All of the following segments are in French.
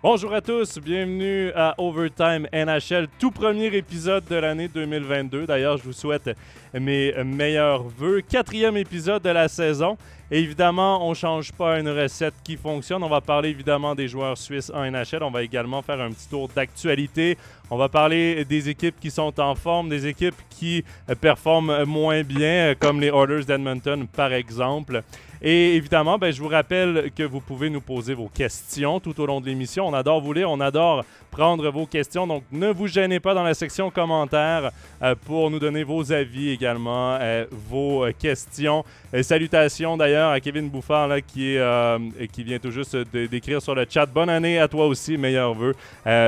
Bonjour à tous, bienvenue à Overtime NHL, tout premier épisode de l'année 2022. D'ailleurs, je vous souhaite mes meilleurs voeux. Quatrième épisode de la saison. évidemment, on ne change pas une recette qui fonctionne. On va parler évidemment des joueurs suisses en NHL. On va également faire un petit tour d'actualité. On va parler des équipes qui sont en forme, des équipes qui performent moins bien, comme les Oilers d'Edmonton par exemple. Et évidemment, ben, je vous rappelle que vous pouvez nous poser vos questions tout au long de l'émission. On adore vous lire, on adore prendre vos questions. Donc, ne vous gênez pas dans la section commentaires euh, pour nous donner vos avis également, euh, vos questions. salutations d'ailleurs à Kevin Bouffard qui, euh, qui vient tout juste d'écrire sur le chat. Bonne année à toi aussi, meilleurs vœux,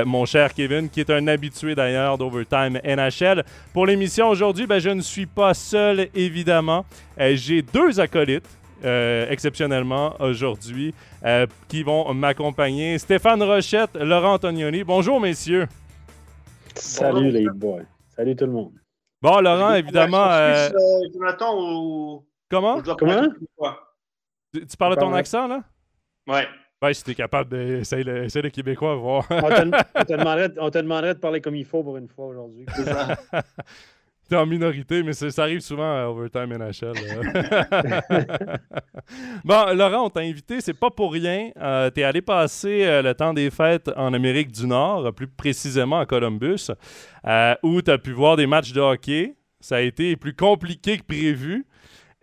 mon cher Kevin, qui est un habitué d'ailleurs d'Overtime NHL. Pour l'émission aujourd'hui, ben, je ne suis pas seul, évidemment. J'ai deux acolytes. Euh, exceptionnellement aujourd'hui, euh, qui vont m'accompagner. Stéphane Rochette, Laurent Antonioni. Bonjour, messieurs. Salut, les boys. Salut tout le monde. Bon, Laurent, évidemment. Euh... Jonathan, ou... Comment? Comment? Tu, tu parles de ton accent, là? Ouais. Ouais, si t'es capable d'essayer le, le, Québécois, voir. on, te, on, te demanderait, on, te demanderait, de parler comme il faut pour une fois aujourd'hui. en minorité, mais ça arrive souvent à Overtime NHL. bon, Laurent, on t'a invité, c'est pas pour rien. Euh, tu es allé passer euh, le temps des fêtes en Amérique du Nord, plus précisément à Columbus, euh, où tu as pu voir des matchs de hockey. Ça a été plus compliqué que prévu.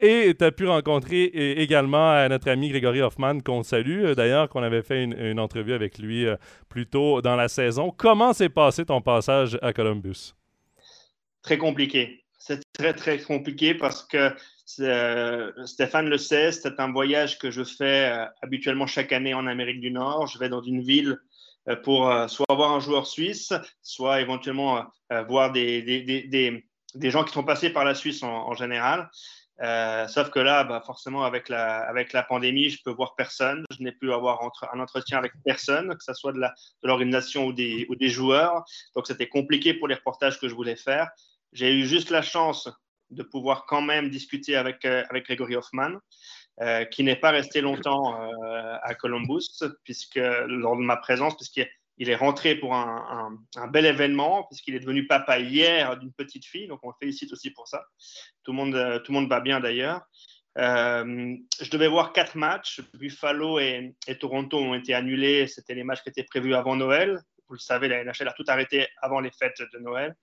Et tu as pu rencontrer également notre ami Grégory Hoffman, qu'on salue d'ailleurs, qu'on avait fait une, une, entrevue avec lui plus tôt dans la saison. Comment s'est passé ton passage à Columbus? Très compliqué. C'est très, très compliqué parce que euh, Stéphane le sait, c'est un voyage que je fais euh, habituellement chaque année en Amérique du Nord. Je vais dans une ville euh, pour soit voir un joueur suisse, soit éventuellement voir des, des, des, des, gens qui sont passés par la Suisse en, général. Sauf que là, bah, forcément, avec la, avec la pandémie, je peux voir personne. Je n'ai pu avoir entre, un entretien avec personne, que ce soit de l'organisation ou, des, ou des joueurs. Donc, c'était compliqué pour les reportages que je voulais faire. J'ai eu juste la chance de pouvoir quand même discuter avec, euh, avec Gregory Hoffman, euh, qui n'est pas resté longtemps euh, à Columbus, puisque, lors de ma présence, puisqu'il est rentré pour un, bel événement, puisqu'il est devenu papa hier d'une petite fille, donc on le félicite aussi pour ça. Tout le monde, tout le monde va bien d'ailleurs. je devais voir quatre matchs. Buffalo et, et Toronto ont été annulés. C'était les matchs qui étaient prévus avant Noël vous le savez, la NHL a tout arrêté avant les fêtes de Noël.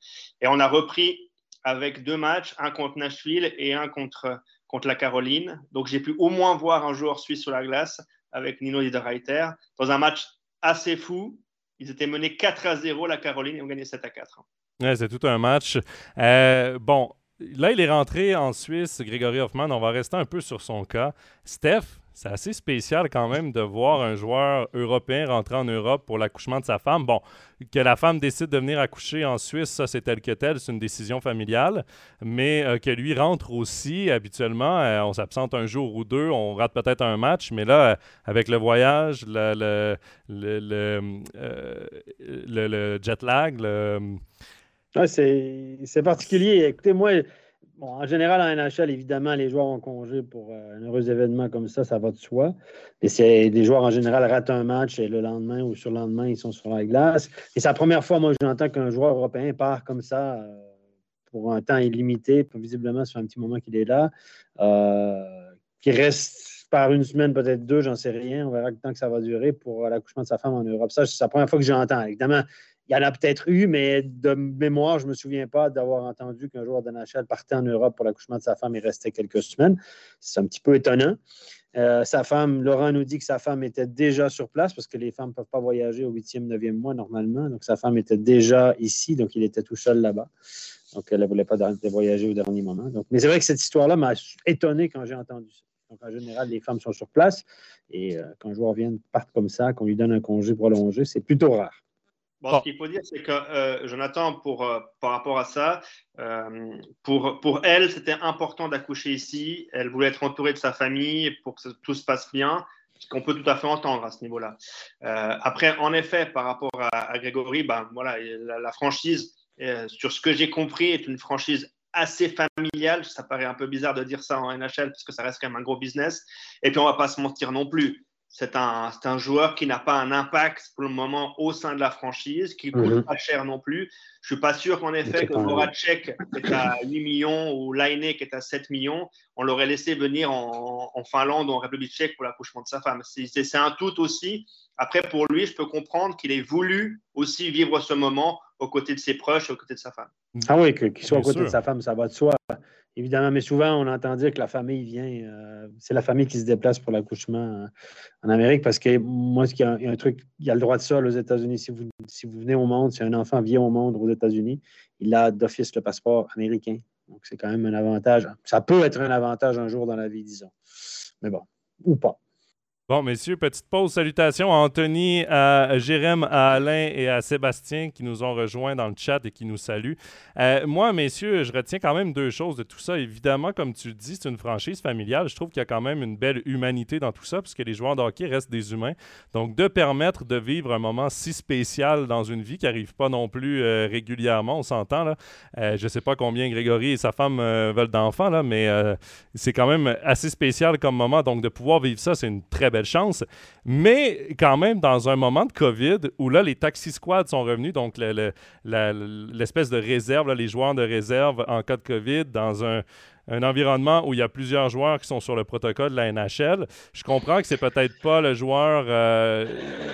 Et on a repris avec deux matchs, un contre Nashville et un contre, contre la Caroline. Donc j'ai pu au moins voir un joueur suisse sur la glace avec Nino Niederreiter dans un match assez fou. Ils étaient menés 4 à 0, la Caroline, et ont gagné 7 à 4. Ouais, c'est tout un match. Euh, bon, là, il est rentré en Suisse, Grégory Hoffman. On va rester un peu sur son cas. Steph, c'est assez spécial quand même de voir un joueur européen rentrer en Europe pour l'accouchement de sa femme. Bon, que la femme décide de venir accoucher en Suisse, ça c'est tel que tel, c'est une décision familiale, mais euh, que lui rentre aussi habituellement, euh, on s'absente un jour ou deux, on rate peut-être un match, mais là, euh, avec le voyage, le, le, le jet lag, c'est particulier. Écoutez, moi, Bon, en général, en NHL, évidemment, les joueurs ont congé pour euh, un heureux événement comme ça, ça va de soi. Et c'est des joueurs en général ratent un match et le lendemain ou sur le lendemain, ils sont sur la glace. Et c'est la première fois, moi, j'entends qu'un joueur européen part comme ça euh, pour un temps illimité. Visiblement, ça fait un petit moment qu'il est là. Euh, qui reste par une semaine, peut-être deux, j'en sais rien. On verra le temps que ça va durer pour l'accouchement de sa femme en Europe. Ça, c'est la première fois que j'entends. Évidemment, il y en a peut-être eu, mais de mémoire, je ne me souviens pas d'avoir entendu qu'un joueur de partait en Europe pour l'accouchement de sa femme et restait quelques semaines. C'est un petit peu étonnant. Euh, sa femme, Laurent nous dit que sa femme était déjà sur place parce que les femmes ne peuvent pas voyager au 8e, 9e mois normalement. Donc, sa femme était déjà ici, donc il était tout seul là-bas. Donc, elle ne voulait pas voyager au dernier moment. Mais c'est vrai que cette histoire-là m'a étonné quand j'ai entendu ça. Donc, en général, les femmes sont sur place et euh, quand un joueur vient, parte comme ça, qu'on lui donne un congé prolongé, c'est plutôt rare. Ce qu'il faut dire, c'est que euh, Jonathan, pour, euh, par rapport à ça, euh, pour, pour elle, c'était important d'accoucher ici. Elle voulait être entourée de sa famille pour que tout se passe bien, ce qu'on peut tout à fait entendre à ce niveau-là. après, en effet, par rapport à, Grégory, ben, voilà, la, franchise, sur ce que j'ai compris, est une franchise assez familiale. Ça paraît un peu bizarre de dire ça en NHL parce que ça reste quand même un gros business. Et puis, on ne va pas se mentir non plus c'est un, un, joueur qui n'a pas un impact pour le moment au sein de la franchise, qui ne coûte mhm. pas cher non plus. Je ne suis pas sûr qu'en effet, que Voracek est à 8 millions ou Laine qui est à 7 millions, on l'aurait laissé venir en, Finlande ou en République tchèque pour l'accouchement de sa femme. C'est un tout aussi. Après, pour lui, je peux comprendre qu'il ait voulu aussi vivre ce moment aux côtés de ses proches, aux côtés de sa femme. Ah oui, qu'il soit aux côtés de sa femme, ça va de soi. Évidemment, mais souvent, on entend dire que la famille vient, euh, c'est la famille qui se déplace pour l'accouchement euh, en Amérique parce que moi, il y, a, un truc, il y a le droit de sol aux États-Unis. Si vous, si vous venez au monde, si un enfant vient au monde aux États-Unis, il a d'office le passeport américain. Donc, c'est quand même un avantage. Ça peut être un avantage un jour dans la vie, disons. Mais bon, ou pas. Bon, messieurs, petite pause. Salutations à Anthony, à Jérém, à Alain et à Sébastien qui nous ont rejoints dans le chat et qui nous saluent. Euh, moi, messieurs, je retiens quand même deux choses de tout ça. Évidemment, comme tu le dis, c'est une franchise familiale. Je trouve qu'il y a quand même une belle humanité dans tout ça, puisque les joueurs de restent des humains. Donc, de permettre de vivre un moment si spécial dans une vie qui n'arrive pas non plus euh, régulièrement, on s'entend. là. Euh, je ne sais pas combien Grégory et sa femme veulent d'enfants, là, mais c'est quand même assez spécial comme moment. Donc, de pouvoir vivre ça, c'est une très belle chance. Mais quand même, dans un moment de COVID où là, les taxi squads sont revenus, donc l'espèce de réserve, les joueurs de réserve en cas de COVID, dans un, environnement où il y a plusieurs joueurs qui sont sur le protocole de la NHL. Je comprends que c'est peut-être pas le joueur euh,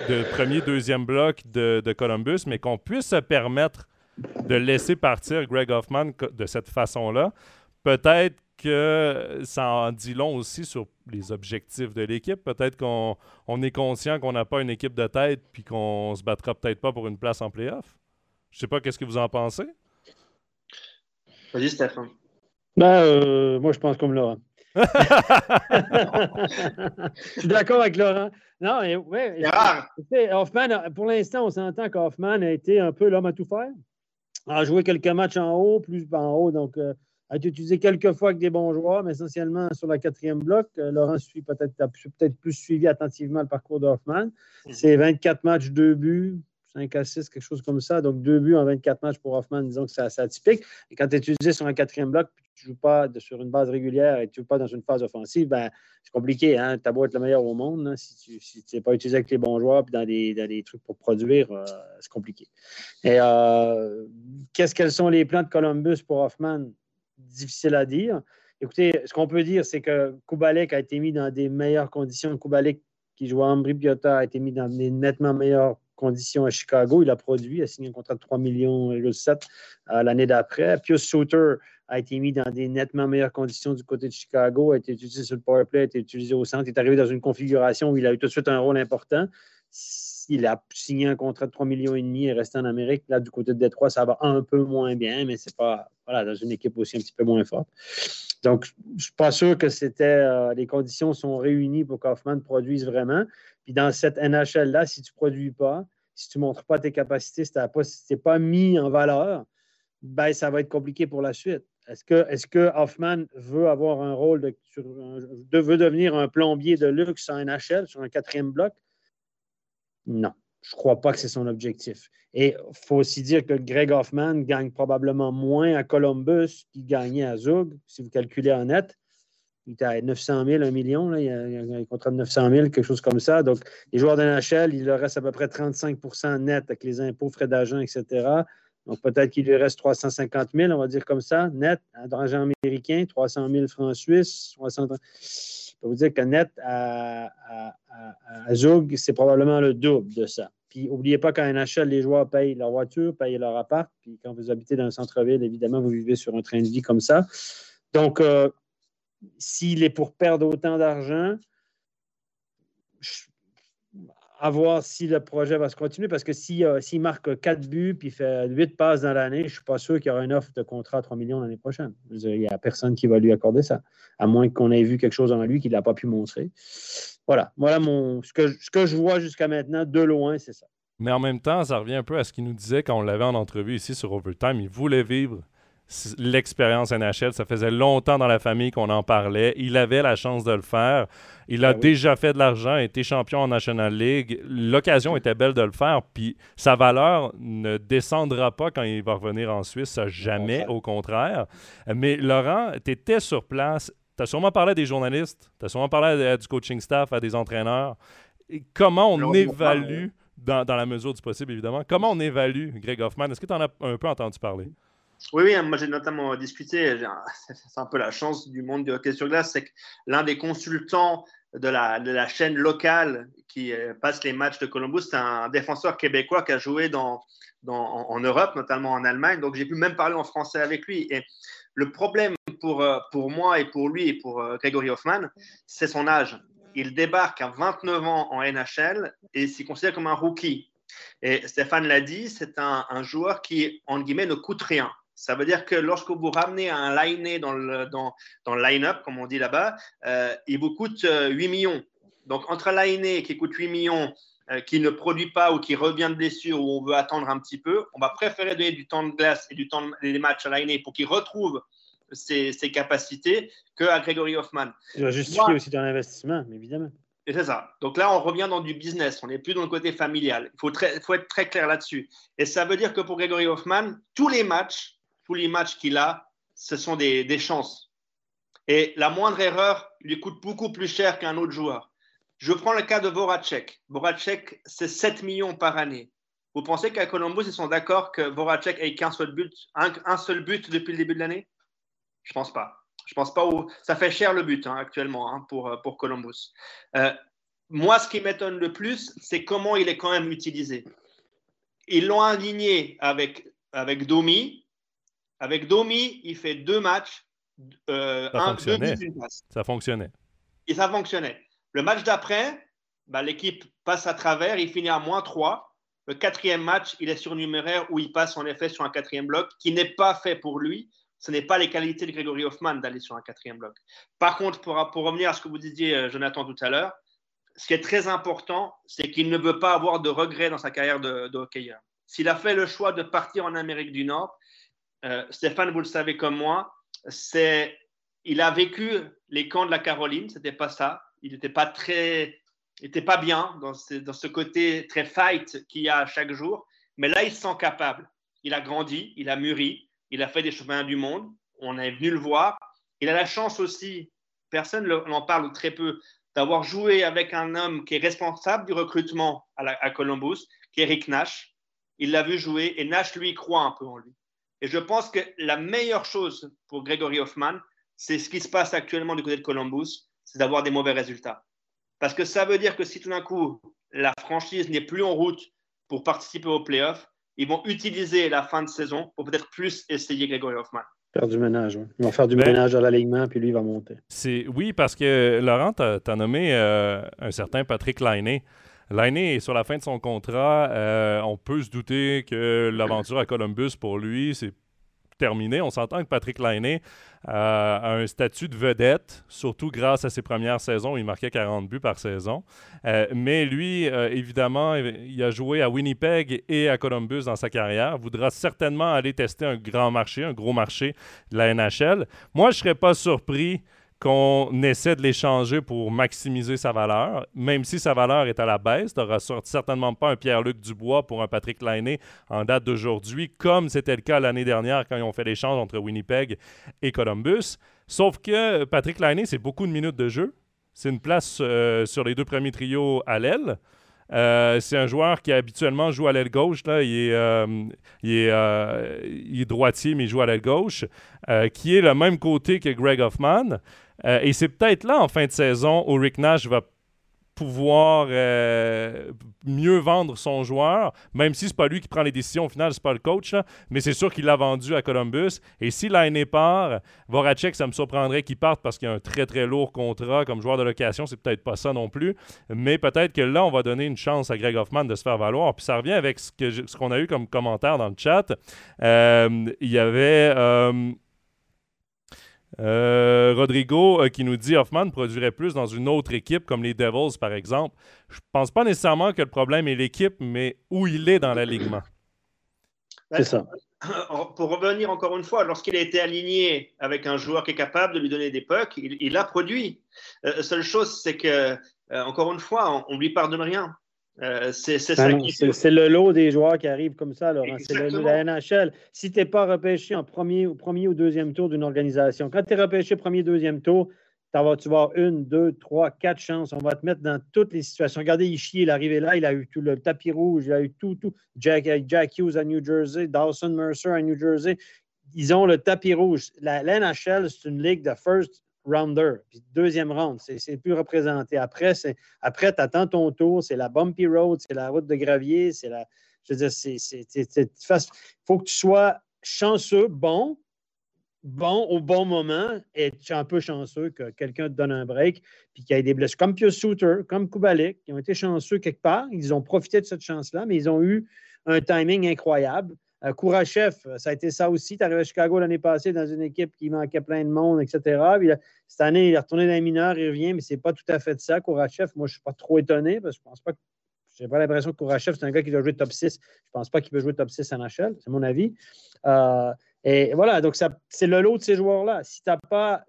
de premier, deuxième bloc de, Columbus, mais qu'on puisse se permettre de laisser partir Greg Hoffman de cette façon-là. Peut-être que ça en dit long aussi sur les objectifs de l'équipe. Peut-être qu'on on est conscient qu'on n'a pas une équipe de tête puis qu'on se battra peut-être pas pour une place en playoff. Je sais pas, qu'est-ce que vous en pensez? Vas-y, Stéphane. Ben, euh, moi, je pense comme Laurent. je suis d'accord avec Laurent. Non, mais, ouais, Hoffman, pour l'instant, on s'entend qu'Hoffman a été un peu l'homme à tout faire. A joué quelques matchs en haut, plus en haut, donc euh, a été utilisé quelques fois avec des bons joueurs, mais essentiellement sur la quatrième bloc. Euh, Laurent suit peut-être peut-être plus suivi attentivement le parcours d'Hoffman. Mhm. C'est 24 matchs, 2 buts, 5 à 6, quelque chose comme ça. Donc, 2 buts en 24 matchs pour Hoffman, disons que c'est assez atypique. Et quand tu es utilisé sur un quatrième bloc, tu ne joues pas sur une base régulière et tu ne joues pas dans une phase offensive, ben, c'est compliqué. Hein? Tu as beau être le meilleur au monde, hein, si tu n'es pas utilisé avec les bons joueurs puis dans des, dans des trucs pour produire, euh, c'est compliqué. Et euh, qu'est-ce quels sont les plans de Columbus pour Hoffman? Difficile à dire. Écoutez, ce qu'on peut dire, c'est que Kubalek a été mis dans des meilleures conditions. Kubalek, qui joue à Ambry Piotta, a été mis dans des nettement meilleures conditions à Chicago. Il a produit, a signé un contrat de 3 millions et 7 l'année d'après. Pius Souter a été mis dans des nettement meilleures conditions du côté de Chicago, a été utilisé sur le powerplay, a été utilisé au centre, il est arrivé dans une configuration où il a eu tout de suite un rôle important il a signé un contrat de 3 millions et demi et resté en Amérique. Là, du côté de Détroit, ça va un peu moins bien, mais c'est pas voilà, dans une équipe aussi un petit peu moins forte. Donc, je ne suis pas sûr que c'était euh, les conditions sont réunies pour qu'Hoffman produise vraiment. Puis dans cette NHL-là, si tu ne produis pas, si tu ne montres pas tes capacités, si tu n'es pas, mis en valeur, ben, ça va être compliqué pour la suite. Est-ce que, est que Hoffman veut avoir un rôle de, veut devenir un plombier de luxe en NHL sur un quatrième bloc? Non, je ne crois pas que c'est son objectif. Et il faut aussi dire que Greg Hoffman gagne probablement moins à Columbus qu'il gagnait à Zug, si vous calculez en net. Il était à 900 000, 1 million. il, a, un contrat de 900 000, quelque chose comme ça. Donc, les joueurs de NHL, il leur reste à peu près 35% net avec les impôts, frais d'agent, etc. Donc, peut-être qu'il lui reste 350 000, on va dire comme ça, net, d'argent américain, 300 000 francs suisses, 60 peux vous dire que net à, Zug, c'est probablement le double de ça. Puis, n'oubliez pas qu'en NHL, les joueurs payent leur voiture, payent leur appart. Puis, quand vous habitez dans un centre-ville, évidemment, vous vivez sur un train de vie comme ça. Donc, euh, s'il est pour perdre autant d'argent, à voir si le projet va se continuer, parce que euh, s'il marque 4 buts puis fait 8 passes dans l'année, je ne suis pas sûr qu'il y aura une offre de contrat à 3 millions l'année prochaine. Il n'y a personne qui va lui accorder ça, à moins qu'on ait vu quelque chose en lui qu'il n'a pas pu montrer. Voilà, voilà mon, ce, que, ce que je vois jusqu'à maintenant, de loin, c'est ça. Mais en même temps, ça revient un peu à ce qu'il nous disait quand on l'avait en entrevue ici sur Overtime. Il voulait vivre l'expérience NHL. Ça faisait longtemps dans la famille qu'on en parlait. Il avait la chance de le faire. Il a ben déjà fait de l'argent, été champion en National League. L'occasion était belle de le faire. Puis sa valeur ne descendra pas quand il va revenir en Suisse, jamais, au contraire. Mais Laurent, tu étais sur place. Tu as sûrement parlé à des journalistes, tu as sûrement parlé du coaching staff, à des entraîneurs. comment on évalue, dans, dans, la mesure du possible évidemment, comment on évalue Greg Hoffman? Est-ce que tu en as un peu entendu parler? Oui, oui, moi j'ai notamment discuté, c'est un peu la chance du monde du hockey sur glace, c'est que l'un des consultants de la, chaîne locale qui euh, passe les matchs de Columbus, c'est un défenseur québécois qui a joué en Europe, notamment en Allemagne. Donc j'ai pu même parler en français avec lui. Et le problème pour, euh, moi et pour lui et pour euh, Gregory Hoffman, c'est son âge. Il débarque à 29 ans en NHL et s'est considéré comme un rookie. Et Stéphane l'a dit, c'est un, un, joueur qui, en guillemets, ne coûte rien. Ça veut dire que lorsque vous ramenez un line dans le, dans, dans line-up, comme on dit là-bas, euh, il vous coûte 8 euh, millions. Donc, entre line qui coûte 8 millions, euh, qui ne produit pas ou qui revient de blessure ou on veut attendre un petit peu, on va préférer donner du temps de glace et du temps des matchs à line pour qu'il retrouve ses, ses, capacités qu'à Gregory Hoffman. Il va justifier aussi ton investissement, évidemment. Et c'est ça. Donc là, on revient dans du business. On n'est plus dans le côté familial. Il faut, faut, être très clair là-dessus. Et ça veut dire que pour Gregory Hoffman, tous les matchs tous les matchs qu'il a, ce sont des, chances. Et la moindre erreur lui coûte beaucoup plus cher qu'un autre joueur. Je prends le cas de Voracek. Voracek, c'est 7 millions par année. Vous pensez qu'à Columbus, ils sont d'accord que Voracek ait qu'un seul but, un, seul but depuis le début de l'année? Je pense pas. Je pense pas ça fait cher le but hein, actuellement hein, pour, pour Columbus. Euh, moi, ce qui m'étonne le plus, c'est comment il est quand même utilisé. Ils l'ont aligné avec, avec Domi, avec Domi, il fait deux matchs, euh, un, deux Ça fonctionnait. Et ça fonctionnait. Le match d'après, bah, l'équipe passe à travers, il finit à moins 3. Le quatrième match, il est surnuméraire où il passe en effet sur un quatrième bloc qui n'est pas fait pour lui. Ce n'est pas les qualités de Grégory Hoffman d'aller sur un quatrième bloc. Par contre, pour, pour, revenir à ce que vous disiez, euh, Jonathan, tout à l'heure, ce qui est très important, c'est qu'il ne veut pas avoir de regrets dans sa carrière de, de hockeyeur. S'il a fait le choix de partir en Amérique du Nord, euh, Stéphane, vous le savez comme moi, c'est, il a vécu les camps de la Caroline, c'était pas ça. Il n'était pas très, était pas bien dans ce, dans ce côté très fight qu'il y a chaque jour. Mais là, il se sent capable. Il a grandi, il a mûri, il a fait des chemins du monde. On est venu le voir. Il a la chance aussi, personne n'en parle très peu, d'avoir joué avec un homme qui est responsable du recrutement à, à Columbus, qui est Eric Nash. Il l'a vu jouer et Nash, lui, croit un peu en lui. Et je pense que la meilleure chose pour Gregory Hoffman, c'est ce qui se passe actuellement du côté de Columbus, c'est d'avoir des mauvais résultats. Parce que ça veut dire que si tout d'un coup, la franchise n'est plus en route pour participer aux playoffs, ils vont utiliser la fin de saison pour peut-être plus essayer Gregory Hoffman. Faire du ménage. Ils vont faire du ben, ménage à l'alignement, puis lui, il va monter. Oui, parce que Laurent, tu as, nommé euh, un certain Patrick Lainé. L'année est sur la fin de son contrat. Euh, on peut se douter que l'aventure à Columbus, pour lui, c'est terminé. On s'entend que Patrick Lainé euh, a un statut de vedette, surtout grâce à ses premières saisons. Il marquait 40 buts par saison. Euh, mais lui, évidemment, il a joué à Winnipeg et à Columbus dans sa carrière. Voudra certainement aller tester un grand marché, un gros marché de la NHL. Moi, je ne serais pas surpris qu'on essaie de l'échanger pour maximiser sa valeur, même si sa valeur est à la baisse. Tu n'auras certainement pas un Pierre-Luc Dubois pour un Patrick Lainé en date d'aujourd'hui, comme c'était le cas l'année dernière quand ils ont fait l'échange entre Winnipeg et Columbus. Sauf que Patrick Lainé, c'est beaucoup de minutes de jeu. C'est une place euh, sur les deux premiers trios à l'aile. Euh, c'est un joueur qui habituellement joue à l'aile gauche. Là. Il, est, euh, il, est, droitier, mais il joue à l'aile gauche, qui est le même côté que Greg Hoffman. Euh, et c'est peut-être là, en fin de saison, où Rick Nash va pouvoir euh, mieux vendre son joueur, même si c'est pas lui qui prend les décisions au final, c'est pas le coach, mais c'est sûr qu'il l'a vendu à Columbus. Et si l'année part, Voracek, ça me surprendrait qu'il parte parce qu'il a un très très lourd contrat comme joueur de location, c'est peut-être pas ça non plus, mais peut-être que là, on va donner une chance à Greg Hoffman de se faire valoir. Puis ça revient avec ce qu'on a eu comme commentaire dans le chat. Euh, il y avait... Rodrigo euh, qui nous dit Hoffman produirait plus dans une autre équipe comme les Devils par exemple. Je pense pas nécessairement que le problème est l'équipe, mais où il est dans l'alignement. C'est ça. Pour revenir encore une fois, lorsqu'il a été aligné avec un joueur qui est capable de lui donner des pucks, il, a produit. Euh, la seule chose, c'est que, encore une fois, on ne lui pardonne rien. Euh, c'est le lot des joueurs qui arrivent comme ça, Laurent. C'est le lot de la NHL. Si tu n'es pas repêché en premier, premier ou deuxième tour d'une organisation, quand tu es repêché premier, deuxième tour, vas, tu vas avoir une, deux, trois, quatre chances. On va te mettre dans toutes les situations. Regardez, Ishii, il est arrivé là, il a eu tout le tapis rouge, il a eu tout, tout. Jack, Jack Hughes à New Jersey, Dawson Mercer à New Jersey. Ils ont le tapis rouge. La, NHL, c'est une ligue de first rounder. Puis deuxième round, c'est plus représenté. Après, après tu attends ton tour, c'est la bumpy road, c'est la route de gravier, c'est la. Je veux dire. Il faut que tu sois chanceux, bon, bon au bon moment et tu es un peu chanceux que quelqu'un te donne un break puis qu'il y ait des blessures. Comme Pius Souter, comme Kubalik, qui ont été chanceux quelque part. Ils ont profité de cette chance-là, mais ils ont eu un timing incroyable. Euh, Kourachev, ça a été ça aussi. Tu arrivé à Chicago l'année passée dans une équipe qui manquait plein de monde, etc. cette année, il est retourné dans les mineurs, il revient, mais ce n'est pas tout à fait ça. Kourachev, moi, je ne suis pas trop étonné parce que je pense pas que. Je n'ai pas l'impression que Kourachev, c'est un gars qui doit jouer top 6. Je ne pense pas qu'il peut jouer top 6 à NHL, c'est mon avis. Euh, et voilà, donc c'est le lot de ces joueurs-là. Si tu n'as pas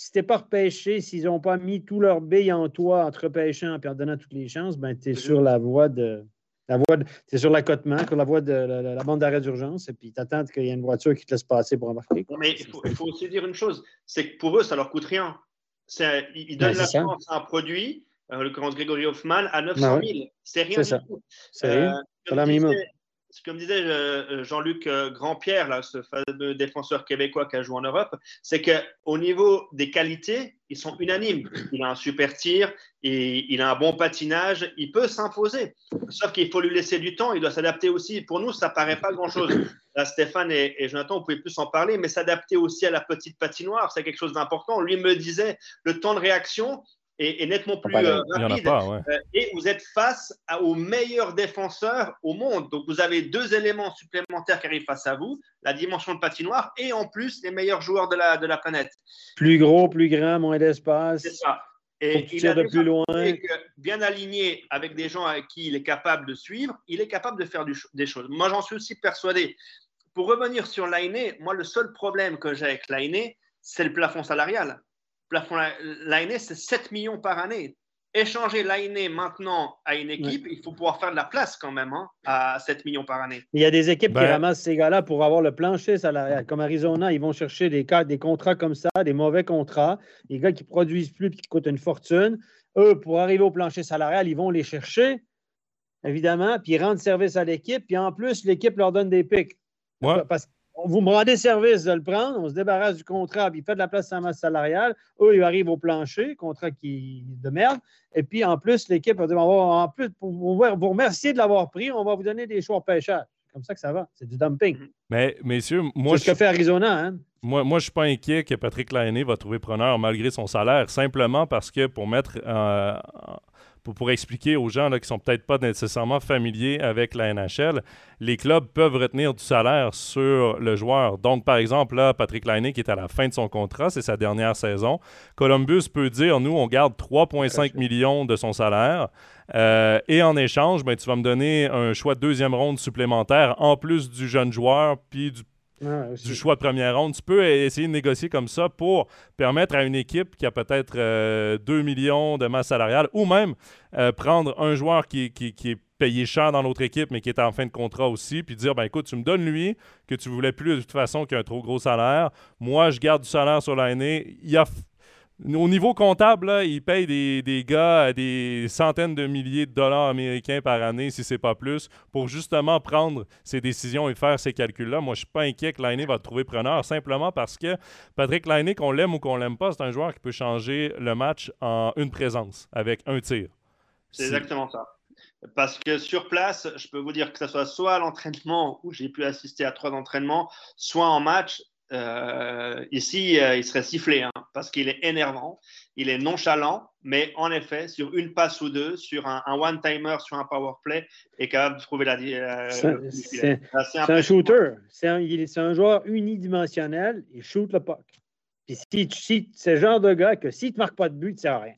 si t'es pas repêché, s'ils n'ont pas mis tous leurs billes en toi en te repêchant et en donnant toutes les chances, ben, tu es sur la voie de. La voie c'est sur l'accotement, la voie de la, bande d'arrêt d'urgence, et puis tu attends qu'il y ait une voiture qui te laisse passer pour embarquer. Mais il faut, aussi dire une chose, c'est que pour eux, ça leur coûte rien. Ils donnent ben, la chance à un produit, euh, le Grégory Hoffman, à 900 000. Ben c'est rien du tout. C'est rien. C'est euh, minimum comme disait euh, Jean-Luc euh, Grandpierre, là, ce fameux défenseur québécois qui a joué en Europe, c'est qu'au niveau des qualités, ils sont unanimes. Il a un super tir, il a un bon patinage, il peut s'imposer. Sauf qu'il faut lui laisser du temps, il doit s'adapter aussi. Pour nous, ça paraît pas grand-chose. Là, Stéphane et, et Jonathan, vous pouvez plus en parler, mais s'adapter aussi à la petite patinoire, c'est quelque chose d'important. Lui me disait, le temps de réaction, est, nettement plus euh, rapide. Euh, et vous êtes face aux meilleurs défenseurs au monde. Donc, vous avez deux éléments supplémentaires qui arrivent face à vous, la dimension de patinoire et en plus les meilleurs joueurs de la, de la planète. Plus gros, plus grand, moins d'espace. C'est ça. Et il a de plus loin. bien aligné avec des gens avec qui il est capable de suivre, il est capable de faire des choses. Moi, j'en suis aussi persuadé. Pour revenir sur l'AINE, moi, le seul problème que j'ai avec l'AINE, c'est le plafond salarial plafond l'année, c'est 7 millions par année. Échanger l'année maintenant à une équipe, il faut pouvoir faire de la place quand même hein, à 7 millions par année. Il y a des équipes qui ben- ramassent ces gars-là pour avoir le plancher salarial. Comme Arizona, ils vont chercher des, des contrats comme ça, des mauvais contrats, des gars qui produisent plus et qui coûtent une fortune. Eux, pour arriver au plancher salarial, ils vont les chercher, évidemment, puis ils rendent service à l'équipe, puis en plus, l'équipe leur donne des pics. Parce vous me rendez service de le prendre, on se débarrasse du contrat, puis il fait de la place sans masse salariale. Eux, ils arrivent au plancher, contrat qui de merde. Et puis, en plus, l'équipe va dire en plus, pour vous remercier de l'avoir pris, on va vous donner des choix pêcheurs. C'est comme ça que ça va. C'est du dumping. Mm-hmm. Mais, messieurs, moi. C'est ce que fait Arizona, hein? Moi, moi je ne suis pas inquiet que Patrick Lainé va trouver preneur malgré son salaire, simplement parce que pour mettre euh, pour, expliquer aux gens là, qui ne sont peut-être pas nécessairement familiers avec la NHL, les clubs peuvent retenir du salaire sur le joueur. Donc, par exemple, là, Patrick Laine qui est à la fin de son contrat, c'est sa dernière saison. Columbus peut dire, nous, on garde 3,5 millions de son salaire. Euh, et en échange, ben, tu vas me donner un choix de deuxième ronde supplémentaire en plus du jeune joueur puis du du choix de première ronde. Tu peux essayer de négocier comme ça pour permettre à une équipe qui a peut-être 2 euh, millions de masse salariale ou même euh, prendre un joueur qui, qui, est payé cher dans l'autre équipe, mais qui est en fin de contrat aussi, puis dire ben écoute, tu me donnes lui, que tu voulais plus de toute façon qu'un trop gros salaire. Moi, je garde du salaire sur l'année. Il y a au niveau comptable, ils payent des, des, gars des centaines de milliers de dollars américains par année, si c'est pas plus, pour justement prendre ces décisions et faire ces calculs-là. Moi, je suis pas inquiet que Lainé va trouver preneur, simplement parce que Patrick Lainé, qu'on l'aime ou qu'on l'aime pas, c'est un joueur qui peut changer le match en une présence, avec un tir. C'est exactement ça. Parce que sur place, je peux vous dire que ce soit soit à l'entraînement, où j'ai pu assister à trois entraînements, soit en match, euh, ici, euh, il serait sifflé hein, parce qu'il est énervant, il est nonchalant, mais en effet, sur une passe ou deux, sur un, one-timer, sur un power play, est capable de trouver la. Euh, c'est un shooter. C'est un, un, joueur unidimensionnel. Il shoot le puck. Puis si, si c'est le genre de gars que s'il ne te marque pas de but, il ne sert à rien.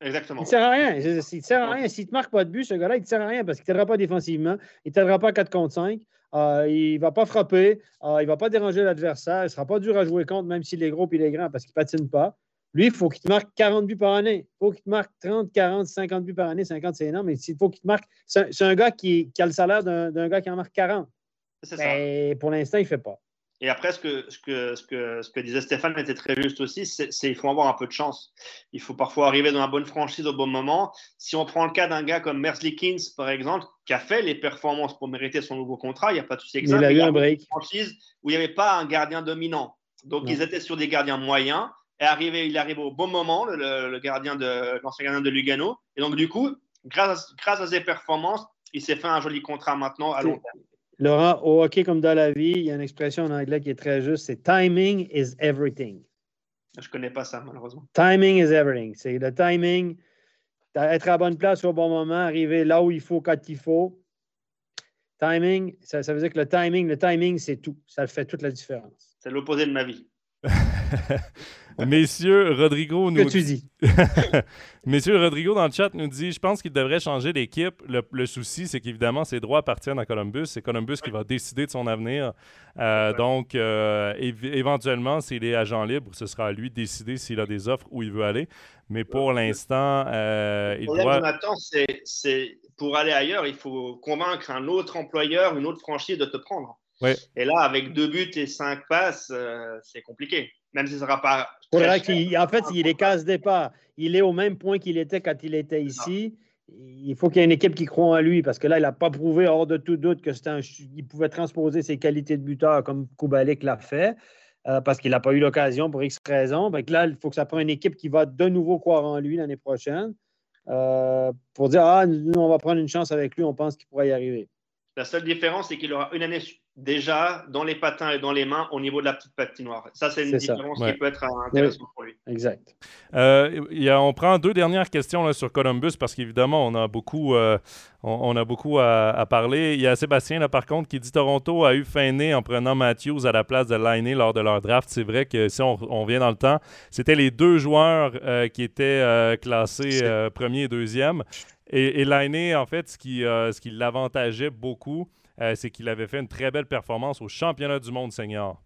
Exactement. Il ne sert à rien. Il ne sert à rien. S'il ne te marque pas de but, ce gars-là, il ne sert à rien parce qu'il ne t'aidera pas défensivement. Il ne t'aidera pas à 4 contre 5. Euh, il ne va pas frapper. Euh, il ne va pas déranger l'adversaire. Il ne sera pas dur à jouer contre, même s'il est gros et il est grand parce qu'il ne patine pas. Lui, il faut qu'il te marque 40 buts par année. Il faut qu'il te marque 30, 40, 50 buts par année. 50, c'est énorme. Mais il faut qu'il te marque. C'est un, gars qui, a le salaire d'un gars qui en marque 40. Mais pour l'instant, il ne fait pas. Et après, ce que, ce, que, ce, que, ce que disait Stéphane était très juste aussi, c'est qu'il faut avoir un peu de chance. Il faut parfois arriver dans la bonne franchise au bon moment. Si on prend le cas d'un gars comme Mersley Kings, par exemple, qui a fait les performances pour mériter son nouveau contrat, il n'y a pas de souci avec ça. Il a eu un break. Une franchise où il n'y avait pas un gardien dominant. Donc, ils étaient sur des gardiens moyens. Et arrivé, il arrive au bon moment, le, gardien de l'ancien gardien de Lugano. Et donc, du coup, grâce, grâce à ses performances, il s'est fait un joli contrat maintenant à long terme. Laurent, au hockey comme dans la vie, il y a une expression en anglais qui est très juste, c'est timing is everything. Je ne connais pas ça, malheureusement. Timing is everything. C'est le timing, être à la bonne place au bon moment, arriver là où il faut, quand il faut. Timing, ça, ça veut dire que le timing, le timing, c'est tout. Ça fait toute la différence. C'est l'opposé de ma vie. Messieurs, Rodrigo nous. Que tu dis? Messieurs, Rodrigo dans le chat nous dit Je pense qu'il devrait changer d'équipe. Le, souci, c'est qu'évidemment, ses droits appartiennent à Columbus. C'est Columbus qui va décider de son avenir. Euh, donc, euh, éventuellement, s'il est agent libre, ce sera à lui de décider s'il a des offres où il veut aller. Mais pour l'instant, euh, il doit. c'est pour aller ailleurs, il faut convaincre un autre employeur, une autre franchise de te prendre. Et là, avec deux buts et cinq passes, c'est compliqué. Même si ce ne sera pas. En fait, il est casse-départ. Il est au même point qu'il était quand il était ici. Il faut qu'il y ait une équipe qui croit en lui parce que là, il n'a pas prouvé hors de tout doute qu'il pouvait transposer ses qualités de buteur comme Koubalik l'a fait. Euh, parce qu'il n'a pas eu l'occasion pour X raisons. Donc là, il faut que ça prenne une équipe qui va de nouveau croire en lui l'année prochaine euh, pour dire Ah, nous, on va prendre une chance avec lui, on pense qu'il pourrait y arriver. La seule différence, c'est qu'il aura une année déjà dans les patins et dans les mains au niveau de la petite patinoire. Ça, c'est une différence qui peut être intéressante pour lui. Exact. Euh, on prend deux dernières questions là, sur Columbus parce qu'évidemment, on a beaucoup, euh, on, a beaucoup à, parler. Il y a Sébastien, là, par contre, qui dit Toronto a eu fin nez en prenant Matthews à la place de Liney lors de leur draft. C'est vrai que si on, on, vient dans le temps, c'était les deux joueurs euh, qui étaient classés premier et deuxième. Et, et en fait, ce qui, ce qui l'avantageait beaucoup, euh, c'est qu'il avait fait une très belle performance au championnat du monde senior.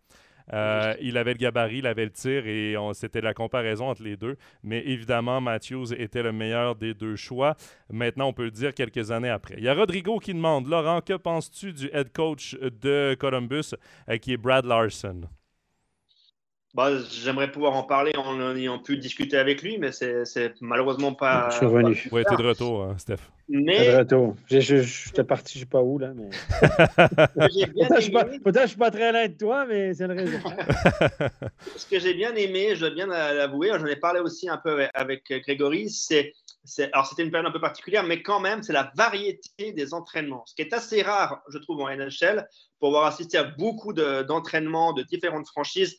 Euh, il avait le gabarit, il avait le tir et c'était la comparaison entre les deux. Mais évidemment, Matthews était le meilleur des deux choix. Maintenant, on peut le dire quelques années après. Il y a Rodrigo qui demande Laurent, que penses-tu du head coach de Columbus euh, qui est Brad Larson? Bah, J'aimerais pouvoir en parler en ayant pu discuter avec lui, mais c'est malheureusement pas. Je suis revenu. Oui, t'es de retour, hein, Steph. Mais... de retour. J'étais parti, je sais pas où, là. Mais... Peut-être je ne suis pas très loin de toi, mais c'est le raison. Ce que j'ai bien aimé, je dois bien l'avouer, j'en ai parlé aussi un peu avec Grégory, c'est. Alors, c'était une période un peu particulière, mais quand même, c'est la variété des entraînements. Ce qui est assez rare, je trouve, en NHL, pour avoir assisté à beaucoup d'entraînements de différentes franchises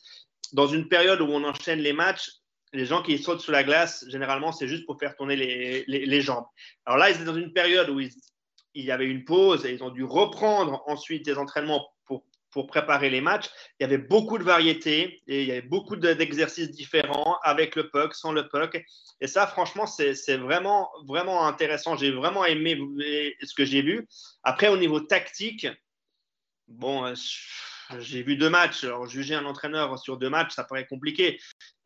dans une période où on enchaîne les matchs, les gens qui sautent sur la glace, généralement, c'est juste pour faire tourner les, les, jambes. Alors là, ils étaient dans une période où il y avait une pause et ils ont dû reprendre ensuite des entraînements pour, pour préparer les matchs. Il y avait beaucoup de variétés et il y avait beaucoup d'exercices différents avec le puck, sans le puck. Et ça, franchement, c'est vraiment, vraiment intéressant. J'ai vraiment aimé ce que j'ai vu. Après, au niveau tactique, bon, j'ai vu deux matchs. Alors, juger un entraîneur sur deux matchs, ça paraît compliqué.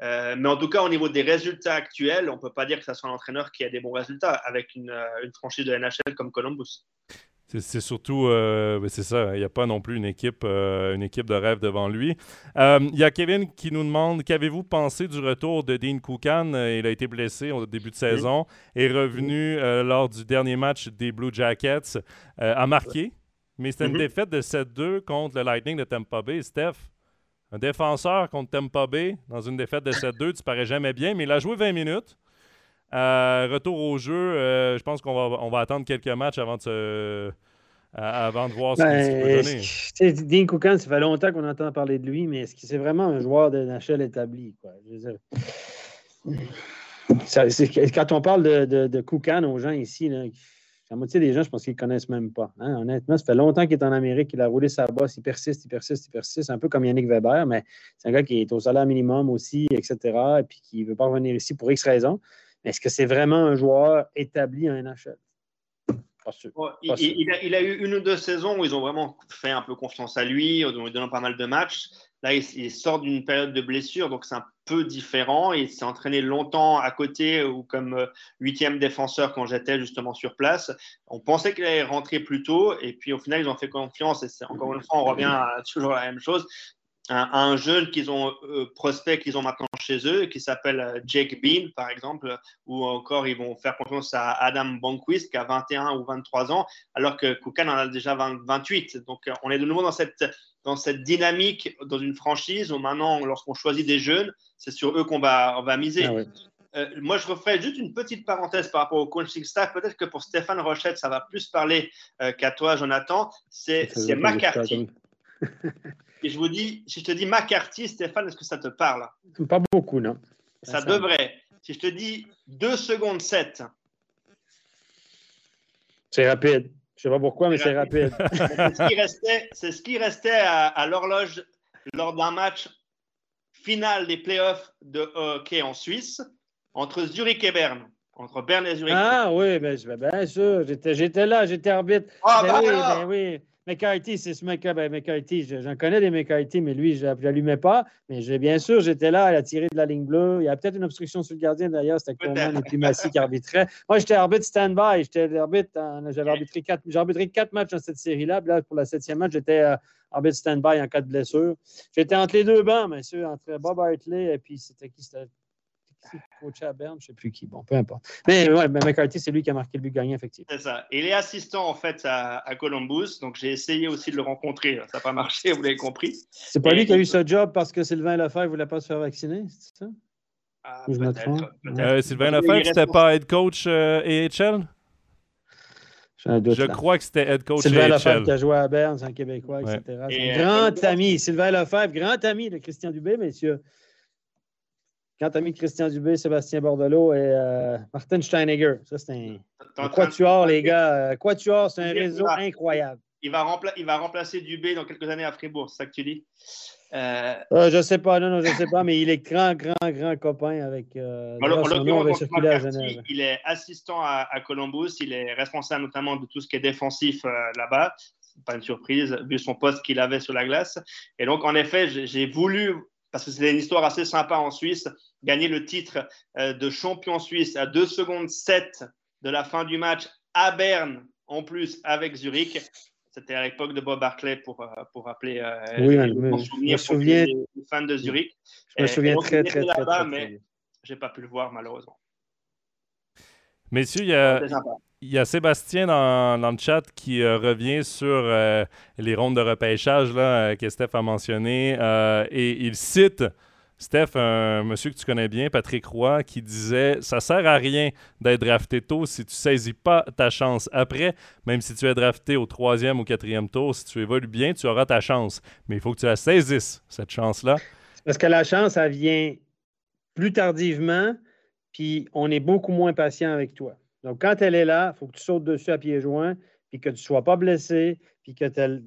Euh, mais en tout cas, au niveau des résultats actuels, on ne peut pas dire que ce soit un entraîneur qui a des bons résultats avec une, euh, une franchise de NHL comme Columbus. C'est surtout, euh, c'est ça, il n'y a pas non plus une équipe, une équipe de rêve devant lui. Il y a Kevin qui nous demande qu'avez-vous pensé du retour de Dean Koukan Il a été blessé au début de saison, est revenu lors du dernier match des Blue Jackets, a marqué? Mais c'était une mhm. défaite de 7-2 contre le Lightning de Tampa Bay. Steph, un défenseur contre Tampa Bay dans une défaite de 7-2, tu parais jamais bien, mais il a joué 20 minutes. Euh, retour au jeu, euh, je pense qu'on va, on va attendre quelques matchs avant de, avant de voir ce qu'il peut donner. Dean Koukan, ça fait longtemps qu'on entend parler de lui, mais est-ce que c'est vraiment un joueur de NHL établi? Quoi? quand on parle de, de, de Koukan aux gens ici, là, la moitié des gens, je pense qu'ils ne connaissent même pas. Hein. Honnêtement, ça fait longtemps qu'il est en Amérique, il a roulé sa bosse, il persiste, il persiste, il persiste, un peu comme Yannick Weber, mais c'est un gars qui est au salaire minimum aussi, etc., et puis qui ne veut pas revenir ici pour X raisons. Est-ce que c'est vraiment un joueur établi en NHL? il, a, eu une ou deux saisons où ils ont vraiment fait un peu confiance à lui, en lui donnant pas mal de matchs. Là, il, sort d'une période de blessure, donc c'est un peu différent. Il s'est entraîné longtemps à côté ou comme euh, huitième défenseur quand j'étais justement sur place. On pensait qu'il allait rentrer plus tôt et puis au final, ils ont fait confiance. Et encore une fois, on revient à toujours la même chose. Un, jeune qu'ils ont euh, prospect qu'ils ont maintenant chez eux, qui s'appelle euh, Jake Bean, par exemple, ou encore ils vont faire confiance à Adam Bonquist, qui a 21 ou 23 ans, alors que Koukan en a déjà 28. Donc, on est de nouveau dans cette, dans cette dynamique, dans une franchise où maintenant, lorsqu'on choisit des jeunes, c'est sur eux qu'on va, on va miser. Ah moi, je referai juste une petite parenthèse par rapport au coaching staff. Peut-être que pour Stéphane Rochette, ça va plus parler qu'à toi, Jonathan. C'est McCarthy. Et je vous dis, si je te dis McCarthy, Stéphane, est-ce que ça te parle? Pas beaucoup, non. Ça, devrait. Si je te dis 2 secondes 7. C'est rapide. Je ne sais pas pourquoi, mais c'est rapide. c'est ce qui restait, à, l'horloge lors d'un match final des playoffs de hockey en Suisse entre Zurich et Berne. Entre Berne et Zurich. Ah oui, bien, bien sûr. J'étais là, j'étais arbitre. Ah, ben, oui, ben oui. McCarthy, c'est ce mec ben, McCarthy, j'en connais des McCarthy, mais lui, je n'allumais pas. Mais bien sûr, j'étais là, il a tiré de la ligne bleue. Il y a peut-être une obstruction sur le gardien d'ailleurs, c'était Coleman et puis Massy qui arbitrait. Moi, j'étais arbitre stand-by. J'étais arbitre, j'avais arbitré quatre, j'ai arbitré quatre matchs dans cette série-là. Là, pour la septième match, j'étais euh, arbitre stand-by en cas de blessure. J'étais entre les deux bancs, bien sûr, entre Bob Hartley et puis c'était qui c'était coach à Berne, je ne sais plus qui. Bon, peu importe. Mais ouais, McCarthy, c'est lui qui a marqué le but gagnant, effectivement. C'est ça. Il est assistant, en fait, à, Columbus. Donc, j'ai essayé aussi de le rencontrer. Ça n'a pas marché, vous l'avez compris. C'est pas lui qui a eu ce job parce que Sylvain Lefebvre ne voulait pas se faire vacciner, c'est ça? Ah, je trompe? Euh, Sylvain Lefebvre, c'était pas head coach euh, AHL? je crois que c'était head coach Sylvain Lefebvre qui a joué à Berne, c'est un Québécois, etc. grand ami. Sylvain Lefebvre, grand ami de Christian Dubé, messieurs quand tu as mis Christian Dubé, Sébastien Bordelot et euh, Martin Steinegger. Ça, c'est un, un quatuor, les gars. Euh, quatuor, c'est un réseau incroyable. Il va, il va, remplacer Dubé dans quelques années à Fribourg, c'est ça que tu dis? Euh... euh je ne sais pas, non, non, je ne sais pas, mais il est grand, grand, grand copain avec. Euh, le, il est assistant à, Columbus, il est responsable notamment de tout ce qui est défensif là-bas. Pas une surprise, vu son poste qu'il avait sur la glace. Et donc, en effet, j'ai voulu parce que c'est une histoire assez sympa en Suisse, gagner le titre euh, de champion suisse à 2 secondes 7 de la fin du match à Berne, en plus avec Zurich. C'était à l'époque de Bob Barclay pour, euh, pour rappeler euh, oui, me, souvenir je me les fans de Zurich. Je me souviens très, très, très, très, Mais je n'ai pas pu le voir malheureusement. Messieurs, il y a, il y a Sébastien dans, dans le chat qui euh, revient sur euh, les rondes de repêchage là, euh, que Steph a mentionné et il cite Steph, un monsieur que tu connais bien, Patrick Roy, qui disait Ça sert à rien d'être drafté tôt si tu saisis pas ta chance. Après, même si tu es drafté au troisième ou quatrième tour, si tu évolues bien, tu auras ta chance. Mais il faut que tu la saisisses, cette chance-là. Parce que la chance, elle vient plus tardivement, puis on est beaucoup moins patient avec toi. Donc, quand elle est là, il faut que tu sautes dessus à pieds joints, puis que tu ne sois pas blessé, puis que,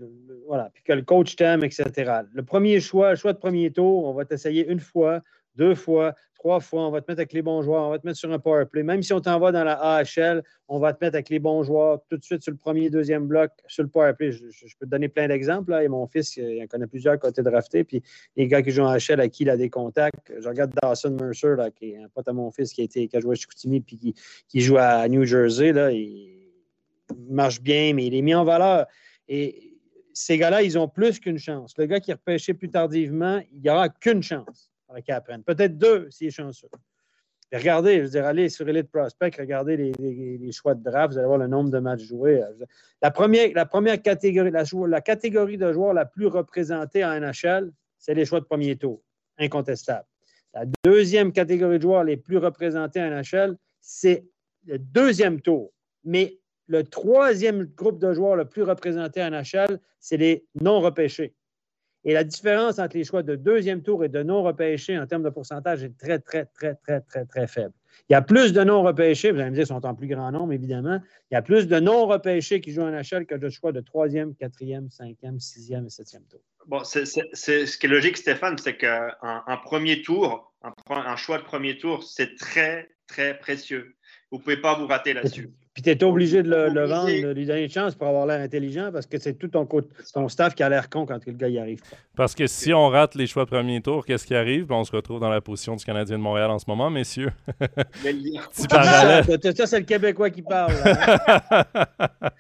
voilà, puis que le coach t'aime, etc. Le premier choix, le choix de premier tour, on va t'essayer une fois, deux fois, trois fois, on va te mettre avec les bons joueurs, on va te mettre sur un power play. Même si on t'envoie dans la AHL, on va te mettre avec les bons joueurs tout de suite sur le premier, deuxième bloc, sur le power play. Je, peux te donner plein d'exemples. Et mon fils, il en connaît plusieurs qui ont été draftés. Puis les gars qui jouent en AHL, à qui il a des contacts. Je regarde Dawson Mercer, là, qui est un pote à mon fils qui a, été, qui a joué à Chicoutimi puis qui, joue à New Jersey. Là, il marche bien, mais il est mis en valeur. Et ces gars-là, ils ont plus qu'une chance. Le gars qui est repêché plus tardivement, il n'y aura qu'une chance Peut-être deux s'il est chanceux. regardez, je veux dire, allez sur Elite Prospect, regardez les, choix de draft, vous allez voir le nombre de matchs joués. La première, la première catégorie, la, catégorie de joueurs la plus représentée en NHL, c'est les choix de premier tour, incontestable. La deuxième catégorie de joueurs les plus représentés en NHL, c'est le deuxième tour. Mais le troisième groupe de joueurs le plus représenté en NHL, c'est les non repêchés. Et la différence entre les choix de deuxième tour et de non repêchés en termes de pourcentage est très, très, très, très, très, très faible. Il y a plus de non repêchés, vous allez me dire, ils sont en plus grand nombre, évidemment. Il y a plus de non repêchés qui jouent en HL que de choix de troisième, quatrième, cinquième, sixième et septième tour. Bon, c'est, ce qui est logique, Stéphane, c'est qu'un un premier tour, un, un choix de premier tour, c'est très, très précieux. Vous ne pouvez pas vous rater là-dessus. Puis tu es obligé de le, vendre, de lui donner une chance pour avoir l'air intelligent parce que c'est tout ton, ton staff qui a l'air con quand le gars y arrive. Parce que si on rate les choix de premier tour, qu'est-ce qui arrive? on se retrouve dans la position du Canadien de Montréal en ce moment, messieurs. Petit parallèle. Ça, c'est le Québécois qui parle. Hein.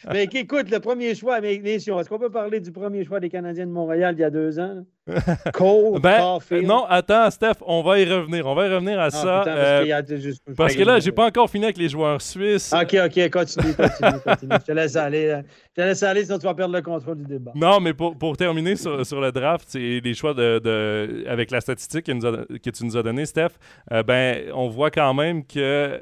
mais écoute, le premier choix, mais messieurs, est-ce qu'on peut parler du premier choix des Canadiens de Montréal il y a deux ans? Cole, ben, non, attends, Steph, on va y revenir. On va y revenir à ah, ça. parce, que, là, j'ai pas encore fini avec les joueurs suisses. Ok, ok, continue, continue, continue. Je te laisse aller. Je te laisse aller, sinon tu vas perdre le contrôle du débat. Non, mais pour, pour terminer sur, sur, le draft, c'est les choix de, de, avec la statistique que, tu nous as donnée, Steph. Euh, ben, on voit quand même que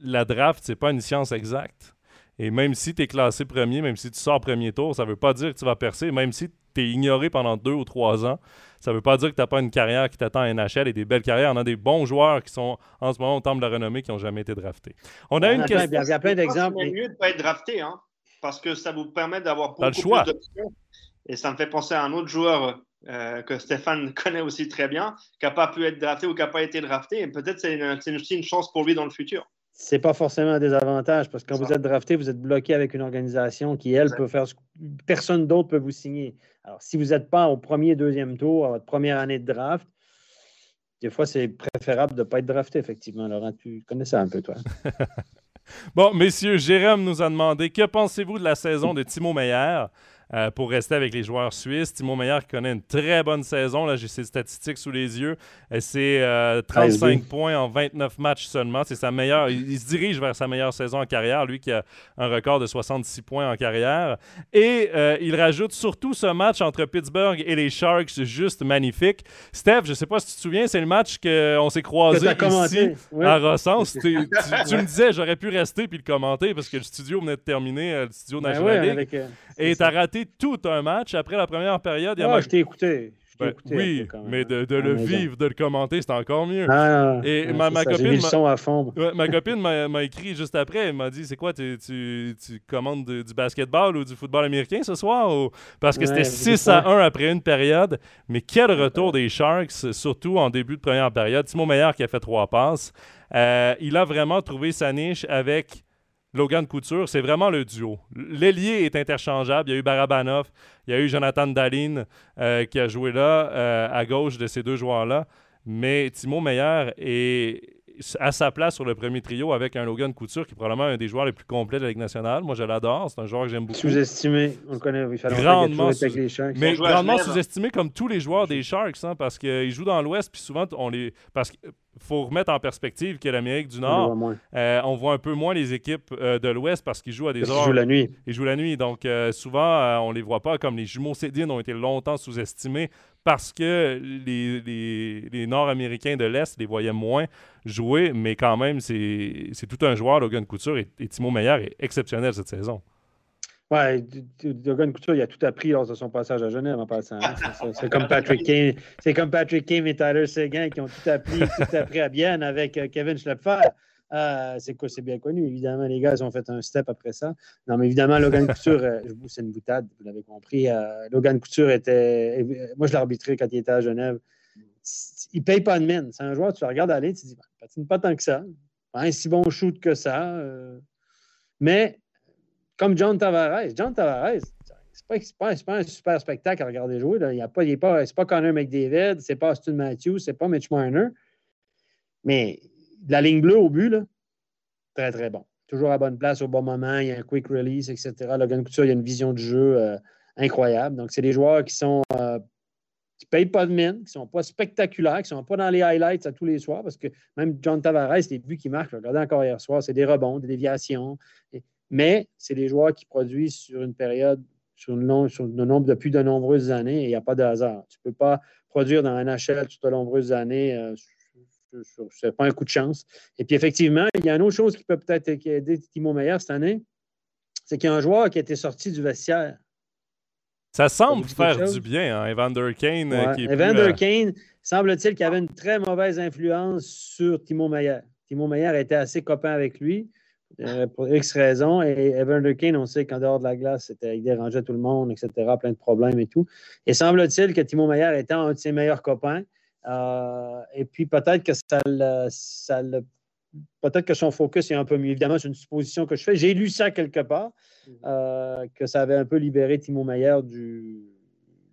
la draft, c'est pas une science exacte. Et même si tu es classé premier, même si tu sors premier tour, ça veut pas dire que tu vas percer. Même si tu es ignoré pendant deux ou trois ans, ça veut pas dire que tu n'as pas une carrière qui t'attend à NHL et des belles carrières. On a des bons joueurs qui sont en ce moment au temple de la renommée qui n'ont jamais été draftés. On a une question. Il y a plein d'exemples. C'est mieux de ne pas être drafté, hein, parce que ça vous permet d'avoir beaucoup plus d'options. Et ça me fait penser à un autre joueur euh, que Stéphane connaît aussi très bien, qui n'a pas pu être drafté ou qui n'a pas été drafté. Et peut-être c'est aussi une chance pour lui dans le futur c'est pas forcément un désavantage parce que quand vous êtes drafté, vous êtes bloqué avec une organisation qui, elle, peut faire ce que personne d'autre peut vous signer. Alors, si vous n'êtes pas au premier, deuxième tour, à votre première année de draft, des fois, c'est préférable de ne pas être drafté, effectivement. Laurent, tu connais ça un peu, toi. bon, messieurs, Jérôme nous a demandé que pensez-vous de la saison de Timo Meyer? Euh, pour rester avec les joueurs suisses. Timo Meyer connaît une très bonne saison. Là, j'ai ses statistiques sous les yeux. C'est 35 euh, points en 29 matchs seulement. C'est sa meilleure. Il, se dirige vers sa meilleure saison en carrière, lui qui a un record de 66 points en carrière. Et euh, il rajoute surtout ce match entre Pittsburgh et les Sharks, juste magnifique. Steph, je ne sais pas si tu te souviens, c'est le match qu'on s'est croisé ici à Rossens. tu, me disais, j'aurais pu rester puis le commenter parce que le studio venait de terminer, le studio ben National et tu as raté tout un match. Après la première période. Ah, je t'ai écouté. Ben, oui, mais de, de le vivre, de le commenter, c'est encore mieux. Ah, et ma, ma copine. à fond. ma copine m'a écrit juste après. Elle m'a dit C'est quoi, tu, tu, tu commandes du basketball ou du football américain ce soir? Parce que c'était 6 à 1 après une période. Mais quel retour des Sharks, surtout en début de première période. Timo Meyer qui a fait trois passes. Euh, il a vraiment trouvé sa niche avec Logan Couture, c'est vraiment le duo. L'ailier est interchangeable. Il y a eu Barabanov, il y a eu Jonathan Dalin euh, qui a joué là, euh, à gauche de ces deux joueurs-là. Mais Timo Meyer est à sa place sur le premier trio avec un Logan Couture qui est probablement un des joueurs les plus complets de la Ligue nationale. Moi, je l'adore. C'est un joueur que j'aime beaucoup. Sous-estimé. On le connaît. Il grandement avec les Sharks. Mais grandement sous-estimé comme tous les joueurs des Sharks hein, parce qu'ils jouent dans l'Ouest puis souvent, on les... Parce faut remettre en perspective que l'Amérique du Nord, euh, on voit un peu moins les équipes euh, de l'Ouest parce qu'ils jouent à des heures. Ils jouent la nuit. Ils jouent la nuit. Donc, euh, souvent, on les voit pas comme les jumeaux Cédine ont été longtemps sous-estimés parce que les, Nord-Américains de l'Est les voyaient moins jouer. Mais quand même, c'est tout un joueur, Logan Couture. Et, et Timo Meyer est exceptionnel cette saison. Ouais, Logan Couture, il a tout appris lors de son passage à Genève en passant. Hein. C'est comme Patrick Kane. C'est comme Patrick Kane et Tyler Seguin qui ont tout appris, tout appris à bien avec euh, Kevin Schlepfer. Euh, c'est quoi, c'est bien connu. Évidemment, les gars, ils ont fait un step après ça. Non, mais évidemment, Logan Couture, euh, c'est une boutade, vous l'avez compris. Logan Couture était. Moi, je l'ai arbitré quand il était à Genève. Il paye pas de mine. C'est un joueur, tu le regardes aller, tu te dis, ben, patine pas tant que ça. Pas un si bon shoot que ça. mais comme John Tavares. John Tavares, c'est pas, pas, un super spectacle à regarder jouer. Là. Il y pas, pas, c'est pas Connor McDavid, c'est pas Austin Matthews, c'est pas Mitch Marner. Mais la ligne bleue au but, là, très, très bon. Toujours à bonne place au bon moment, il y a un quick release, etc. Logan Couture, il y a une vision du jeu euh, incroyable. Donc, c'est des joueurs qui sont euh, qui ne payent pas de mine, qui ne sont pas spectaculaires, qui ne sont pas dans les highlights à tous les soirs, parce que même John Tavares, les buts qui marquent, regardez encore hier soir, c'est des rebonds, des déviations mais c'est des joueurs qui produisent sur une période, sur, une sur nombre, depuis de nombreuses années, et il n'y a pas de hasard. Tu ne peux pas produire dans un NHL sur de nombreuses années. Euh, ce n'est pas un coup de chance. Et puis, effectivement, il y a une autre chose qui peut peut-être aider Timo Meyer cette année, c'est qu'il y a un joueur qui a été sorti du vestiaire. Ça semble faire du bien, hein, Evander Kane. Euh, Evander euh, Kane, semble-t-il qu'il avait une très mauvaise influence sur Timo Meyer. Timo Meyer était assez copain avec lui. Euh, pour X raisons. Et Evander Kane, on sait qu'en dehors de la glace, il dérangeait tout le monde, etc., plein de problèmes et tout. Et semble-t-il que Timo Meyer était un de ses meilleurs copains. Euh, et puis peut-être que ça ça peut-être que son focus est un peu mieux. Évidemment, c'est une supposition que je fais. J'ai lu ça quelque part, mhm. euh, que ça avait un peu libéré Timo Meyer du,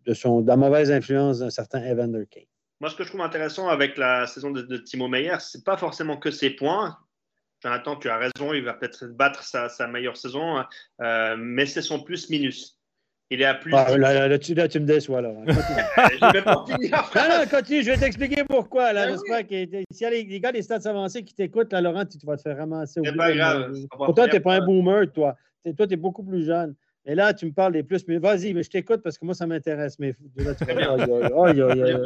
de, son, de la mauvaise influence d'un certain Evander Kane. Moi, ce que je trouve intéressant avec la saison de, de Timo Meyer, c'est pas forcément que ses points. Jonathan, tu as raison, il va peut-être battre sa, meilleure saison, euh, mais c'est son plus-minus. Il est à plus. Ah, là, là, là, tu, là, tu me déçois, là. je vais pas finir. Non, non, continue, je vais t'expliquer pourquoi. Là, Ben j'espère que s'il y a les, les gars des stats avancés qui t'écoutent, là, Laurent, tu, tu vas te faire ramasser. C'est pas grave. Pour toi, tu n'es pas un boomer, toi. T'es- Toi, tu es beaucoup plus jeune. Et là, tu me parles des plus. Mais vas-y, mais je t'écoute parce que moi, ça m'intéresse. Mais là, tu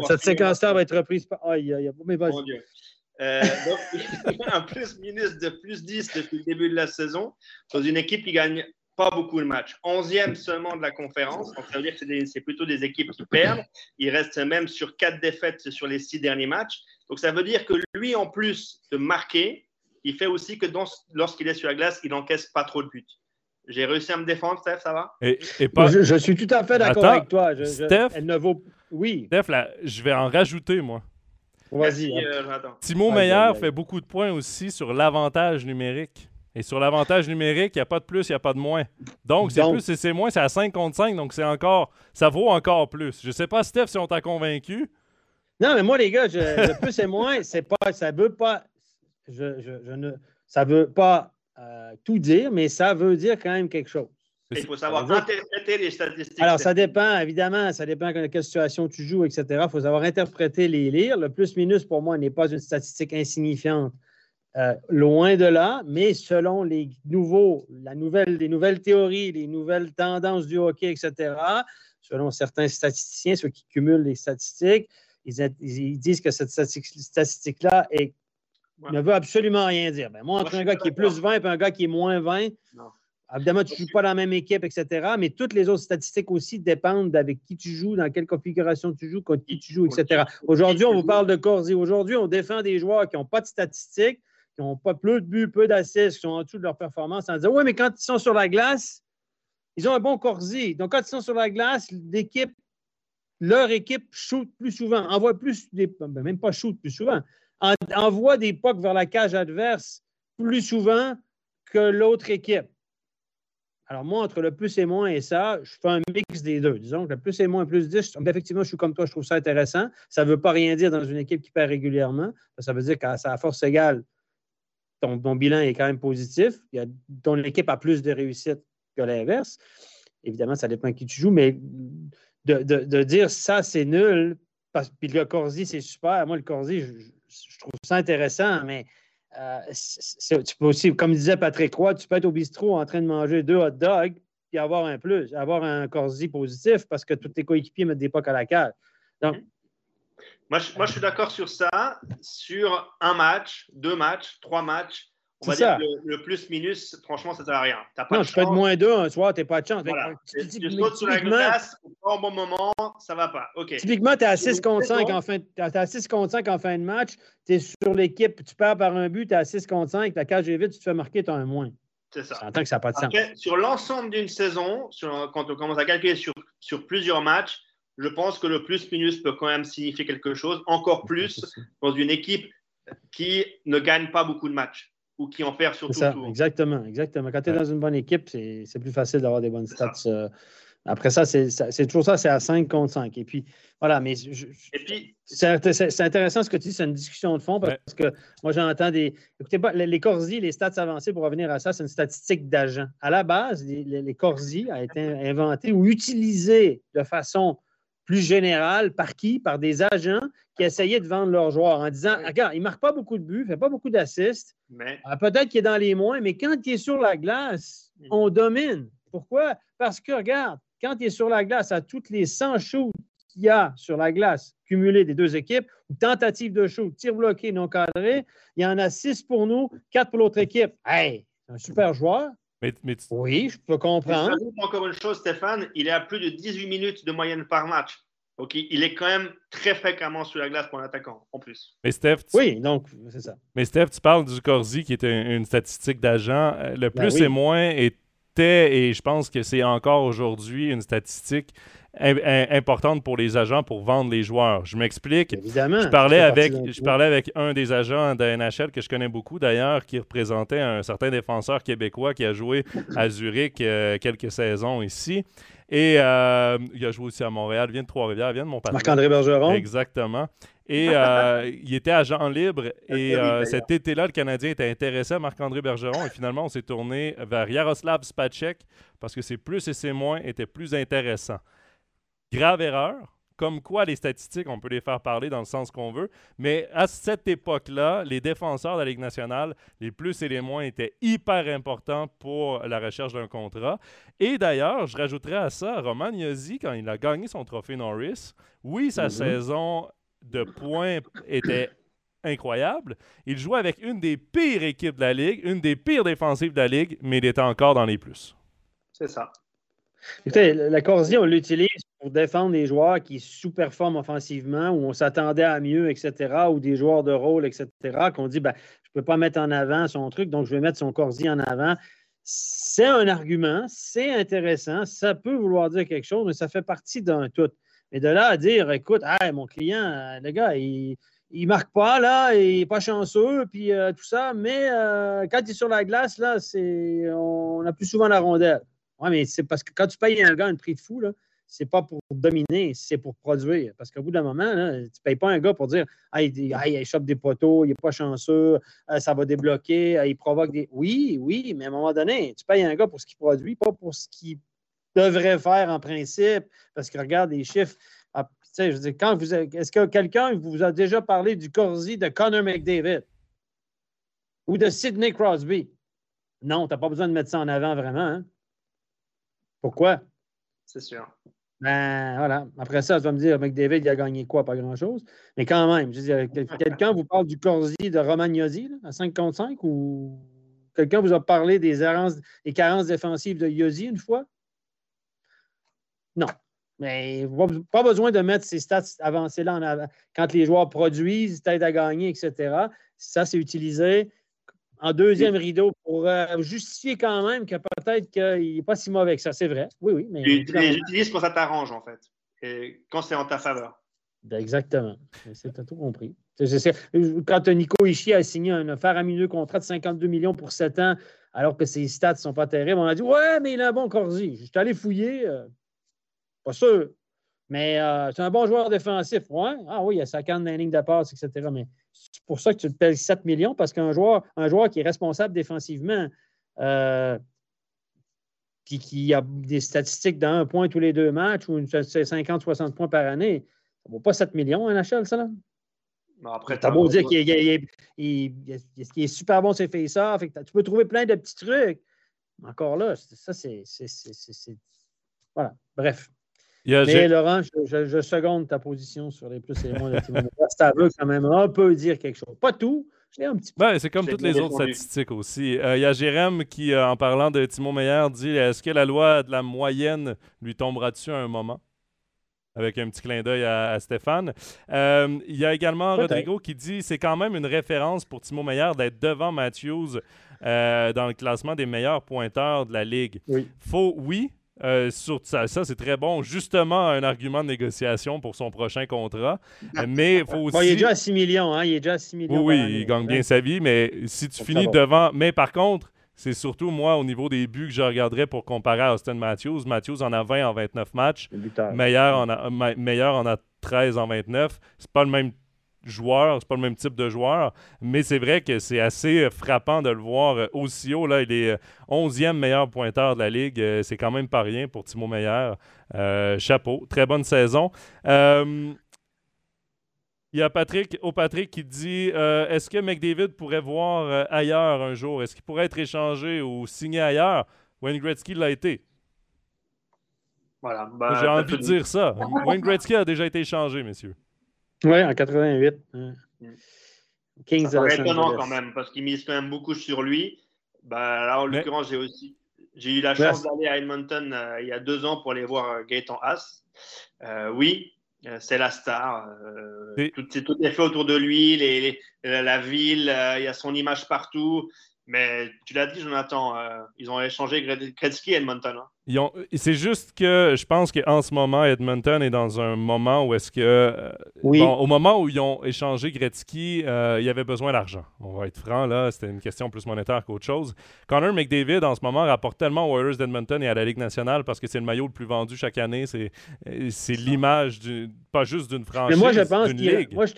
Cette séquence-là va être reprise par. Aïe, aïe, aïe. Mais vas-y. Euh, donc, un plus-minus de plus 10 depuis le début de la saison dans une équipe qui gagne pas beaucoup de matchs. 11e seulement de la conférence. Donc, ça veut dire que c'est plutôt des équipes qui perdent. Il reste même sur quatre défaites sur les six derniers matchs. Donc, ça veut dire que lui, en plus de marquer, il fait aussi que lorsqu'il est sur la glace, il encaisse pas trop de buts. J'ai réussi à me défendre, Steph, ça va? Et, et pas... Je, je suis tout à fait d'accord avec toi. Je- je- Steph? Elle ne vaut. Oui, Steph, là, je vais en rajouter, moi. vas-y. Merci, euh. Timo Meyer fait beaucoup de points aussi sur l'avantage numérique. Et sur l'avantage numérique, il n'y a pas de plus, il n'y a pas de moins. Donc, c'est plus et c'est moins, c'est à 5 contre 5, donc c'est encore, ça vaut encore plus. Je sais pas, Steph, si on t'a convaincu. Non, mais moi, les gars, je, le plus et moins, c'est pas, ça veut pas, je, je- je ne, ça veut pas euh, tout dire, mais ça veut dire quand même quelque chose. Il faut savoir interpréter les statistiques. Alors, ça dépend, évidemment, ça dépend de quelle situation tu joues, etc. Il faut savoir interpréter les lire. Le plus-minus, pour moi, n'est pas une statistique insignifiante. Euh, loin de là, mais selon les nouveaux, la nouvelle, les nouvelles théories, les nouvelles tendances du hockey, etc., selon certains statisticiens, ceux qui cumulent les statistiques, ils, ils disent que cette statistique- statistique-là est- Ouais. ne veut absolument rien dire. Ben, moi, entre Moi, un gars qui est plus 20 et un gars qui est moins 20, Non. Évidemment, tu ne joues pas dans la même équipe, etc. Mais toutes les autres statistiques aussi dépendent d'avec qui tu joues, dans quelle configuration tu joues, contre qui tu joues, etc. Aujourd'hui, on vous parle de Corsi. Aujourd'hui, on défend des joueurs qui n'ont pas de statistiques, qui n'ont pas peu de buts, peu d'assists, qui sont en dessous de leur performance, en disant Oui, mais quand ils sont sur la glace, ils ont un bon Corsi. Donc, quand ils sont sur la glace, leur équipe shoot plus souvent, envoie plus des. ben, même pas shoot plus souvent, en- envoie des pucks vers la cage adverse plus souvent que l'autre équipe. Alors, moi, entre le plus et moins et ça, je fais un mix des deux. Disons que le plus et moins, plus 10, effectivement, je suis comme toi, je trouve ça intéressant. Ça ne veut pas rien dire dans une équipe qui perd régulièrement. Ça veut dire qu'à sa force égale, ton, bilan est quand même positif. Ton équipe a plus de réussite que l'inverse. Évidemment, ça dépend qui tu joues, mais de, dire ça, c'est nul, parce, puis le Corsi, c'est super. Moi, le Corsi, je, trouve ça intéressant, mais euh, tu peux aussi, comme disait Patrick Roy, tu peux être au bistrot en train de manger deux hot dogs puis avoir un plus, avoir un Corsi positif parce que tous tes coéquipiers mettent des pocs à la cale. Donc, Moi, je, moi, je suis d'accord sur ça. Sur un match, deux matchs, trois matchs, on va dire que le, le plus-minus, franchement, ça ne sert à rien. T'as pas non, de tu peux être moins deux un soir, tu n'as pas de chance. Voilà. Fait que, Tu, sautes sur la glace, pas au bon moment, ça va pas. OK. Typiquement, tu es à Sur 6 une contre 5 saison- en fin, à 6 contre 5 en fin de match. Tu es sur l'équipe, tu perds par un but, tu es à 6 contre 5, la cage est vide, tu te fais marquer, tu as un moins. C'est ça. Que ça n'a pas de sens. Sur l'ensemble d'une saison, sur- quand on commence à calculer sur, sur plusieurs matchs, je pense que le plus-minus peut quand même signifier quelque chose, encore plus dans une équipe qui ne gagne pas beaucoup de matchs ou qui en perd surtout ça, souvent. exactement, exactement. Quand tu es Ouais. dans une bonne équipe, c'est c'est plus facile d'avoir des bonnes ça. stats. euh. Après ça, c'est ça- c'est toujours ça, c'est à 5 contre 5. Et puis, voilà, mais c'est int- c'est- c'est intéressant ce que tu dis, c'est une discussion de fond parce Ouais. que moi, j'entends des. Écoutez, pas, les, les Corsi, les stats avancées, pour revenir à ça, c'est une statistique d'agent. À la base, les, les, les Corsi a été inventé ou utilisé de façon plus générale par qui? Par des agents qui essayaient de vendre leurs joueurs en disant Oui. Regarde, il ne marque pas beaucoup de buts, il ne fait pas beaucoup d'assists. mais Ah, Peut-être qu'il est dans les moins, mais quand il est sur la glace, Mm. on domine. Pourquoi? Parce que, regarde, quand il est sur la glace, à toutes les 100 shoots qu'il y a sur la glace cumulés des deux équipes, ou tentatives de shoot, tir bloqué, non cadré, il y en a 6 pour nous, 4 pour l'autre équipe. Hey, c'est un super joueur. Mais, mais tu- Oui, je peux je comprendre. encore une chose, Stéphane, il est à plus de 18 minutes de moyenne par match. Donc, il est quand même très fréquemment sur la glace pour l'attaquant, en plus. mais Steph, tu- Oui, donc, c'est ça. mais Steph, tu parles du Corsi qui est un- une statistique d'agent. Euh, Le Ben plus oui. et moins était, et je pense que c'est encore aujourd'hui une statistique importante pour les agents pour vendre les joueurs. Je m'explique. Évidemment. Je parlais, avec, je parlais avec un des agents de NHL que je connais beaucoup d'ailleurs, qui représentait un certain défenseur québécois qui a joué à Zurich euh, quelques saisons ici. Et euh, il a joué aussi à Montréal, il vient de Trois-Rivières, il vient de Montpellier. Marc-André Bergeron. Exactement. Et euh, il était agent libre. Et cet été-là, le Canadien était intéressé à Marc-André Bergeron. Et finalement, on s'est tourné vers Yaroslav Spacek parce que ses plus et ses moins étaient plus intéressants. Grave erreur. Comme quoi, les statistiques, on peut les faire parler dans le sens qu'on veut. Mais à cette époque-là, les défenseurs de la Ligue nationale, les plus et les moins, étaient hyper importants pour la recherche d'un contrat. Et d'ailleurs, je rajouterais à ça, Roman Yossi, quand il a gagné son trophée Norris, oui, sa mhm. saison de points était incroyable. Il jouait avec une des pires équipes de la Ligue, une des pires défensives de la Ligue, mais il était encore dans les plus. C'est ça. Écoutez, la Corsi, on l'utilise pour défendre des joueurs qui sous-performent offensivement, où on s'attendait à mieux, etc., ou des joueurs de rôle, etc., qu'on dit, ben, je ne peux pas mettre en avant son truc, donc je vais mettre son Corsi en avant. C'est un argument, c'est intéressant, ça peut vouloir dire quelque chose, mais ça fait partie d'un tout. Mais de là à dire, écoute, mon client, euh, le gars, il ne marque pas, là, il n'est pas chanceux, puis euh, tout ça, mais euh, quand il est sur la glace, là, c'est on a plus souvent la rondelle. Oui, mais c'est parce que quand tu payes un gars un prix de fou, ce n'est pas pour dominer, c'est pour produire. Parce qu'au bout d'un moment, tu ne payes pas un gars pour dire il chope des poteaux, il n'est pas chanceux, euh, ça va débloquer, euh, il provoque des. Oui, oui, mais à un moment donné, tu payes un gars pour ce qu'il produit, pas pour ce qu'il devrait faire en principe. Parce que regarde les chiffres. Ah, quand vous est-ce que quelqu'un vous a déjà parlé du Corsi de Connor McDavid? Ou de Sidney Crosby? Non, tu n'as pas besoin de mettre ça en avant vraiment. Hein? Pourquoi? C'est sûr. Ben voilà. Après ça, tu vas me dire, McDavid, il a gagné quoi? Pas grand-chose. Mais quand même, je veux dire, quelqu'un vous parle du Corsi de Romagnosi à 5 contre 5 ou quelqu'un vous a parlé des, errances, des carences défensives de Yosi une fois? Non. Mais pas besoin de mettre ces stats avancées-là en avant. Quand les joueurs produisent, tête à gagner, etc. Ça, c'est utilisé en deuxième rideau pour euh, justifier quand même que peut-être qu'il n'est pas si mauvais que ça. C'est vrai. Oui, oui. Mais J'utilise quand ça t'arrange, en fait. Et quand c'est en ta faveur. Ben, exactement. C'est tout compris. quand Nico Ishii a signé un faramineux contrat de 52 millions pour 7 ans, alors que ses stats ne sont pas terribles, on a dit Ouais, mais il a un bon Corsi. Je suis allé fouiller. Euh, pas sûr. Mais euh, c'est un bon joueur défensif. Ouais. Ah oui, il a sa canne dans de passe, etc. Mais c'est pour ça que tu te payes 7 millions, parce qu'un joueur, un joueur qui est responsable défensivement, euh, puis qui a des statistiques d'un point tous les deux matchs ou 50-60 points par année, ça ne vaut pas 7 millions, un HL, ça, là? après, tu as beau dire qu'il est, super bon ses face-off, tu peux trouver plein de petits trucs. Encore là, ça, c'est. Voilà. Bref. Mais Laurent, je, seconde ta position sur les plus et les moins de Timo Ça veut quand même un peu dire quelque chose. Pas tout, un petit peu. c'est comme toutes les autres statistiques aussi. Euh, il y a Jérém qui, euh, en parlant de Timo Meyer, dit est-ce que la loi de la moyenne lui tombera dessus à un moment avec un petit clin d'œil à, Stéphane. Euh, il y a également Rodrigo qui dit c'est quand même une référence pour Timo Meyer d'être devant Matthews dans le classement des meilleurs pointeurs de la Ligue. Oui. Faut, oui, euh, sur ça, ça c'est très bon. Justement, un argument de négociation pour son prochain contrat. Ah. Mais il faut aussi. il est déjà à 6 millions. Hein? Il est déjà à 6 millions. Oui, il gagne bien sa vie. Mais si tu finis devant. Mais par contre, c'est surtout moi, au niveau des buts, que je regarderais pour comparer à Austin Matthews. Matthews en a 20 en 29 matchs. Meilleur en, a, meilleur en a 13 en 29. C'est pas le même joueur, c'est pas le même type de joueur, mais c'est vrai que c'est assez euh, frappant de le voir euh, aussi haut. Là, il est 11e euh, meilleur pointeur de la Ligue. C'est quand même pas rien pour Timo Meyer. chapeau. Très bonne saison. il y a Patrick, au Patrick qui dit Est-ce que McDavid pourrait voir ailleurs un jour? Est-ce qu'il pourrait être échangé ou signé ailleurs? Wayne Gretzky l'a été. Voilà, ben, J'ai envie de dire ça. Wayne Gretzky a déjà été échangé, messieurs. Oui, en 88. Kings ça étonnant quand même, parce qu'il mise quand même beaucoup sur lui. Bah, là, en l'occurrence, j'ai aussi j'ai eu la chance d'aller à Edmonton euh, il y a deux ans pour aller voir euh, Gaëtan Haas. Euh, oui, c'est la star. tout, tout, est fait autour de lui, les, la ville, il y a son image partout. Mais tu l'as dit, Jonathan, euh, ils ont échangé Gretzky et Edmonton. Hein. C'est juste que je pense qu'en ce moment, Edmonton est dans un moment où est-ce que. Euh, au moment où ils ont échangé Gretzky, euh, il y avait besoin d'argent. On va être franc, là. C'était une question plus monétaire qu'autre chose. Connor McDavid, en ce moment, rapporte tellement aux Oilers d'Edmonton et à la Ligue nationale parce que c'est le maillot le plus vendu chaque année. C'est l'image, pas juste d'une franchise. Mais moi, je pense qu'il. Moi, je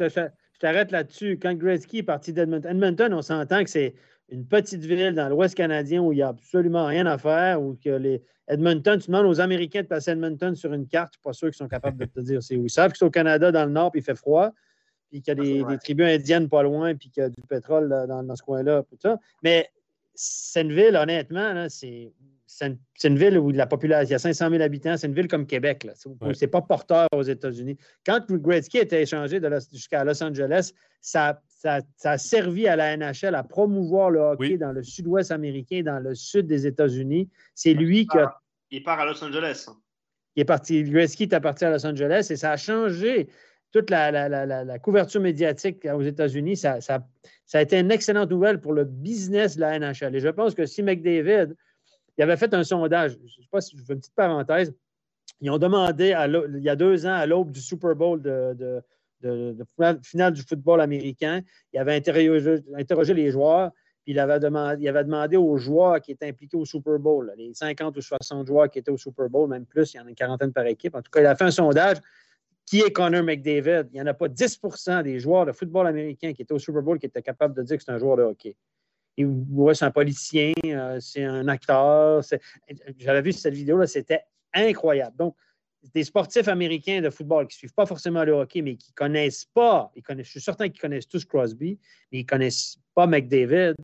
t'arrête là-dessus. Quand Gretzky est parti d'Edmonton, Edmonton, on s'entend que c'est une petite ville dans l'Ouest canadien où il n'y a absolument rien à faire, où que les Edmonton, tu demandes aux Américains de passer Edmonton sur une carte, je ne suis pas sûr qu'ils sont capables de te dire c'est où. Ils savent que c'est au Canada, dans le nord, puis il fait froid, puis qu'il y a des, des, tribus indiennes pas loin, puis qu'il y a du pétrole dans, dans ce coin-là. Mais c'est une ville, honnêtement, c'est c'est une, ville où la population, il y a 500 000 habitants, c'est une ville comme Québec. Ce n'est pas porteur aux États-Unis. Quand Gretzky a été échangé jusqu'à Los Angeles, ça, a servi à la NHL à promouvoir le hockey dans le sud-ouest américain, dans le sud des États-Unis. C'est lui qui a. Il part à Los Angeles. Il est parti, Gretzky est parti à Los Angeles et ça a changé toute la, couverture médiatique aux États-Unis. Ça, ça, a été une excellente nouvelle pour le business de la NHL. Et je pense que si McDavid il avait fait un sondage. Je ne sais pas si je fais une petite parenthèse. Ils ont demandé il y a deux ans, à l'aube du Super Bowl de, finale du football américain, il avait interrogé, les joueurs, puis il avait, demandé, aux joueurs qui étaient impliqués au Super Bowl, les 50 ou 60 joueurs qui étaient au Super Bowl, même plus, il y en a une quarantaine par équipe. En tout cas, il a fait un sondage. Qui est Connor McDavid? Il n'y en a pas 10% des joueurs de football américain qui étaient au Super Bowl qui étaient capables de dire que c'est un joueur de hockey c'est un politicien, euh, c'est un acteur. J'avais vu cette vidéo-là, c'était incroyable. Donc, des sportifs américains de football qui ne suivent pas forcément le hockey, mais qui ne connaissent pas, ils connaissent, je suis certain qu'ils connaissent tous Crosby, mais ils ne connaissent pas McDavid.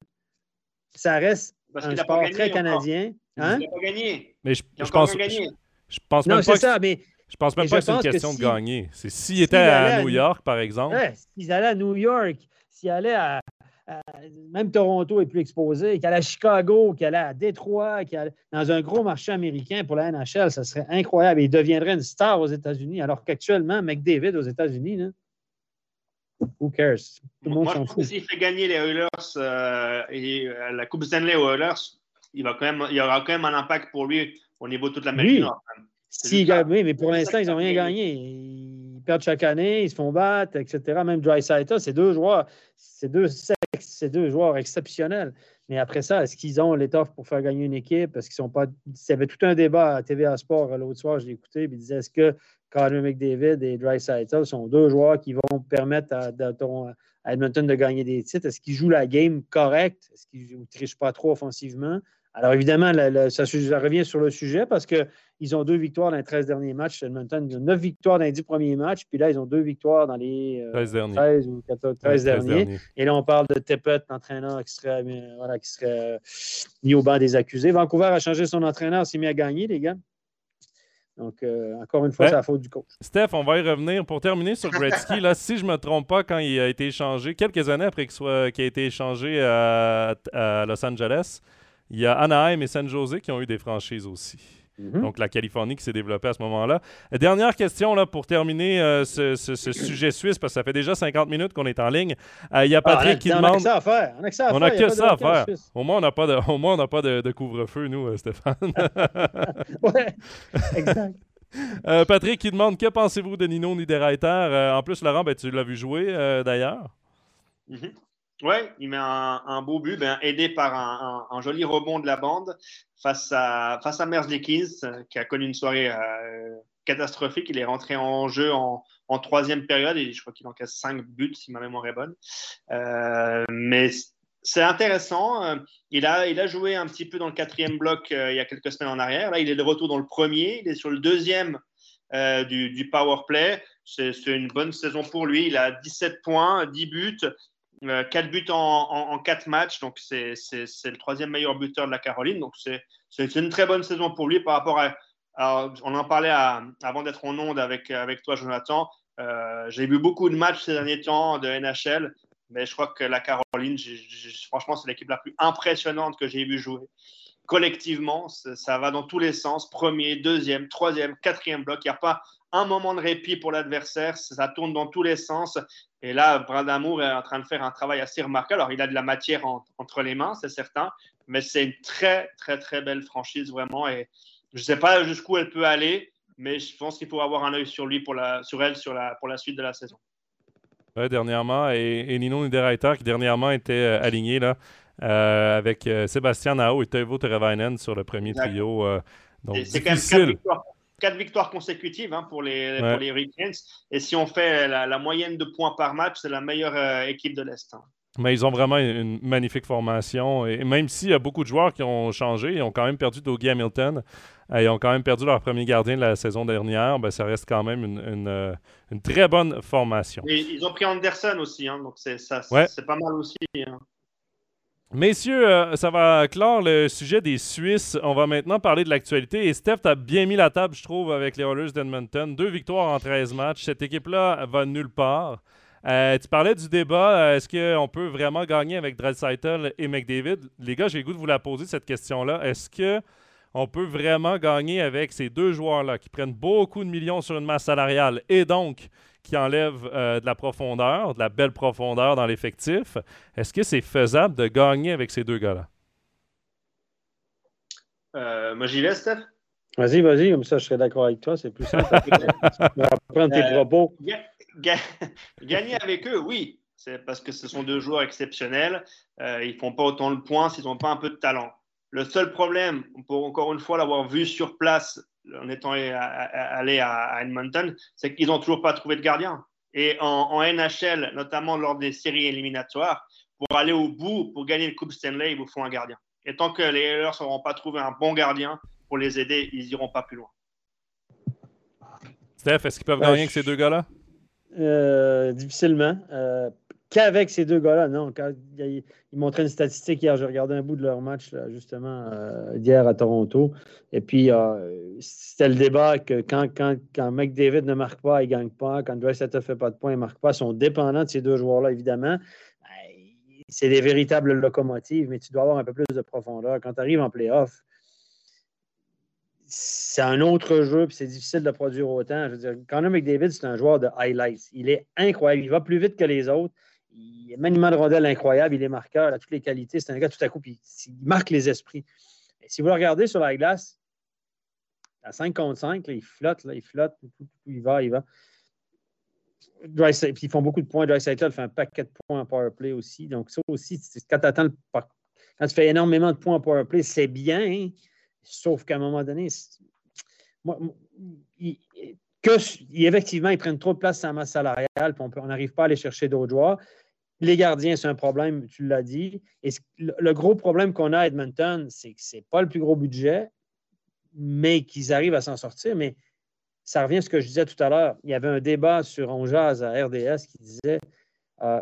Ça reste un sport très canadien. Hein? Il n'a pas gagné. Mais je, je pense, je, pense même pas ça, mais je pense même pas que c'est une question de gagner. C'est s'il était à, New York, par exemple. s'ils allaient à New York, s'ils allaient à, même Toronto est plus exposé, qu'elle à Chicago, qu'elle à Détroit, qu'elle dans un gros marché américain pour la NHL, ça serait incroyable. Il deviendrait une star aux États-Unis, alors qu'actuellement, McDavid aux États-Unis, who cares? Tout le monde s'en fout. S'il fait gagner les Oilers euh, et euh, la Coupe Stanley aux Oilers, il, va quand même, il y aura quand même un impact pour lui au niveau de toute l'Amérique Nord. Si, oui, mais pour l'instant, ils n'ont rien gagné. Ils perdent chaque année, ils se font battre, etc. Même Dry c'est deux joueurs, c'est deux, deux joueurs exceptionnels. Mais après ça, est-ce qu'ils ont l'étoffe pour faire gagner une équipe? Est-ce qu'ils sont pas. Il y avait tout un débat à TVA Sport l'autre soir, je l'ai écouté, puis il disait est-ce que Connor McDavid et Dry sont deux joueurs qui vont permettre à Edmonton de gagner des titres? Est-ce qu'ils jouent la game correcte? Est-ce qu'ils ne trichent pas trop offensivement? Alors évidemment, ça, revient sur le sujet parce qu'ils ont deux victoires dans les 13 derniers matchs. Edmonton, ils ont 9 victoires dans les 10 premiers matchs, puis là, ils ont deux victoires dans les 13, euh, derniers. ou 14, 13, derniers. Et là, on parle de Tepet, l'entraîneur qui serait, euh, qui serait euh, mis au banc des accusés. Vancouver a changé son entraîneur, s'est mis à gagner, les gars. Donc, encore une fois, c'est la faute du coach. Steph, on va y revenir. Pour terminer sur Gretzky, là, si je ne me trompe pas, quand il a été échangé, quelques années après qu'il a été échangé à Los Angeles, il y a Anaheim et San Jose qui ont eu des franchises aussi. Mhm. Donc, la Californie qui s'est développée à ce moment-là. Dernière question là, pour terminer euh, ce, sujet suisse, parce que ça fait déjà 50 minutes qu'on est en ligne. Euh, il y a ah, Patrick qui demande. On a que ça à faire. On a que ça à, on a que ça à faire. Au moins, on n'a pas de, pas de, couvre-feu, nous, euh, Stéphane. oui, exact. Patrick qui demande Que pensez-vous de Nino Niederreiter? En plus, Laurent, ben, tu l'as vu jouer d'ailleurs. Mhm. Oui, il met un, beau but, ben, aidé par un, joli rebond de la bande face à, face à Merzlikins, qui a connu une soirée euh, catastrophique. Il est rentré en jeu en, troisième période et je crois qu'il encaisse cinq buts, si ma mémoire est bonne. Euh, mais c'est intéressant. Il a, il a joué un petit peu dans le quatrième bloc euh, il y a quelques semaines en arrière. Là, il est de retour dans le premier. Il est sur le deuxième du, du power play. C'est une bonne saison pour lui. Il a 17 points, 10 buts. 4 euh, buts en, 4 matchs, donc c'est le troisième meilleur buteur de la Caroline. Donc c'est une très bonne saison pour lui par rapport à. on en parlait avant d'être en onde avec, avec toi, Jonathan. Euh, j'ai vu beaucoup de matchs ces derniers temps de NHL, mais je crois que la Caroline, franchement, c'est l'équipe la plus impressionnante que j'ai vu jouer. Collectivement, ça va dans tous les sens premier, deuxième, troisième, quatrième bloc. Il n'y a pas un moment de répit pour l'adversaire. Ça tourne dans tous les sens. Et là, Bradamour est en train de faire un travail assez remarquable. Alors, il a de la matière entre les mains, c'est certain, mais c'est une très, très, très belle franchise, vraiment. Et je ne sais pas jusqu'où elle peut aller, mais je pense qu'il faut avoir un œil sur lui, pour la, sur elle, sur la, pour la suite de la saison. Oui, dernièrement. Et, Nino Niederreiter, qui dernièrement était euh, aligné là, euh, avec euh, Sébastien Nao et Teuvo Teravainen sur le premier trio. donc, c'est quand même quatre victoires, consécutives hein, pour, les, pour les Hurricanes. Et si on fait la, moyenne de points par match, c'est la meilleure équipe de l'Est. Hein. Mais ils ont vraiment une magnifique formation. Et même s'il y a beaucoup de joueurs qui ont changé, ils ont quand même perdu Dougie Hamilton. Euh, ils ont quand même perdu leur premier gardien de la saison dernière. Ben, ça reste quand même une, euh, très bonne formation. ils ont pris Anderson aussi, hein, donc c'est pas mal aussi. Messieurs, euh, ça va clore le sujet des Suisses. On va maintenant parler de l'actualité. Et Steph, tu as bien mis la table, je trouve, avec les Oilers d'Edmonton. Deux victoires en 13 matchs. Cette équipe-là va nulle part. Euh, tu parlais du débat, euh, est-ce qu'on peut vraiment gagner avec Dreisaitl et McDavid? Les gars, j'ai le goût de vous la poser, cette question-là. Est-ce qu'on peut vraiment gagner avec ces deux joueurs-là qui prennent beaucoup de millions sur une masse salariale? Et donc qui enlèvent euh, de la profondeur, de la belle profondeur dans l'effectif? Est-ce que c'est faisable de gagner avec ces deux gars-là? moi, j'y vais, Steph. Vas-y, vas-y, comme ça je serais d'accord avec toi, c'est plus simple. prendre tes propos. Gagner avec eux, oui. C'est parce que ce sont deux joueurs exceptionnels. Euh, ils ne font pas autant de points s'ils n'ont pas un peu de talent. Le seul problème, pour encore une fois l'avoir vu sur place en étant allé à, Edmonton, c'est qu'ils n'ont toujours pas trouvé de gardien. Et en, NHL, notamment lors des séries éliminatoires, pour aller au bout, pour gagner le Coupe Stanley, il vous faut un gardien. Et tant que les Oilers n'auront pas trouvé un bon gardien pour les aider, ils n'iront pas plus loin. Steph, est-ce qu'ils peuvent gagner avec ces deux gars-là? Euh, difficilement. Euh, qu'avec ces deux gars-là, non. ils, montraient une statistique hier, j'ai regardé un bout de leur match, justement, euh, hier à Toronto. Et puis, c'était le débat que quand, quand, quand McDavid ne marque pas, il ne gagne pas. Quand Dreisaitl ne fait pas de points, il ne marque pas. Ils sont dépendants de ces deux joueurs-là, évidemment. Ben, c'est des véritables locomotives, mais tu dois avoir un peu plus de profondeur. Quand tu arrives en playoff, c'est un autre jeu, puis c'est difficile de produire autant. Je veux dire, McDavid, c'est un joueur de highlights. Il est incroyable. Il va plus vite que les autres. Il a maniement de rondelle incroyable. Il est marqueur. Il a toutes les qualités. C'est un gars tout à coup, puis il marque les esprits. si vous le regardez sur la glace, à 5 contre 5, il flotte, il flotte, il va, il va. Puis ils font beaucoup de points. Dreisaitl fait un paquet de points en power play aussi. Donc, ça aussi, quand tu attends quand tu fais énormément de points en power play, c'est bien. Hein. Sauf qu'à un moment donné, effectivement, ils prennent trop de place sur la masse salariale, puis on n'arrive pas à aller chercher d'autres joueurs. Les gardiens, c'est un problème, tu l'as dit. Et le gros problème qu'on a à Edmonton, c'est que ce n'est pas le plus gros budget, mais qu'ils arrivent à s'en sortir. Mais ça revient à ce que je disais tout à l'heure. Il y avait un débat sur Onjaz à RDS qui disait euh,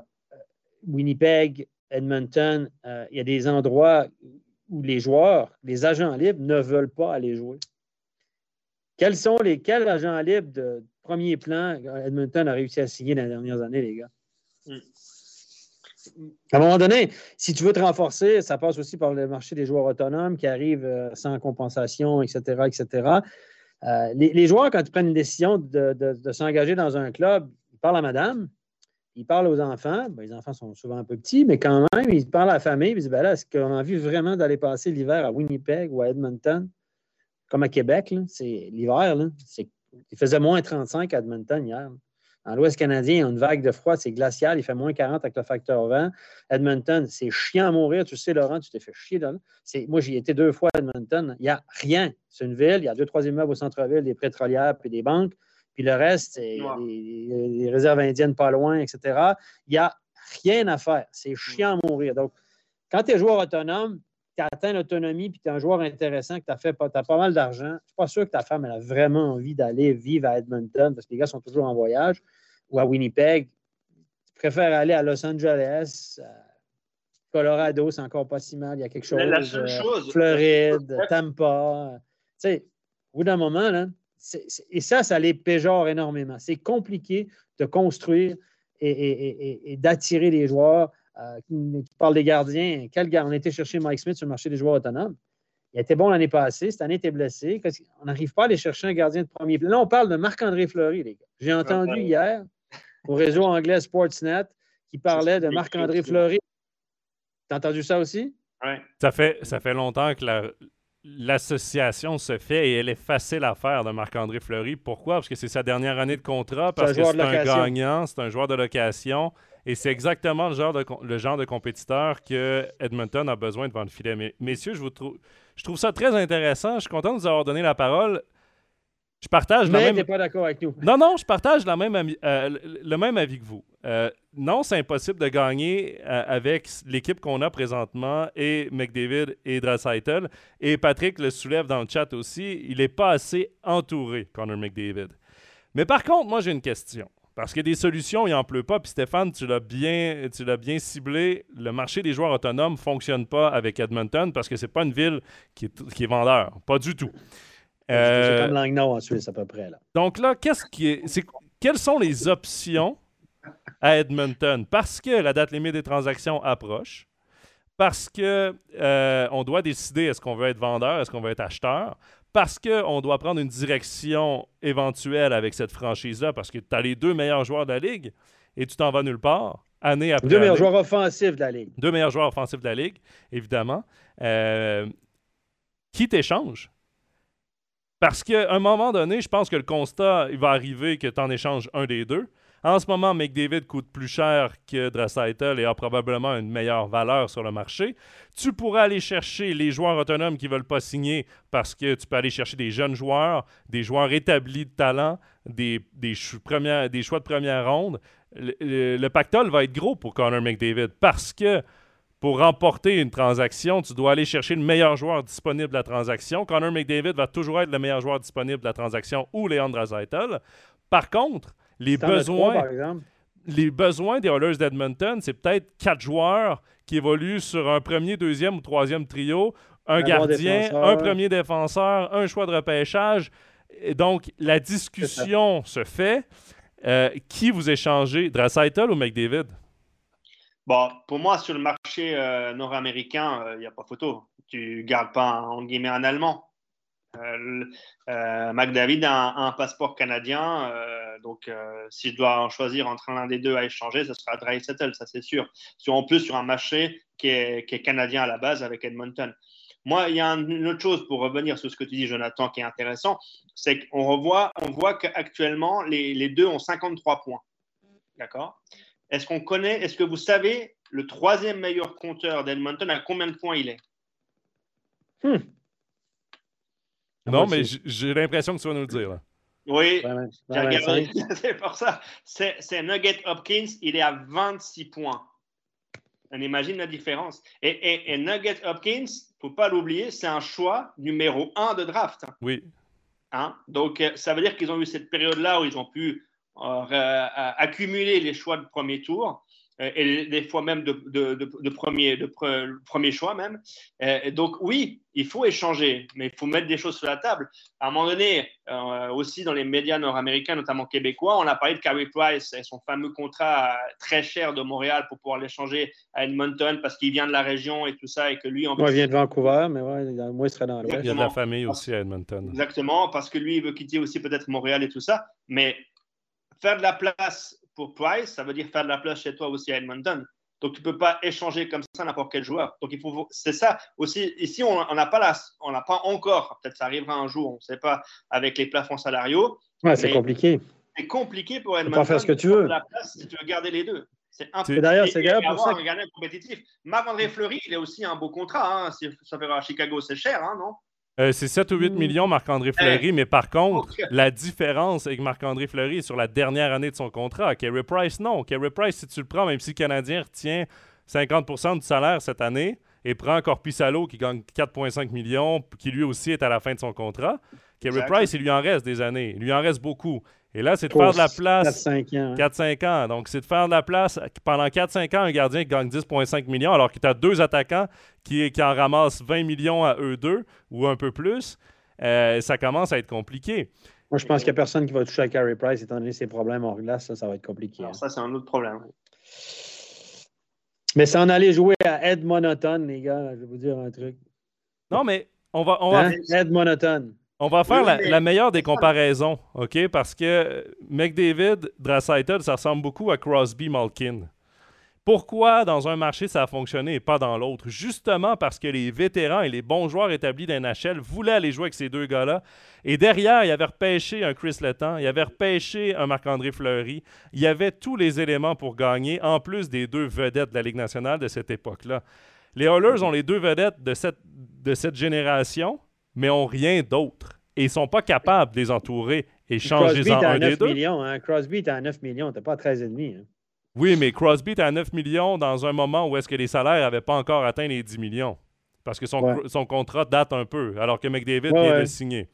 Winnipeg, Edmonton, euh, il y a des endroits où les joueurs, les agents libres ne veulent pas aller jouer. Quels sont les agents libres de premier plan Edmonton a réussi à signer dans les dernières années, les gars? Hmm. À un moment donné, si tu veux te renforcer, ça passe aussi par le marché des joueurs autonomes qui arrivent euh, sans compensation, etc., etc. Euh, les, joueurs, quand ils prennent une décision de, s'engager dans un club, ils parlent à madame, il parle aux enfants. Ben, les enfants sont souvent un peu petits, mais quand même, il parle à la famille. Il dit ben là, est-ce qu'on a envie vraiment d'aller passer l'hiver à Winnipeg ou à Edmonton, comme à Québec? C'est l'hiver. Il faisait moins 35 à Edmonton hier. Dans l'Ouest canadien, il y a une vague de froid, c'est glacial, il fait moins 40 avec le facteur vent. Edmonton, c'est chiant à mourir. Tu sais, Laurent, tu t'es fait chier là. Moi, j'y étais deux fois à Edmonton. Il n'y a rien. C'est une ville, il y a deux, trois immeubles au centre-ville, des pétrolières puis des banques. Puis le reste, c'est les, réserves indiennes pas loin, etc. Il n'y a rien à faire. C'est chiant à mourir. Donc, quand tu es joueur autonome, tu as atteint l'autonomie, puis tu es un joueur intéressant, que tu as, fait, as pas mal d'argent, je ne suis pas sûr que ta femme elle a vraiment envie d'aller vivre à Edmonton, parce que les gars sont toujours en voyage, ou à Winnipeg. Tu préfères aller à Los Angeles, Colorado, c'est encore pas si mal, il y a quelque chose. La, seule euh, chose Floride, Tampa. Tu sais, au bout d'un moment, là, et ça, ça les péjore énormément. C'est compliqué de construire et, d'attirer les joueurs. Euh, tu parles des gardiens. Quel gars? On a été chercher Mike Smith sur le marché des joueurs autonomes. Il était bon l'année passée. Cette année, il était blessé. On n'arrive pas à aller chercher un gardien de premier plan. Là, on parle de Marc-André Fleury, les gars. J'ai entendu hier au réseau anglais Sportsnet qui parlait de Marc-André Fleury. T'as entendu ça aussi? Oui. Ça fait, ça fait longtemps que la, l'association se fait et elle est facile à faire de Marc-André Fleury. Pourquoi? Parce que c'est sa dernière année de contrat, parce que c'est un gagnant, c'est un joueur de location. Et c'est exactement le genre, de, le genre de compétiteur que Edmonton a besoin devant le filet. Mais, messieurs, je, vous trouve, je trouve ça très intéressant. Je suis content de vous avoir donné la parole. Je partage Mais la même. pas d'accord avec nous. Non, non, je partage la même euh, le même avis que vous. Euh, non, c'est impossible de gagner euh, avec l'équipe qu'on a présentement et McDavid et Draisaitl. Et Patrick le soulève dans le chat aussi. Il n'est pas assez entouré, Connor McDavid. Mais par contre, moi, j'ai une question. Parce que des solutions, il n'en pleut pas. Puis Stéphane, tu l'as bien, tu l'as bien ciblé. Le marché des joueurs autonomes ne fonctionne pas avec Edmonton parce que c'est pas une ville qui est, qui est vendeur. Pas du tout. c'est euh, comme Langnau en Suisse à peu près. Là. Donc là, qu'est-ce qui est, quelles sont les options à Edmonton? Parce que la date limite des transactions approche. Parce que euh, on doit décider est-ce qu'on veut être vendeur, est-ce qu'on veut être acheteur? Parce qu'on doit prendre une direction éventuelle avec cette franchise-là, parce que tu as les deux meilleurs joueurs de la Ligue et tu t'en vas nulle part, année après Deux meilleurs joueurs offensifs de la Ligue. Deux meilleurs joueurs offensifs de la Ligue, évidemment. Euh, qui t'échange? Parce qu'à un moment donné, je pense que le constat, il va arriver que tu en échanges un des deux. En ce moment, McDavid coûte plus cher que Draisaitl et a probablement une meilleure valeur sur le marché. Tu pourrais aller chercher les joueurs autonomes qui ne veulent pas signer parce que tu peux aller chercher des jeunes joueurs, des joueurs établis de talent, des, choix de première ronde. Le, pactole va être gros pour Connor McDavid parce que pour remporter une transaction, tu dois aller chercher le meilleur joueur disponible de la transaction. Connor McDavid va toujours être le meilleur joueur disponible de la transaction ou Leandre Draisaitl. Par contre, les besoins, les besoins des Oilers d'Edmonton, c'est peut-être quatre joueurs qui évoluent sur un premier, deuxième ou troisième trio, un, gardien, un premier défenseur, un choix de repêchage. Et donc, la discussion se fait. Euh, qui vous échangez, Draisaitl ou McDavid? Bon, pour moi, sur le marché euh, nord-américain, il euh, n'y a pas photo. Tu ne gardes pas, en guillemets, un Allemand. Euh, euh, McDavid a un, passeport canadien, euh, donc si je dois en choisir entre l'un des deux à échanger, ce sera Dry Settle, ça c'est sûr. Sur, en plus sur un marché qui est, canadien à la base avec Edmonton. Moi, il y a une autre chose pour revenir sur ce que tu dis, Jonathan, qui est intéressant, c'est qu'on revoit, on voit qu'actuellement, les, les, deux ont 53 points. D'accord? Est-ce qu'on connaît, est-ce que vous savez le troisième meilleur compteur d'Edmonton, à combien de points il est? Hmm. Non, mais j'ai l'impression que tu vas nous le dire. Oui, c'est pour ça. C'est Nugget Hopkins, il est à 26 points. On imagine la différence. Et, Nugget Hopkins, il ne faut pas l'oublier, c'est un choix numéro 1 de draft. Oui. Hein? Donc, euh, ça veut dire qu'ils ont eu cette période-là où ils ont pu euh, accumuler les choix de premier tour. Euh, et des fois même de, de, premier, de premier choix même. Euh, donc oui, il faut échanger, mais il faut mettre des choses sur la table. À un moment donné, euh, aussi dans les médias nord-américains, notamment québécois, on a parlé de Carey Price et son fameux contrat très cher de Montréal pour pouvoir l'échanger à Edmonton parce qu'il vient de la région et tout ça et que lui en il vient de Vancouver, mais ouais, moi il serait dans l'Ouest. Il y a de la famille aussi à Edmonton. Exactement, parce que lui il veut quitter aussi peut-être Montréal et tout ça, mais faire de la place pour Price, ça veut dire faire de la place chez toi aussi à Edmonton. Donc, tu ne peux pas échanger comme ça n'importe quel joueur. Donc, il faut, c'est ça aussi. Ici, on n'a pas, on n'a pas encore, peut-être ça arrivera un jour, on ne sait pas, avec les plafonds salariaux. Ouais, c'est compliqué. C'est compliqué pour Edmonton. Tu peux faire ce que tu veux. La place si tu veux garder les deux. C'est impossible. D'ailleurs, c'est pour ça. Un compétitif. Marc-André Fleury, il a aussi un beau contrat. Hein. Si ça fait à Chicago, c'est cher, hein, non? Euh, c'est 7 ou 8 mm. millions, Marc-André Fleury, mais par contre, la différence avec Marc-André Fleury est sur la dernière année de son contrat. Kerry Price, non. Kerry Price, si tu le prends, même si le Canadien retient 50% du salaire cette année et prend Corpissalo qui gagne 4,5 millions, qui lui aussi est à la fin de son contrat, Kerry Price, il lui en reste des années. Il lui en reste beaucoup. Et là, c'est de faire de la place. 4-5 ans. 4-5 ans. Donc, c'est de faire de la place pendant 4-5 ans, un gardien qui gagne 10,5 millions, alors que tu as deux attaquants qui, qui en ramassent 20 millions à eux deux ou un peu plus. Euh, ça commence à être compliqué. Moi, je pense qu'il n'y a personne qui va toucher à Carey Price, étant donné ses problèmes hors glace. Ça, ça va être compliqué. Ça, c'est un autre problème. Mais ça en allait jouer à Ed Monotone, les gars. Je vais vous dire un truc. Non, mais on va, on va, hein? monotone. On va faire la, meilleure des comparaisons, OK? Parce que McDavid, Draisaitl, ça ressemble beaucoup à Crosby, Malkin. Pourquoi dans un marché ça a fonctionné et pas dans l'autre? Justement parce que les vétérans et les bons joueurs établis d'NHL voulaient aller jouer avec ces deux gars-là. Et derrière, il y avait repêché un Chris Letang, il y avait repêché un Marc-André Fleury. Il y avait tous les éléments pour gagner, en plus des deux vedettes de la Ligue nationale de cette époque-là. Les Oilers ont les deux vedettes de cette, de cette génération, mais ont rien d'autre. Et ils sont pas capables de les entourer et changer en un des deux. Millions, hein? Crosby était à 9 millions, t'es pas à 13,5. Hein? Oui, mais Crosby était à 9 millions dans un moment où est-ce que les salaires n'avaient pas encore atteint les 10 millions. Parce que son, son contrat date un peu, alors que McDavid vient de signer.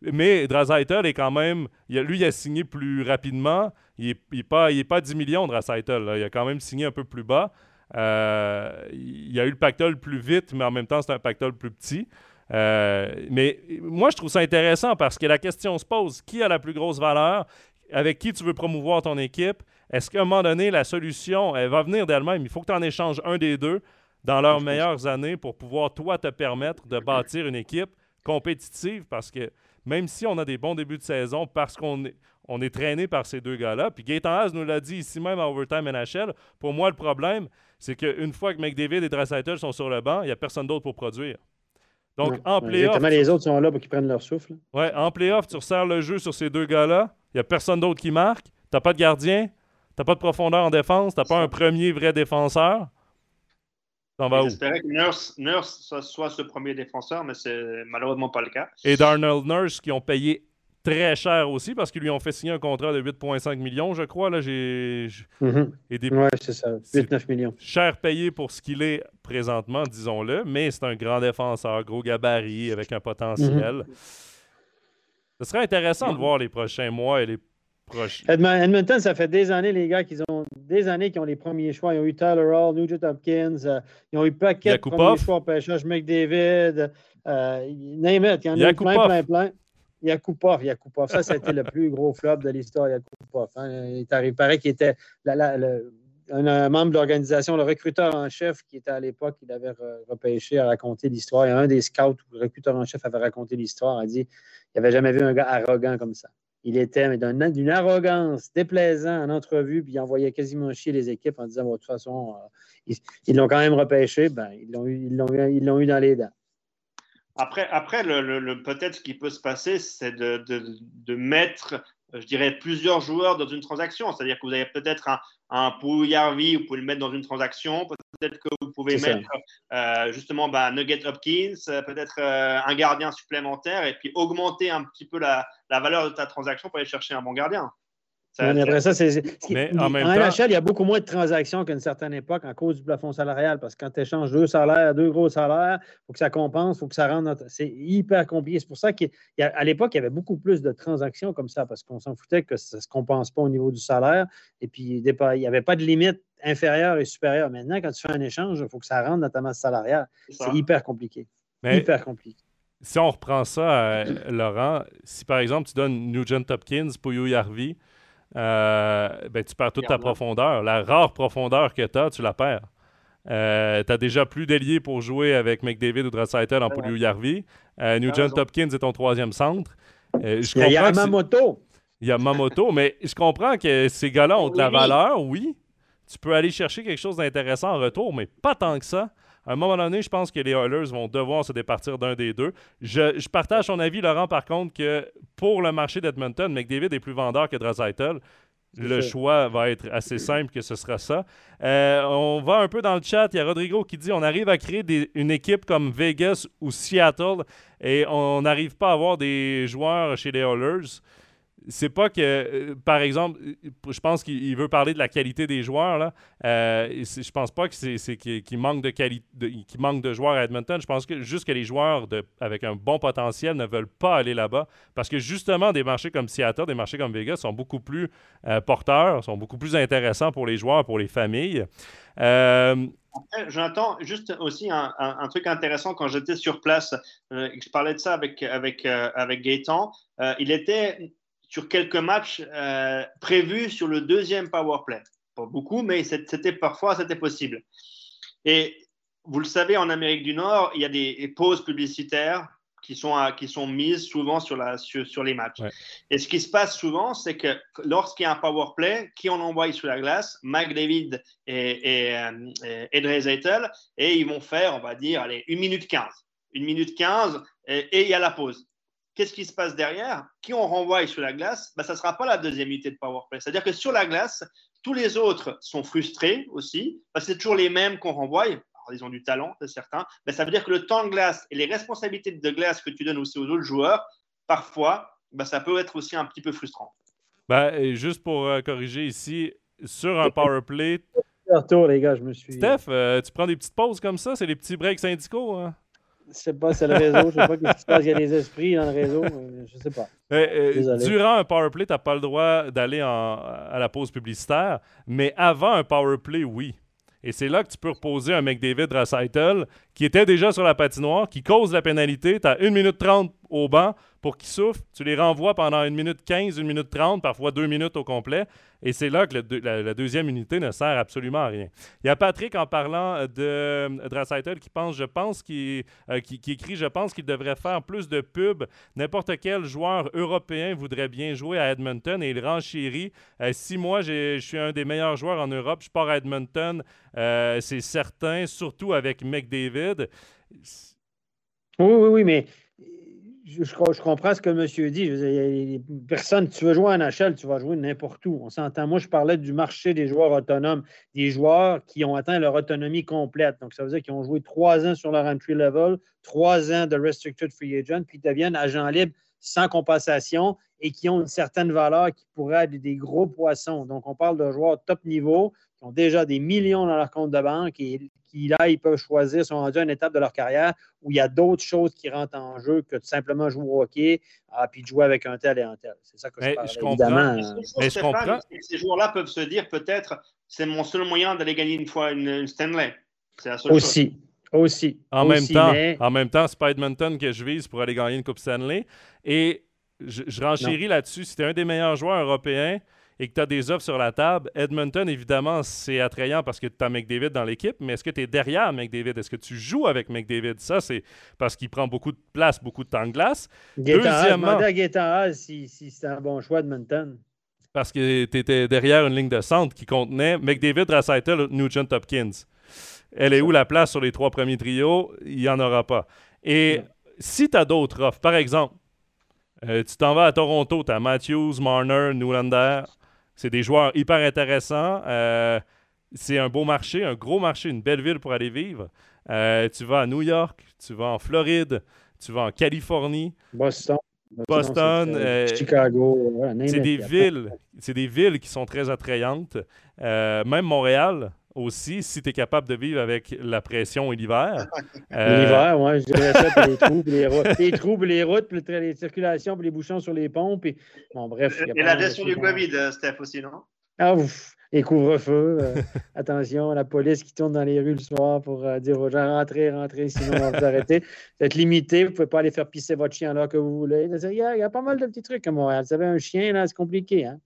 mais Drazaitel est quand même. lui, il a signé plus rapidement. Il n'est pas, il pas 10 millions, Drazaitel. Il a quand même signé un peu plus bas. Euh, il a eu le pactole plus vite, mais en même temps, c'est un pactole plus petit. Euh, mais moi, je trouve ça intéressant parce que la question se pose qui a la plus grosse valeur? Avec qui tu veux promouvoir ton équipe? Est-ce qu'à un moment donné, la solution, elle va venir d'elle-même? Il faut que tu en échanges un des deux dans leurs meilleures années pour pouvoir, toi, te permettre de bâtir une équipe compétitive parce que même si on a des bons débuts de saison, parce qu'on est, on est traîné par ces deux gars-là, puis Gaëtan Haas nous l'a dit ici même à Overtime NHL, pour moi, le problème, c'est qu'une fois que McDavid et Draisaitl sont sur le banc, il n'y a personne d'autre pour produire. Donc, en playoff. les autres sont là pour qu'ils prennent leur souffle. Ouais, en playoff, tu resserres le jeu sur ces deux gars-là. Il n'y a personne d'autre qui marque. Tu n'as pas de gardien. Tu n'as pas de profondeur en défense. Tu n'as pas un premier vrai défenseur. J'espérais que Nurse, Nurse soit ce premier défenseur, mais c'est malheureusement pas le cas. Et Darnell Nurse qui ont payé très cher aussi parce qu'ils lui ont fait signer un contrat de 8,5 millions, je crois. Là, j'ai. Mm-hmm. Oui, c'est ça. 8-9 millions. Cher payé pour ce qu'il est présentement, disons-le, mais c'est un grand défenseur, gros gabarit, avec un potentiel. Mm-hmm. Ce serait intéressant de voir les prochains mois et les prochains. Edmonton, ça fait des années, les gars, qu'ils ont des années qu'ils ont les premiers choix. Ils ont eu Tyler Hall, Nugent Hopkins, euh, ils ont eu paquet de premiers choix au pêchage, McDavid, euh, name it, il y en a eu plein, plein, plein. Yakupov, Yakupov. Ça, c'était le plus gros flop de l'histoire, Yakupov. Hein. Il, paraît qu'il était un, membre de l'organisation, le recruteur en chef qui était à l'époque, il avait repêché à raconter l'histoire. A un des scouts le recruteur en chef avait raconté l'histoire, a dit qu'il n'avait jamais vu un gars arrogant comme ça. Il était d'une arrogance déplaisant en entrevue, puis il envoyait quasiment chier les équipes en disant de toute façon, euh, ils l'ont quand même repêché, ben, ils l'ont eu, eu, eu dans les dents. Après, après le, peut-être ce qui peut se passer, c'est de, de, mettre, je dirais, plusieurs joueurs dans une transaction. C'est-à-dire que vous avez peut-être un, un Pouillarvi, vous pouvez le mettre dans une transaction. Peut-être que vous pouvez mettre euh, justement bah, Nugget Hopkins, euh, peut-être euh, un gardien supplémentaire et puis augmenter un petit peu la, la valeur de ta transaction pour aller chercher un bon gardien. Ça, après ça, c'est. En, NHL, il y a beaucoup moins de transactions qu'à une certaine époque en cause du plafond salarial parce que quand tu échanges deux salaires, deux gros salaires, il faut que ça compense, il faut que ça rende. C'est hyper compliqué. C'est pour ça qu'à l'époque, il y avait beaucoup plus de transactions comme ça parce qu'on s'en foutait que ça ne se compense pas au niveau du salaire. Et puis, il n'y avait pas de limite inférieure et supérieure. Maintenant, quand tu fais un échange, il faut que ça rentre dans ta masse salariale. C'est hyper compliqué. hyper compliqué. Si on reprend ça, euh, Laurent, si par exemple tu donnes Nugent Hopkins, Puyo Yarvi, euh, ben, tu perds toute ta profondeur. La rare profondeur que tu as, tu la perds. Euh, tu as déjà plus d'ailier pour jouer avec McDavid ou Draisaitl en Pouliou Yarvi. Euh, Nugent Hopkins est ton troisième centre. Euh, il y a Mamoto. Il y a Mamoto, mais je comprends que ces gars-là ont de la valeur, oui. Tu peux aller chercher quelque chose d'intéressant en retour, mais pas tant que ça. À un moment donné, je pense que les Oilers vont devoir se départir d'un des deux. Je, partage son avis, Laurent, par contre, que pour le marché d'Edmonton, McDavid est plus vendeur que Draisaitl. Le choix va être assez simple que ce sera ça. Euh, on va un peu dans le chat. Il y a Rodrigo qui dit on arrive à créer une équipe comme Vegas ou Seattle et on n'arrive pas à avoir des joueurs chez les Oilers c'est pas que, euh, par exemple, je pense qu'il veut parler de la qualité des joueurs. Là. Euh, je pense pas que c'est qu'il manque de qualité, manque de joueurs à Edmonton. Je pense que juste que les joueurs de, avec un bon potentiel ne veulent pas aller là-bas parce que justement des marchés comme Seattle, des marchés comme Vegas sont beaucoup plus euh, porteurs, sont beaucoup plus intéressants pour les joueurs, pour les familles. J'entends juste aussi un, truc intéressant quand j'étais sur place. je parlais de ça avec, avec, avec Gaëtan. il était sur quelques matchs euh, prévus sur le deuxième power play. Pas beaucoup, mais c'était parfois c'était possible. Et vous le savez, en Amérique du Nord, il y a des pauses publicitaires qui sont, qui sont mises souvent sur, la, sur, les matchs. Et ce qui se passe souvent, c'est que lorsqu'il y a un power play, qui on envoie sur la glace McDavid et, et, euh, et, et ils vont faire, on va dire, allez, 1 minute 15. 1 minute 15 et, il y a la pause. Qu'est-ce qui se passe derrière? Qui on renvoie sur la glace? Ben, Ça ne sera pas la deuxième unité de power play. C'est-à-dire que sur la glace, tous les autres sont frustrés aussi, parce que c'est toujours les mêmes qu'on renvoie ils ont du talent, c'est certain, mais ça veut dire que le temps de glace et les responsabilités de glace que tu donnes aussi aux autres joueurs, parfois, ben, ça peut être aussi un petit peu frustrant. Ben, juste pour euh, corriger ici, sur un power play. les gars, je me suis. Steph, euh, tu prends des petites pauses comme ça, c'est des petits breaks syndicaux. Hein? Je sais pas, c'est le réseau. Je sais pas ce qui se passe. Il y a des esprits dans le réseau. Je sais pas. Euh, durant un power play, tu n'as pas le droit d'aller à la pause publicitaire, mais avant un power play, oui. Et c'est là que tu peux reposer un McDavid Recital qui était déjà sur la patinoire, qui cause la pénalité. Tu as 1 minute 30 au banc pour qu'il souffle. Tu les renvoies pendant 1 minute 15, 1 minute 30, parfois 2 minutes au complet. Et c'est là que la, deuxième unité ne sert absolument à rien. Il y a Patrick en parlant de Draisaitl qui pense, je pense, euh, écrit, je pense qu'il devrait faire plus de pubs. N'importe quel joueur européen voudrait bien jouer à Edmonton et il renchérit. Euh, si moi, je suis un des meilleurs joueurs en Europe, je pars à Edmonton, euh, c'est certain, surtout avec McDavid. Oui, oui, oui, mais je, comprends ce que monsieur dit. Personne, tu veux jouer en NHL, tu vas jouer n'importe où. On s'entend. Moi, je parlais du marché des joueurs autonomes, des joueurs qui ont atteint leur autonomie complète. Donc, ça veut dire qu'ils ont joué trois ans sur leur entry level, trois ans de restricted free agent, puis deviennent agents libres sans compensation et qui ont une certaine valeur qui pourraient être des gros poissons. Donc, on parle de joueurs top niveau qui ont déjà des millions dans leur compte de banque et qui, là, ils peuvent choisir, sont rendus à une étape de leur carrière où il y a d'autres choses qui rentrent en jeu que de simplement jouer au hockey ah, puis de jouer avec un tel et un tel. C'est ça que je, parle, je comprends. Mais je comprends. Ces joueurs-là peuvent se dire peut-être c'est mon seul moyen d'aller gagner une fois une, Stanley. C'est la seule Aussi. Aussi. En même temps, en même temps, c'est pas Edmonton que je vise pour aller gagner une Coupe Stanley. Et je, je renchéris là-dessus. Si tu es un des meilleurs joueurs européens, et que tu as des offres sur la table, Edmonton, évidemment, c'est attrayant parce que tu as McDavid dans l'équipe, mais est-ce que tu es derrière McDavid? Est-ce que tu joues avec McDavid? Ça, c'est parce qu'il prend beaucoup de place, beaucoup de temps de glace. Deuxièmement, à si, si c'est un bon choix, Edmonton. Parce que tu étais derrière une ligne de centre qui contenait McDavid, Rassaitel, Nugent Hopkins. Elle est où la place sur les trois premiers trios? Il n'y en aura pas. Et si tu as d'autres offres, par exemple, euh, tu t'en vas à Toronto, tu as Matthews, Marner, Newlander. C'est des joueurs hyper intéressants. Euh, c'est un beau marché, un gros marché, une belle ville pour aller vivre. Euh, tu vas à New York, tu vas en Floride, tu vas en Californie. Boston. Boston, Chicago, c'est des villes, c'est des villes qui sont très attrayantes. même Montréal, aussi, si tu es capable de vivre avec la pression et l'hiver. Euh, l'hiver, oui, je dirais ça, puis les trous, puis les routes, les, trous, puis les routes, puis les circulations, puis les bouchons sur les ponts. Puis... Bon, bref. Et la gestion du COVID, euh, Steph, aussi, non? Ah, ouf les couvre-feux. Euh, attention, la police qui tourne dans les rues le soir pour euh, dire aux gens rentrez, rentrez, sinon on va vous arrêter. Vous êtes limité, vous ne pouvez pas aller faire pisser votre chien là que vous voulez. Il y, a, pas mal de petits trucs à Montréal. Vous savez, un chien, là, c'est compliqué. Hein?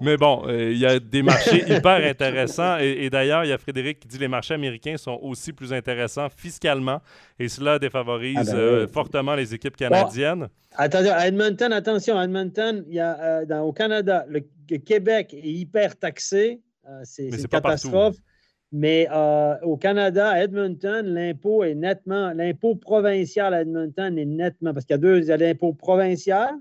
Mais, bon, euh, il y a des marchés hyper intéressants. Et, d'ailleurs, il y a Frédéric qui dit que les marchés américains sont aussi plus intéressants fiscalement et cela défavorise ah ben fortement les équipes canadiennes. Attention, à Edmonton, attention, à Edmonton, y a, dans, au Canada, le Québec est hyper taxé. Euh, c'est une catastrophe. Mais euh, au Canada, à Edmonton, l'impôt est nettement, l'impôt provincial à Edmonton est nettement, parce qu'il y a deux, il y a l'impôt provincial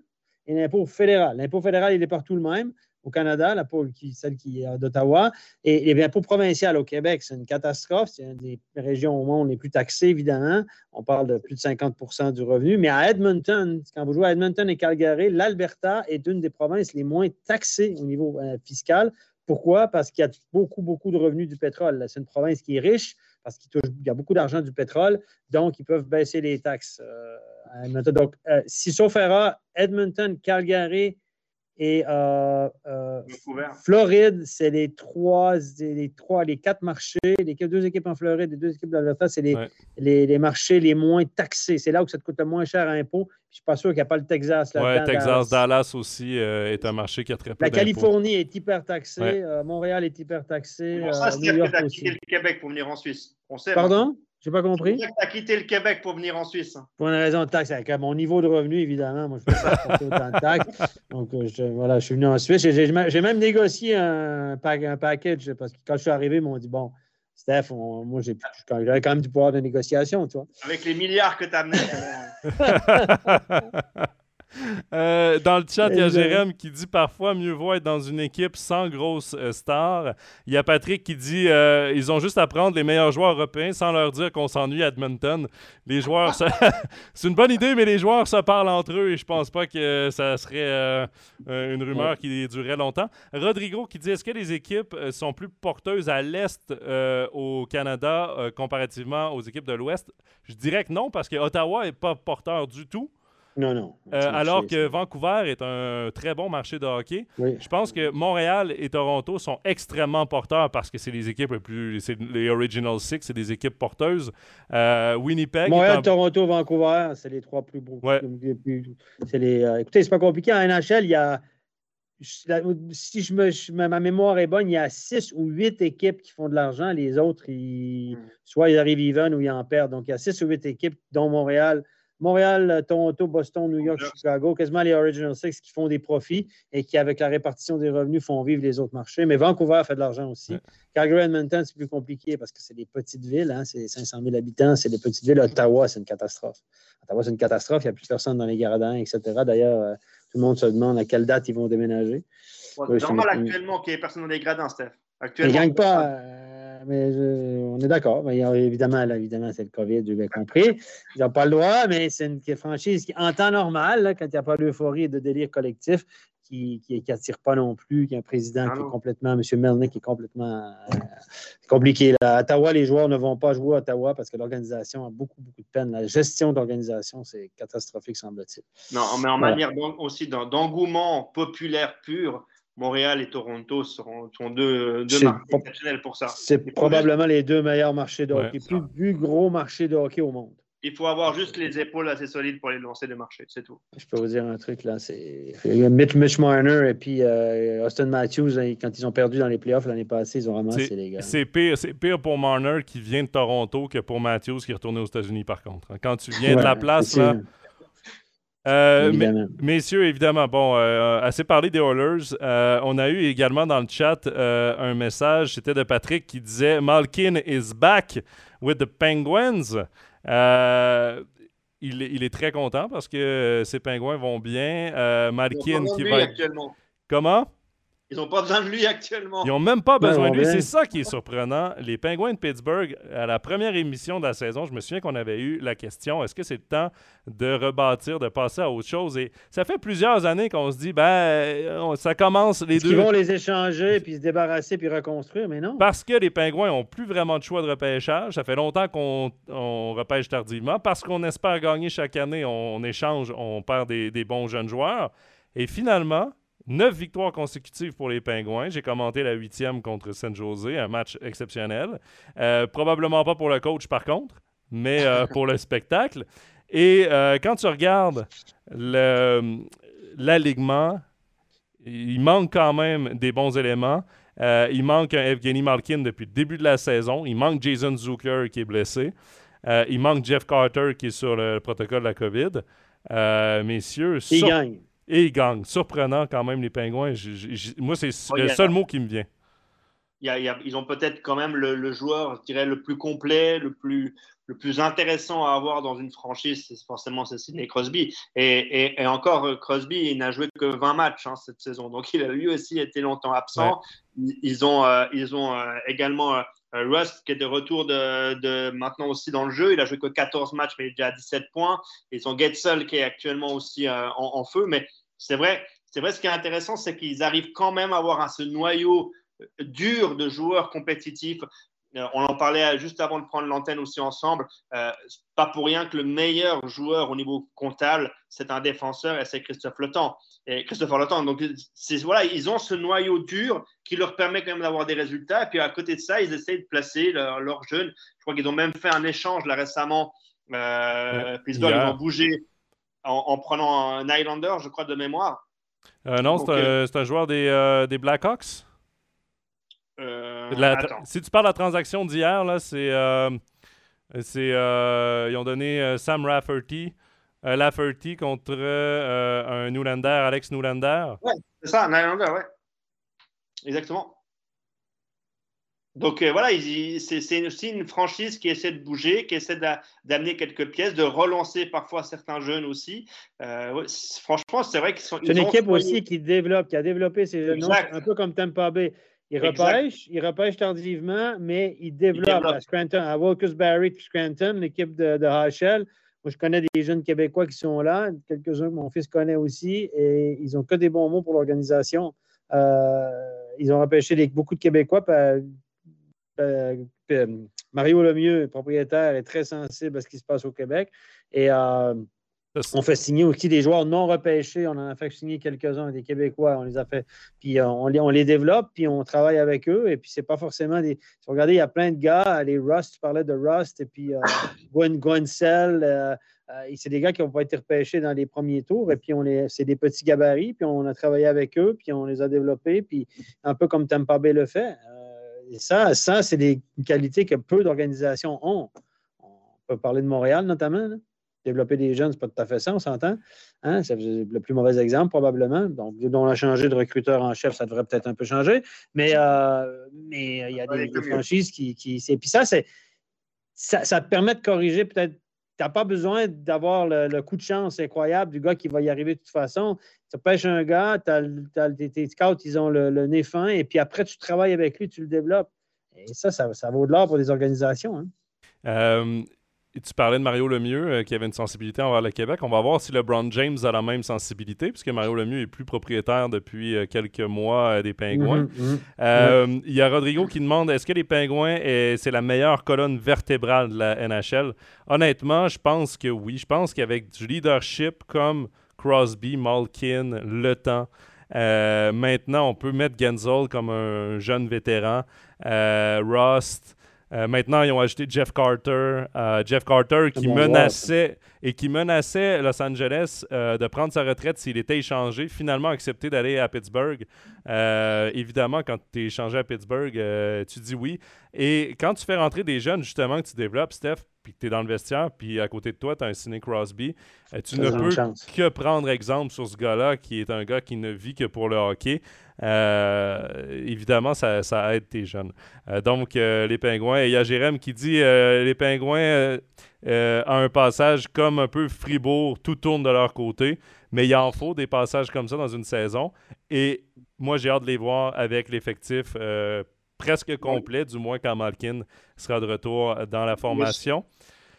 et l'impôt fédéral. L'impôt fédéral, il est partout le même au Canada, la qui, celle qui est d'Ottawa. Et, l'impôt provincial au Québec, c'est une catastrophe. C'est une des régions au monde les plus taxées, évidemment. On parle de plus de 50 du revenu. Mais à Edmonton, quand vous jouez à Edmonton et Calgary, l'Alberta est une des provinces les moins taxées au niveau euh, fiscal. Pourquoi? Parce qu'il y a beaucoup, beaucoup de revenus du pétrole. C'est une province qui est riche parce qu'il y a beaucoup d'argent du pétrole, donc ils peuvent baisser les taxes. Euh. Donc, euh, si Edmonton, Calgary Et euh, euh, Floride, c'est les trois, les trois, les quatre marchés. Les deux équipes en Floride, les deux équipes d'Alberta, c'est les, les, marchés les moins taxés. C'est là où ça te coûte le moins cher à impôt. Je ne suis pas sûr qu'il n'y a pas le Texas. Oui, Texas, Dallas, aussi euh, est un marché qui a très peu La Californie est hyper taxée. Montréal est hyper taxé. ça, c'est que tu as quitté le Québec pour venir en Suisse. On sait, Pardon? J'ai pas compris. Tu as quitté le Québec pour venir en Suisse. Pour une raison de taxe. Avec mon niveau de revenu, évidemment, moi, je ne peux pas porter autant de taxes. Donc, euh, je, voilà, je suis venu en Suisse. J'ai même négocié un, un, package parce que quand je suis arrivé, ils m'ont dit Bon, Steph, moi, j'ai quand même du pouvoir de négociation, tu vois. Avec les milliards que tu as amenés. Euh, dans le chat, il y a Jérém qui dit parfois mieux vaut être dans une équipe sans grosse euh, star. Il y a Patrick qui dit euh, ils ont juste à prendre les meilleurs joueurs européens sans leur dire qu'on s'ennuie à Edmonton. Les joueurs, c'est une bonne idée, mais les joueurs se parlent entre eux et je pense pas que ça serait une rumeur qui durerait longtemps. Rodrigo qui dit est-ce que les équipes sont plus porteuses à l'est au Canada comparativement aux équipes de l'ouest? Je dirais que non parce que Ottawa est pas porteur du tout. Non, non. Euh, alors que Vancouver est un très bon marché de hockey. Je pense que Montréal et Toronto sont extrêmement porteurs parce que c'est les équipes les plus. C'est les Original Six, c'est des équipes porteuses. Euh, Winnipeg. Montréal, Toronto, Vancouver, c'est les trois plus beaux. Ouais. C'est les, euh, écoutez, c'est pas compliqué. En NHL, il y a. Si je me, ma mémoire est bonne, il y a six ou huit équipes qui font de l'argent. Les autres, ils, hmm. soit ils arrivent even ou ils en perdent. Donc, il y a six ou huit équipes, dont Montréal, Montréal, Toronto, Boston, New York, Chicago, quasiment les Original Six qui font des profits et qui, avec la répartition des revenus, font vivre les autres marchés. Mais Vancouver fait de l'argent aussi. Calgary Edmonton, c'est plus compliqué parce que c'est des petites villes, hein, c'est 500 000 habitants, c'est des petites villes. Ottawa, c'est une catastrophe. Ottawa, c'est une catastrophe, il n'y a plus personne dans les gradins, etc. D'ailleurs, euh, tout le monde se demande à quelle date ils vont déménager. c'est normal actuellement qu'il n'y ait personne dans les gradins, Steph. Actuellement, ils ne gagnent pas mais on est d'accord. Évidemment, évidemment, c'est le COVID, j'ai bien compris. Ils n'ont pas le droit, mais c'est une franchise qui, en temps normal, quand il n'y a pas d'euphorie et de délire collectif, qui n'attire pas non plus, qui a un président qui est complètement, M. Melnick, qui est complètement euh, compliqué. À Ottawa, les joueurs ne vont pas jouer à Ottawa parce que l'organisation a beaucoup, beaucoup de peine. La gestion d'organisation, c'est catastrophique, semble-t-il. Non, mais en manière aussi d'engouement populaire pur, Montréal et Toronto seront, sont deux, deux marchés exceptionnels pour ça. C'est probablement les deux meilleurs marchés de hockey, plus, plus, gros marchés de hockey au monde. Il faut avoir juste les épaules assez solides pour les lancer des marchés, c'est tout. Je peux vous dire un truc là, c'est Mitch, Mitch Marner et puis euh, Austin Matthews, hein, quand ils ont perdu dans les playoffs l'année passée, ils ont ramassé les gars. C'est pire, pire pour Marner qui vient de Toronto que pour Matthews qui est retourné aux États-Unis par contre. Quand tu viens de la place là. Euh, messieurs, évidemment, bon, euh, assez parlé des Oilers. Euh, on a eu également dans le chat un message, c'était de Patrick qui disait Malkin is back with the Penguins. Il, il, est très content parce que ses Penguins vont bien. Malkin qui va. Comment? Ils n'ont pas besoin de lui actuellement. Ils n'ont même pas besoin de lui. C'est ça qui est surprenant. Les Penguins de Pittsburgh, à la première émission de la saison, je me souviens qu'on avait eu la question est-ce que c'est le temps de rebâtir, de passer à autre chose? Et ça fait plusieurs années qu'on se dit ben, ça commence les deux. Ils vont les échanger, puis se débarrasser, puis reconstruire, mais non. Parce que les Penguins n'ont plus vraiment de choix de repêchage. Ça fait longtemps qu'on repêche tardivement. Parce qu'on espère gagner chaque année, on, échange, on perd des, des bons jeunes joueurs. Et finalement, Neuf victoires consécutives pour les Pingouins. J'ai commenté la huitième contre San Jose, un match exceptionnel. Euh, probablement pas pour le coach, par contre, mais euh, pour le spectacle. Et euh, quand tu regardes l'alignement, il manque quand même des bons éléments. il manque un Evgeny Malkin depuis le début de la saison. Il manque Jason Zucker qui est blessé. il manque Jeff Carter qui est sur le protocole de la COVID. messieurs, il gagne. Et ils gagnent. Surprenant quand même, les Pingouins. moi, c'est le seul mot qui me vient. ils ont peut-être quand même le, joueur, je dirais, le plus complet, le plus, le plus intéressant à avoir dans une franchise, c'est forcément Sidney Crosby. Et, encore, Crosby, il n'a joué que 20 matchs hein, cette saison. Donc, il a lui aussi été longtemps absent. Ils ont, euh, ils ont euh, également euh, euh, Rust, qui est de retour de, maintenant aussi dans le jeu, il a joué que 14 matchs, mais il est déjà à 17 points. Ils ont Getzel, qui est actuellement aussi euh, en, feu. Mais c'est vrai, vrai, ce qui est intéressant, c'est qu'ils arrivent quand même à avoir un, ce noyau euh, dur de joueurs compétitifs. Euh, on en parlait juste avant de prendre l'antenne aussi ensemble. Euh, pas pour rien que le meilleur joueur au niveau comptable, c'est un défenseur et c'est Christophe Le Et Christopher Donc, voilà, ils ont ce noyau dur qui leur permet quand même d'avoir des résultats. Et puis à côté de ça, ils essayent de placer leurs leur jeunes. Je crois qu'ils ont même fait un échange là récemment. Euh, ils ont bougé en, prenant un Highlander, je crois, de mémoire. Euh, non, c'est un, joueur des, des Blackhawks. Euh, si tu parles de la transaction d'hier, là, c'est. Euh, c'est euh, ils ont donné Sam Rafferty, Lafferty contre un Newlander, Alex Newlander. Ouais, c'est ça, un Newlander, ouais. Exactement. Donc voilà, c'est aussi une franchise qui essaie de bouger, qui essaie d'amener quelques pièces, de relancer parfois certains jeunes aussi. franchement, c'est vrai qu'ils sont. C'est une équipe aussi qui développe, qui a développé ces jeunes, un peu comme Tampa Bay. Il repêche, il repêche tardivement, mais il développe, à Scranton, à Wilkes-Barre puis Scranton, l'équipe de, de HL. Moi, je connais des jeunes Québécois qui sont là, quelques-uns que mon fils connaît aussi, et ils n'ont que des bons mots pour l'organisation. Euh, ils ont repêché beaucoup de Québécois. Euh, euh, Mario Lemieux, propriétaire, est très sensible à ce qui se passe au Québec. Et on fait signer aussi des joueurs non repêchés. On en a fait signer quelques-uns, des Québécois. On les a fait. Puis euh, on, les, on les développe, puis on travaille avec eux. Et puis, c'est pas forcément des. Si vous regardez, il y a plein de gars. Les Rust, tu parlais de Rust, et puis euh, Gwen, Gwencel. Euh, c'est des gars qui n'ont pas été repêchés dans les premiers tours. Et puis, on les, c'est des petits gabarits. Puis, on a travaillé avec eux, puis on les a développés. Puis, un peu comme Tampa Bay le fait. et ça, ça c'est des qualités que peu d'organisations ont. On peut parler de Montréal, notamment. Là développer des jeunes, ce n'est pas tout à fait ça, on s'entend. Hein? C'est le plus mauvais exemple, probablement. Donc, on a changé de recruteur en chef, ça devrait peut-être un peu changer. Mais, euh, mais il y a des, franchises qui. qui puis ça, c'est, ça, ça, te permet de corriger peut-être. Tu n'as pas besoin d'avoir le, coup de chance incroyable du gars qui va y arriver de toute façon. Tu pêches un gars, tes scouts, ils ont le, nez fin, et puis après, tu travailles avec lui, tu le développes. Et ça, ça, ça vaut de l'or pour des organisations. Hein. Euh, tu parlais de Mario Lemieux euh, qui avait une sensibilité envers le Québec. On va voir si LeBron James a la même sensibilité, puisque Mario Lemieux est plus propriétaire depuis euh, quelques mois euh, des Pingouins. Mhm, mhm. Il y a Rodrigo qui demande est-ce que les Pingouins, c'est la meilleure colonne vertébrale de la NHL Honnêtement, je pense que oui. Je pense qu'avec du leadership comme Crosby, Malkin, Le Temps, maintenant, on peut mettre Genzel comme un jeune vétéran, Rust. Euh, maintenant, ils ont ajouté Jeff Carter. Euh, Jeff Carter qui menaçait et qui menaçait Los Angeles euh, de prendre sa retraite s'il était échangé. Finalement, accepté d'aller à Pittsburgh. évidemment, quand tu es échangé à Pittsburgh, tu dis oui. Et quand tu fais rentrer des jeunes, justement, que tu développes, Steph, puis que tu es dans le vestiaire, puis à côté de toi, tu as un Sidney Crosby, tu ne peux que prendre exemple sur ce gars-là, qui est un gars qui ne vit que pour le hockey. Euh, évidemment, ça, aide tes jeunes. Euh, donc, euh, les pingouins, il y a Jérém qui dit les pingouins ont un passage comme un peu Fribourg, tout tourne de leur côté, mais il en faut des passages comme ça dans une saison. Et moi, j'ai hâte de les voir avec l'effectif presque complet, du moins quand Malkin sera de retour dans la formation.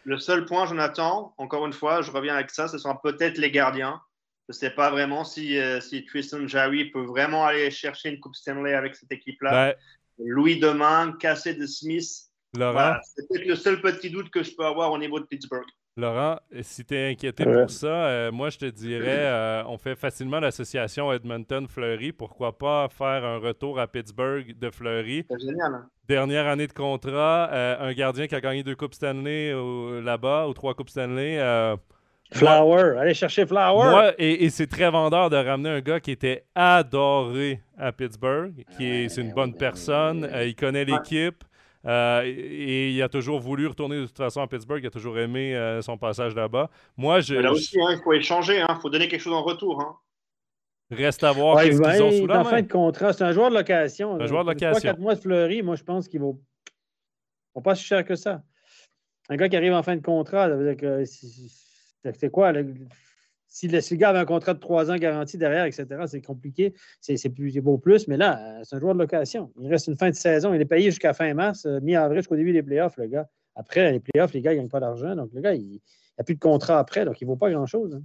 Le seul point, Jonathan, encore une fois, je reviens avec ça, ce sont peut-être les gardiens. Je ne sais pas vraiment si, euh, si Tristan Jarry peut vraiment aller chercher une Coupe Stanley avec cette équipe-là. Louis Demain, Cassé de Smith. Laurent. c'est peut-être le seul petit doute que je peux avoir au niveau de Pittsburgh. Laurent, si tu es inquiété pour ça, euh, moi je te dirais, euh, on fait facilement l'association Edmonton-Fleury. Pourquoi pas faire un retour à Pittsburgh de Fleury? C'est génial. Hein? Dernière année de contrat, un gardien qui a gagné deux Coupes Stanley là-bas ou trois Coupes Stanley. Flower, allez chercher Flower. Moi, et, c'est très vendeur de ramener un gars qui était adoré à Pittsburgh, qui est, c'est une bonne personne, euh, il connaît l'équipe. Euh, et il a toujours voulu retourner de toute façon à Pittsburgh. Il a toujours aimé euh, son passage là-bas. Moi, je. là aussi, hein, il faut échanger. Il hein. faut donner quelque chose en retour. Hein. Reste à voir ce qu'ils ont sous la en fin de contrat. C'est un joueur de location. Un joueur de location. 4 mois de Fleury, moi, je pense qu'il vaut, vaut pas si cher que ça. Un gars qui arrive en fin de contrat, ça veut dire que c'est quoi? si le gars avait un contrat de trois ans garanti derrière, etc., c'est compliqué. C'est plus beau plus, mais là, euh, c'est un joueur de location. Il reste une fin de saison. Il est payé jusqu'à fin mars, euh, mi-avril jusqu'au début des playoffs, le gars. Après, les playoffs, les gars, ne gagnent pas d'argent. Donc, le gars, il n'a plus de contrat après, donc il ne vaut pas grand-chose. Hein.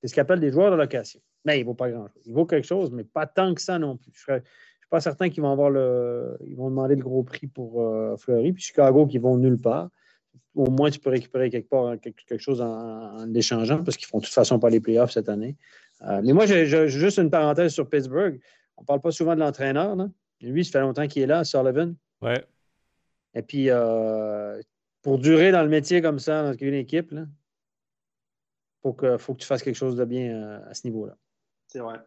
C'est ce qu'on appelle des joueurs de location. Mais il ne vaut pas grand-chose. Il vaut quelque chose, mais pas tant que ça non plus. Je suis pas certain qu'ils vont avoir le. Ils vont demander le gros prix pour euh, Fleury. Puis Chicago qui vont nulle part. Au moins, tu peux récupérer quelque part quelque, chose en, en l'échangeant parce qu'ils font de toute façon pas les playoffs cette année. Euh, mais moi, j'ai juste une parenthèse sur Pittsburgh. On ne parle pas souvent de l'entraîneur. Lui, ça fait longtemps qu'il est là, Sullivan. Ouais. Et puis, euh, pour durer dans le métier comme ça, dans une équipe, il faut que, faut que tu fasses quelque chose de bien euh, à ce niveau-là. C'est vrai.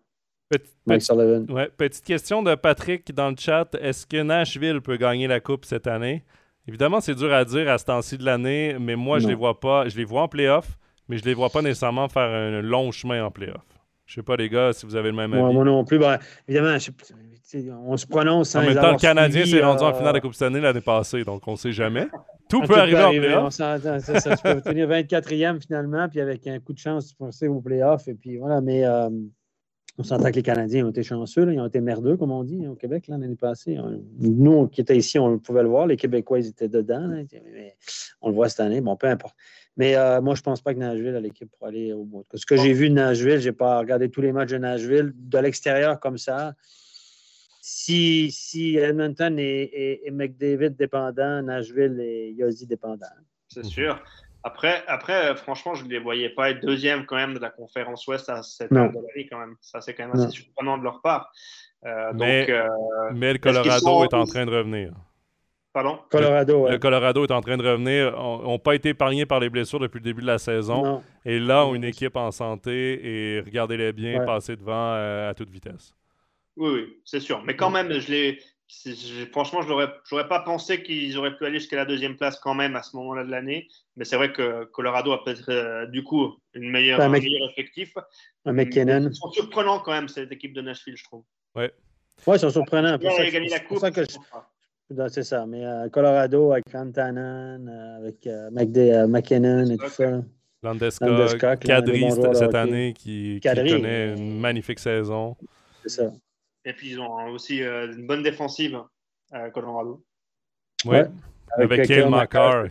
Ouais, petite question de Patrick dans le chat. Est-ce que Nashville peut gagner la Coupe cette année? Évidemment, c'est dur à dire à ce temps-ci de l'année, mais moi, je les vois pas. Je les vois en playoff, mais je les vois pas nécessairement faire un long chemin en playoff. Je sais pas, les gars, si vous avez le même avis. Moi, non plus. Ben, évidemment, on se prononce sans En même temps, le Canadien s'est rendu en finale de la Coupe Stanley l'année passée, donc on ne sait jamais. Tout peut arriver en playoff. Ça, tu peux tenir 24e finalement, puis avec un coup de chance, tu peux passer au playoff. Et puis voilà, mais euh, on s'entend que les Canadiens ont été chanceux, ils ont été merdeux, comme on dit, au Québec l'année passée. nous qui étions ici, on pouvait le voir. Les Québécois, ils étaient dedans. on le voit cette année. Bon, peu importe. Mais euh, moi, je ne pense pas que Nashville a l'équipe pour aller au bout. Ce que j'ai vu de Nashville, je n'ai pas regardé tous les matchs de Nashville de l'extérieur comme ça. Si, si Edmonton et, McDavid dépendants, Nashville et Yossi dépendants. C'est sûr. Après, après, franchement, je ne les voyais pas être deuxième quand même de la conférence Ouest à cette heure de la vie quand même. Ça, c'est quand même assez surprenant de leur part. Euh, mais, donc, euh, mais, le Colorado est en train de revenir. Pardon? Colorado. Le, Colorado est en train de revenir. N'ont pas été épargnés par les blessures depuis le début de la saison. Et là, ont une équipe en santé et regardez-les bien passer devant euh, à toute vitesse. Oui, oui, c'est sûr. Mais quand même, je l'ai. Franchement, je n'aurais pas pensé qu'ils auraient pu aller jusqu'à la deuxième place quand même à ce moment-là de l'année. Mais c'est vrai que Colorado a peut-être euh, du coup une meilleure, un, meilleur effectif. Un McKinnon. Ils sont surprenants quand même, cette équipe de Nashville, je trouve. Oui. Oui, ils sont surprenants. Pour ça, gagné la coupe. C'est ça, mais euh, Colorado avec Rantanen, euh, avec euh, euh, McKinnon et tout ça. Landeskog, Kadri cette année qui, connaît une magnifique saison. C'est ça. Et puis ils ont aussi une bonne défensive à Colorado. Oui. Avec, Kale McCarr.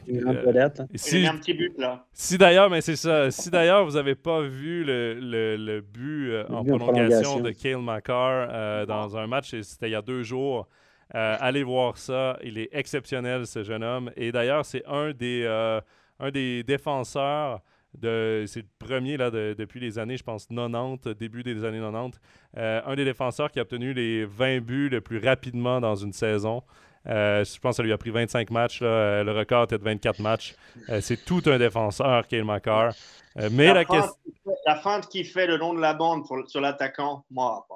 Si, un petit but là. Si d'ailleurs, mais c'est ça. Si d'ailleurs vous n'avez pas vu le, le, le but en prolongation, de Kale McCarr dans un match, c'était il y a deux jours. Euh, allez voir ça. Il est exceptionnel, ce jeune homme. Et d'ailleurs, c'est un, des, euh, un des défenseurs. De, c'est le premier là, depuis les années, je pense, 90, début des années 90. Euh, un des défenseurs qui a obtenu les 20 buts le plus rapidement dans une saison. je pense que ça lui a pris 25 matchs. Le record était de 24 matchs. c'est tout un défenseur, Kyle McCarr. mais la, la, la feinte qu'il fait le long de la bande sur l'attaquant, moi,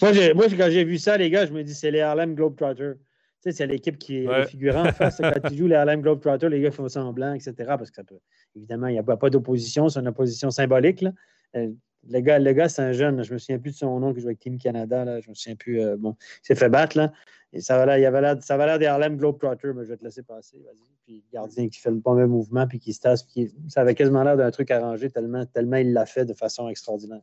moi, moi, quand j'ai vu ça, les gars, je me dis, c'est les Harlem Globetrotters. Tu sais, c'est l'équipe qui est figurant en face. quand tu joues les Harlem Globetrotters, les gars font semblant, etc. Parce que ça peut, évidemment, il n'y a pas, d'opposition, c'est une opposition symbolique. Là. Euh, le gars, le gars c'est un jeune. Je ne me souviens plus de son nom qui joue avec Team Canada. Là. Je me souviens plus. Euh, bon, il s'est fait battre. Là. Et ça va l'air, des Harlem Globetrotters, mais je vais te laisser passer. Vas-y. Puis le gardien qui fait le bon même mouvement, puis qui se tasse. Puis ça avait quasiment l'air d'un truc arrangé tellement, tellement il l'a fait de façon extraordinaire.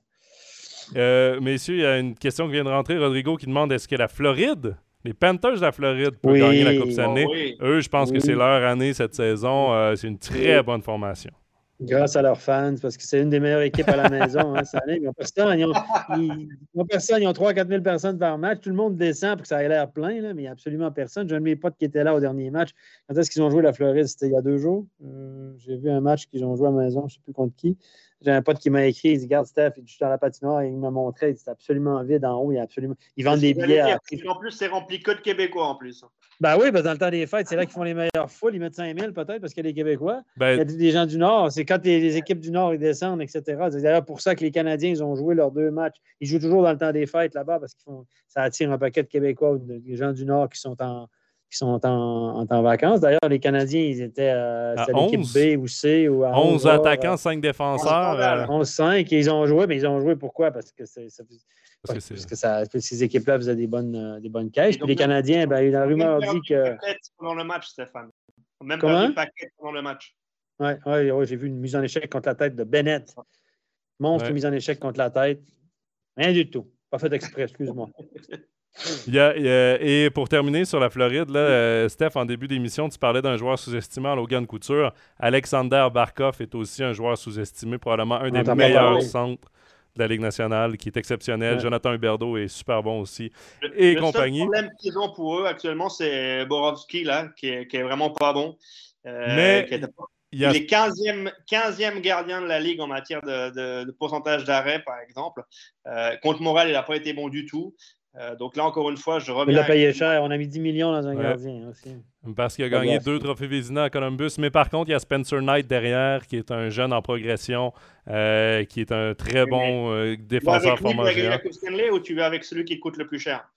Euh, messieurs, il y a une question qui vient de rentrer. Rodrigo qui demande est-ce que la Floride, les Panthers de la Floride, peuvent gagner la Coupe Stanley oh, Eux, je pense que c'est leur année cette saison. Euh, c'est une très bonne formation. Grâce à leurs fans, parce que c'est une des meilleures équipes à la maison hein, cette année. Ils n'ont personne. Ils ont, personne. Ils ont 3 4 000 personnes par match. Tout le monde descend pour que ça ait l'air plein, là, mais il n'y a absolument personne. J'ai un de mes potes qui était là au dernier match. Quand est-ce qu'ils ont joué la Floride? C'était il y a deux jours. Euh, j'ai vu un match qu'ils ont joué à la maison, je ne sais plus contre qui. J'ai un pote qui m'a écrit, il dit Regarde, Steph, je suis dans la patinoire, il m'a montré, c'est absolument vide en haut, il y a absolument. Ils vendent des billets. À... En plus, c'est rempli que de Québécois en plus. Ben oui, parce que dans le temps des fêtes, c'est là qu'ils font les meilleures foules. Ils mettent 5000 peut-être parce qu'il y a des Québécois. Ben il y a des gens du Nord. C'est quand les, équipes du Nord ils descendent, etc. C'est d'ailleurs pour ça que les Canadiens ils ont joué leurs deux matchs. Ils jouent toujours dans le temps des fêtes là-bas parce que ça attire un paquet de Québécois ou des gens du Nord qui sont en, qui sont en, en, vacances. D'ailleurs, les Canadiens, ils étaient euh, à l'équipe B ou C. Ou à 11, attaquants, 5 défenseurs. 11-5, euh. ils ont joué, mais ils ont joué pourquoi? Parce que, c'est, parce que, ça, ces équipes-là faisaient des bonnes, euh, des bonnes caisses. Puis les Canadiens, ben, la rumeur dit que. pendant le match, Stéphane. Même paquet pendant le match. Oui, ouais, ouais, j'ai vu une mise en échec contre la tête de Bennett. Monstre mise en échec contre la tête. Rien du tout. Pas fait exprès, excuse-moi. et pour terminer sur la Floride, là, euh, Steph, en début d'émission, tu parlais d'un joueur sous-estimé à Logan Couture. Alexander Barkov est aussi un joueur sous-estimé, probablement un des meilleurs centres de la Ligue nationale qui est exceptionnel. Ouais. Jonathan Huberdeau est super bon aussi. Le- Et le compagnie. seul problème qu'ils ont pour eux actuellement, c'est Borowski, là, qui est, qui est vraiment pas bon. Euh, Mais qui est- Il y a Il est 15e, 15e gardien de la Ligue en matière de, de- de pourcentage d'arrêt, par exemple. Euh, contre Montréal, il n'a pas été bon du tout. Euh, donc là, encore une fois, je Il reviens. l'a payé cher. On a mis 10 millions dans un Ouais. gardien aussi. Parce qu'il a gagné deux trophées Vézina à Columbus. Mais par contre, il y a Spencer Knight derrière, qui est un jeune en progression, euh, qui est un très bon euh, Tu vas défenseur avec lui la Coupe Stanley ou tu vas avec celui qui coûte le plus cher?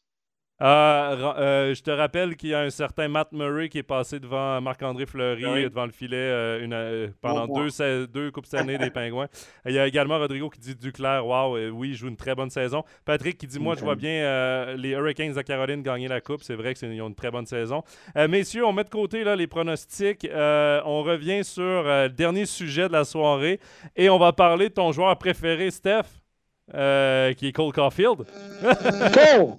Euh, je te rappelle qu'il y a un certain Matt Murray qui est passé devant Marc-André Fleury, oui. euh, devant le filet euh, une, euh, pendant Bon deux, sa- deux Coupes Stanley des Pingouins. Il y a également Rodrigo qui dit Duclair, waouh, euh, oui, il joue une très bonne saison. Patrick qui dit Moi, je vois bien euh, les Hurricanes de Caroline gagner la Coupe. C'est vrai qu'ils ont une très bonne saison. Euh, messieurs, on met de côté là, les pronostics. Euh, on revient sur euh, le dernier sujet de la soirée et on va parler de ton joueur préféré, Steph, euh, qui est Cole Caulfield. Cole!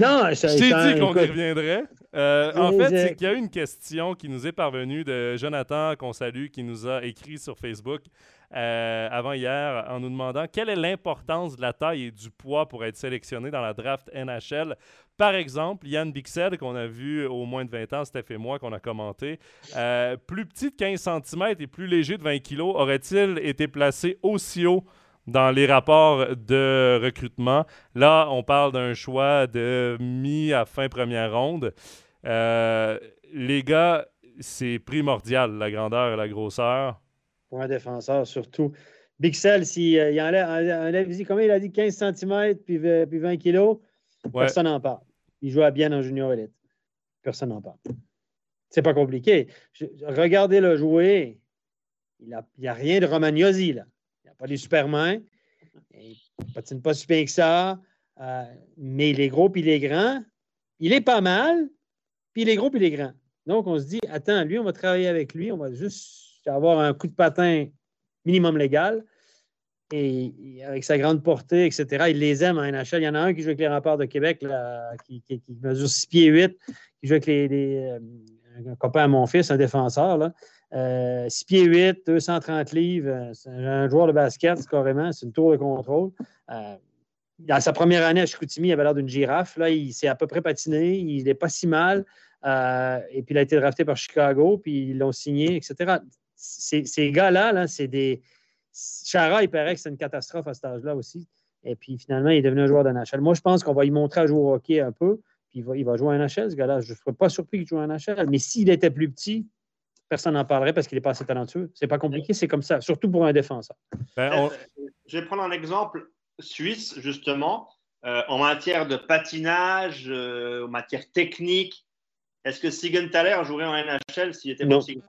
Non, Je t'ai dit qu'on y reviendrait. Euh, en fait, c'est qu'il y a une question qui nous est parvenue de Jonathan, qu'on salue, qui nous a écrit sur Facebook euh, avant hier en nous demandant quelle est l'importance de la taille et du poids pour être sélectionné dans la draft NHL. Par exemple, Yann Bixel, qu'on a vu au moins de 20 ans, Steph et moi, qu'on a commenté, euh, plus petit de 15 cm et plus léger de 20 kg, aurait-il été placé aussi haut dans les rapports de recrutement? Là, on parle d'un choix de mi à fin première ronde. Euh, les gars, c'est primordial, la grandeur et la grosseur. Pour un défenseur, surtout. Bixel, s'il euh, il enlève, enlève, enlève- comment il a dit, 15 cm puis, v- puis 20 kg, Ouais. personne n'en parle. Il joue à bien en junior élite. Personne n'en parle. C'est pas compliqué. Je- Regardez-le jouer. Il n'y a, a rien de Romagnosi, là. Pas des super mains. Il ne patine pas si bien que ça. Euh, mais il est gros puis il est grand. Il est pas mal, puis il est gros puis il est grand. Donc, on se dit, attends, lui, on va travailler avec lui. On va juste avoir un coup de patin minimum légal. Et, avec sa grande portée, etc., il les aime en NHL. Il y en a un qui joue avec les remparts de Québec, qui, mesure 6 pieds 8, qui joue avec euh, un copain à mon fils, un défenseur. Là. Euh, 6 pieds 8, 230 livres. euh, C'est un, joueur de basket, carrément. C'est une tour de contrôle. Euh, dans sa première année à Chicoutimi, il avait l'air d'une girafe. Là, il s'est à peu près patiné. Il n'est pas si mal. Euh, et puis, il a été drafté par Chicago, puis ils l'ont signé, etc. Ces, ces gars-là, là, c'est des. Chara, il paraît que c'est une catastrophe à cet âge-là aussi. Et puis, finalement, il est devenu un joueur de NHL. Moi, je pense qu'on va lui montrer à jouer au hockey un peu, puis il va, il va jouer à NHL, ce gars-là. Je ne serais pas surpris qu'il joue à NHL. Mais s'il était plus petit, personne n'en parlerait parce qu'il n'est pas assez talentueux. C'est pas compliqué, c'est comme ça, surtout pour un défenseur. Ben, on- Je vais prendre un exemple suisse, justement, euh, en matière de patinage, euh, en matière technique. Est-ce que Sigenthaler jouerait en NHL s'il était Non. possible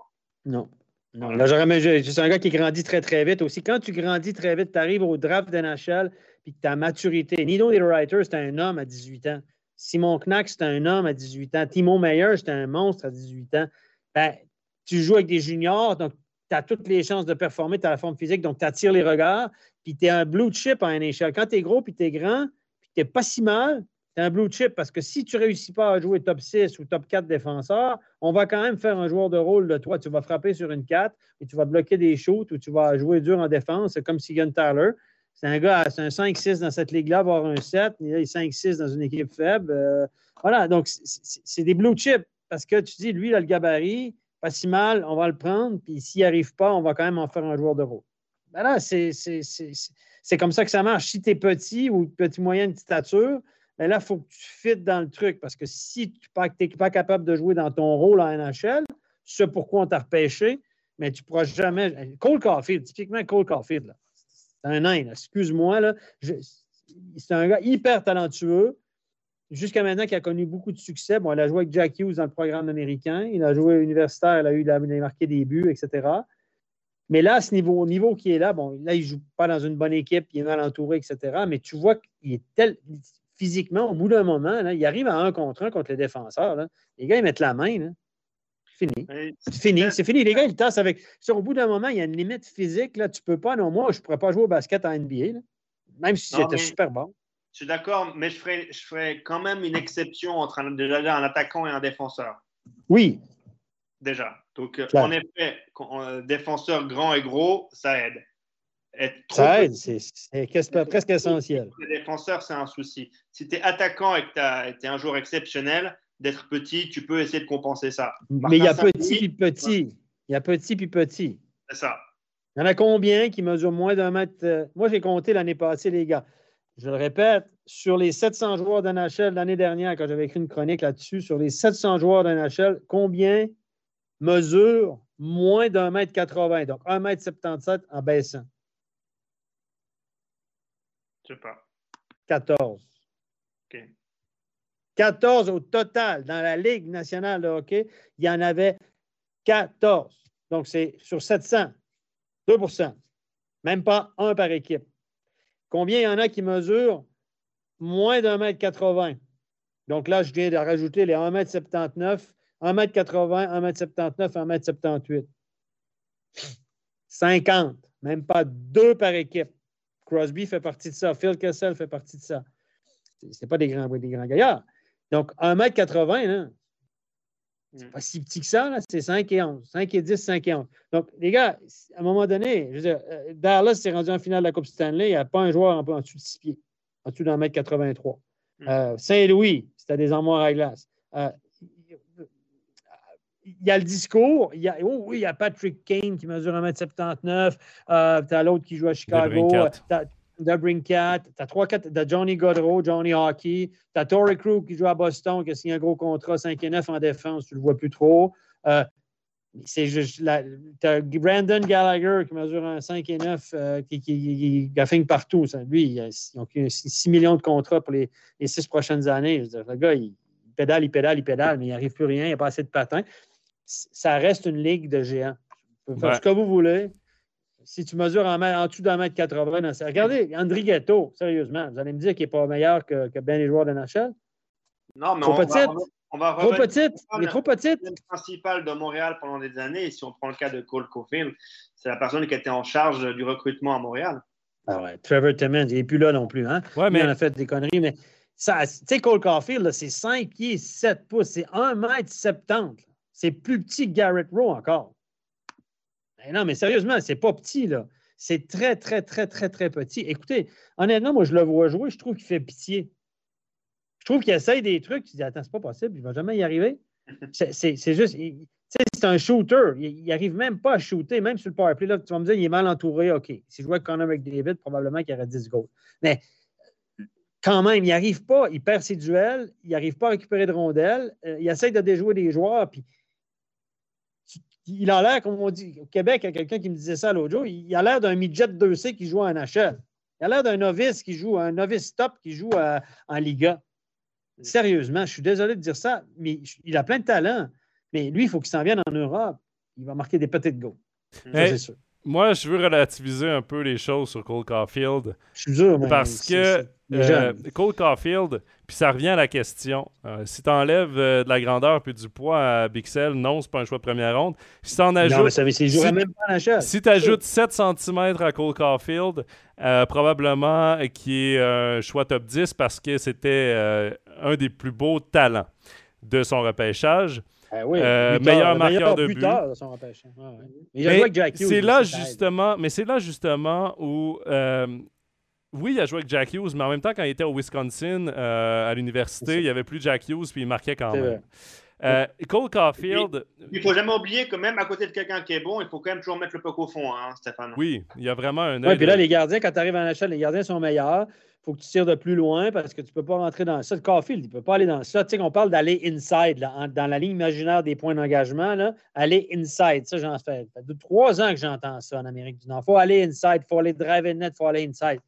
Non. Non, là, j'aurais aimé- je- C'est un gars qui grandit très, très vite aussi. Quand tu grandis très vite, tu arrives au draft d'NHL, puis que ta maturité. Nino Niederreiter, c'était un homme à 18 ans. Simon Knack, c'était un homme à 18 ans. Timo Meyer, c'était un monstre à 18 ans. Ben, tu joues avec des juniors, donc tu as toutes les chances de performer, tu as la forme physique, donc tu attires les regards, puis tu es un blue chip en NHL. Quand tu es gros, puis tu es grand, puis tu pas si mal, tu un blue chip parce que si tu réussis pas à jouer top 6 ou top 4 défenseur, on va quand même faire un joueur de rôle de toi. Tu vas frapper sur une 4 et tu vas bloquer des shoots ou tu vas jouer dur en défense. C'est comme Sigan Tyler. C'est un gars, c'est un 5-6 dans cette ligue-là, voire un 7. Il est 5-6 dans une équipe faible. Euh, voilà, donc c'est des blue chips parce que tu dis, lui, il a le gabarit, pas si mal, on va le prendre, puis s'il n'y arrive pas, on va quand même en faire un joueur de rôle. Ben là, c'est- comme ça que ça marche. Si tu es petit ou petit moyenne stature, ben là, il faut que tu fites dans le truc parce que si tu n'es pas capable de jouer dans ton rôle en NHL, ce pourquoi on t'a repêché, mais tu ne pourras jamais. Cole Caulfield, typiquement Cole Caulfield, c'est un nain, excuse-moi. C'est un gars hyper talentueux. Jusqu'à maintenant, qui a connu beaucoup de succès. Bon, il a joué avec Jack Hughes dans le programme américain. Il a joué universitaire, il a, eu, il a marqué des buts, etc. Mais là, à ce niveau, au niveau qui est là, bon, là, il ne joue pas dans une bonne équipe, il est mal entouré, etc. Mais tu vois qu'il est tel physiquement, au bout d'un moment, là, il arrive à un contre un contre les défenseurs. là. Les gars, ils mettent la main. là. Fini. C'est fini. C'est fini. Les gars, ils tassent avec. Sur, au bout d'un moment, il y a une limite physique. Là, tu peux pas. Non, moi, je ne pourrais pas jouer au basket en NBA. là. Même si c'était super bon. Je suis d'accord, mais je ferais, je ferais quand même une exception entre un, déjà un attaquant et un défenseur. Oui. Déjà. Donc, euh, en effet, euh, défenseur grand et gros, ça aide. ça aide, c'est presque essentiel. Les défenseurs, c'est un souci. Si tu es attaquant et que tu es un joueur exceptionnel, d'être petit, tu peux essayer de compenser ça. Mais il y a petit puis petit. Il y a petit puis petit. C'est ça. Il y en a combien qui mesurent moins d'un mètre? Euh, moi, j'ai compté l'année passée, les gars. Je le répète, sur les 700 joueurs d'NHL l'année dernière, quand j'avais écrit une chronique là-dessus, sur les 700 joueurs d'NHL, combien mesurent moins d'un mètre 80, donc 1 mètre 77 en baissant? Je sais pas. 14. OK. 14 au total dans la Ligue nationale de hockey, il y en avait 14. Donc, c'est sur 700, 2% Même pas un par équipe. Combien il y en a qui mesurent moins d'un mètre 80? Donc là, je viens de rajouter les 1 mètre 79, 1 mètre 80, 1 mètre 79, 1 mètre 78. 50, même pas deux par équipe. Crosby fait partie de ça. Phil Kessel fait partie de ça. Ce pas des grands, des grands gaillards. Donc, 1m80, c'est pas si petit que ça, c'est 5 et 11. 5 et 10, 5 et 11. Donc, les gars, à un moment donné, je veux dire, euh, Dallas s'est rendu en finale de la Coupe Stanley, il n'y a pas un joueur en, en, dessous de 6 pieds, en dessous d'un mètre 83. Mm. Euh, Saint-Louis, c'était des armoires à glace. Euh, il y a le discours. Il y a, oh oui, il y a Patrick Kane qui mesure 1m79. Euh, tu as l'autre qui joue à Chicago. De Brinkat. Tu as 3 4 de Johnny Godreau, Johnny Hockey. Tu as Torrey Crew qui joue à Boston, qui a signé un gros contrat 5 et 9 en défense. Tu ne le vois plus trop. Euh, c'est juste tu as Brandon Gallagher qui mesure un 5 et 9 euh, qui, qui, partout. Lui, il a, ont 6 millions de contrats pour les, les 6 prochaines années. Dire, le gars, il, pédale, il pédale, il pédale, mais il n'arrive plus rien, il n'y a pas assez de patins ça reste une ligue de géants. Vous faire ce que vous voulez. Si tu mesures en, en dessous d'un mètre 80, regardez, André Ghetto, sérieusement, vous allez me dire qu'il n'est pas meilleur que, que bien les joueurs de NHL? Non, mais trop on, petite. on va trop petite. Il est trop petite. Le principal de Montréal pendant des années, si on prend le cas de Cole Caulfield, c'est la personne qui était en charge du recrutement à Montréal. Ah ouais, Trevor Timmons, il n'est plus là non plus. Hein? Ouais, mais... Il en a fait des conneries, mais tu sais, Cole Caulfield, c'est 5 pieds 7 pouces, c'est 1 mètre 70. C'est plus petit que Garrett Rowe encore. Ben non, mais sérieusement, c'est pas petit, là. C'est très, très, très, très, très petit. Écoutez, honnêtement, moi, je le vois jouer, je trouve qu'il fait pitié. Je trouve qu'il essaye des trucs, tu dis, attends, c'est pas possible, il va jamais y arriver. C'est juste, c'est un shooter. Il n'arrive même pas à shooter, même sur le powerplay. Là, tu vas me dire, il est mal entouré. OK. Si je jouais avec Connor McDavid, probablement qu'il y aurait 10 goals. Mais quand même, il arrive pas. Il perd ses duels. Il n'arrive pas à récupérer de rondelles. Euh, il essaye de déjouer des joueurs. Puis il a l'air, comme on dit au Québec, il y a quelqu'un qui me disait ça l'autre jour, il a l'air d'un midget 2C qui joue en NHL. Il a l'air d'un novice qui joue, un novice top qui joue en Liga. Sérieusement, je suis désolé de dire ça, mais il a plein de talent. Mais lui, il faut qu'il s'en vienne en Europe. Il va marquer des petites goals. c'est sûr. Moi, je veux relativiser un peu les choses sur Cole Caulfield. Je suis sûr, Parce que euh, Cole Caulfield, puis ça revient à la question. Euh, si tu enlèves euh, de la grandeur puis du poids à Bixel, non, c'est pas un choix de première ronde. Si tu en ajoutes. si, même pas si tu ajoutes 7 cm à Cole Caulfield, probablement qui est un choix top 10 parce que c'était un des plus beaux talents de son repêchage. Ah oui, euh, meilleur marqueur de but. C'est là justement, mais c'est là justement où euh, oui, il a joué avec Jack Hughes, mais en même temps, quand il était au Wisconsin euh, à l'université, il n'y avait plus Jack Hughes, puis il marquait quand même. Cole Caulfield. Il ne faut jamais oublier que même à côté de quelqu'un qui est bon, il faut quand même toujours mettre le puck au fond, hein, Stéphane. Oui, il y a vraiment un. Oui, puis là, les gardiens, quand tu arrives à l'achat, les gardiens sont meilleurs faut que tu tires de plus loin parce que tu ne peux pas rentrer dans ça. Le Caulfield, il ne peut pas aller dans ça. Tu sais qu'on parle d'aller inside, dans la ligne imaginaire des points d'engagement, aller inside. Ça, j'en fais. Ça fait trois ans que j'entends ça en Amérique du Nord. Il faut aller inside, il faut aller drive in net, il faut aller inside.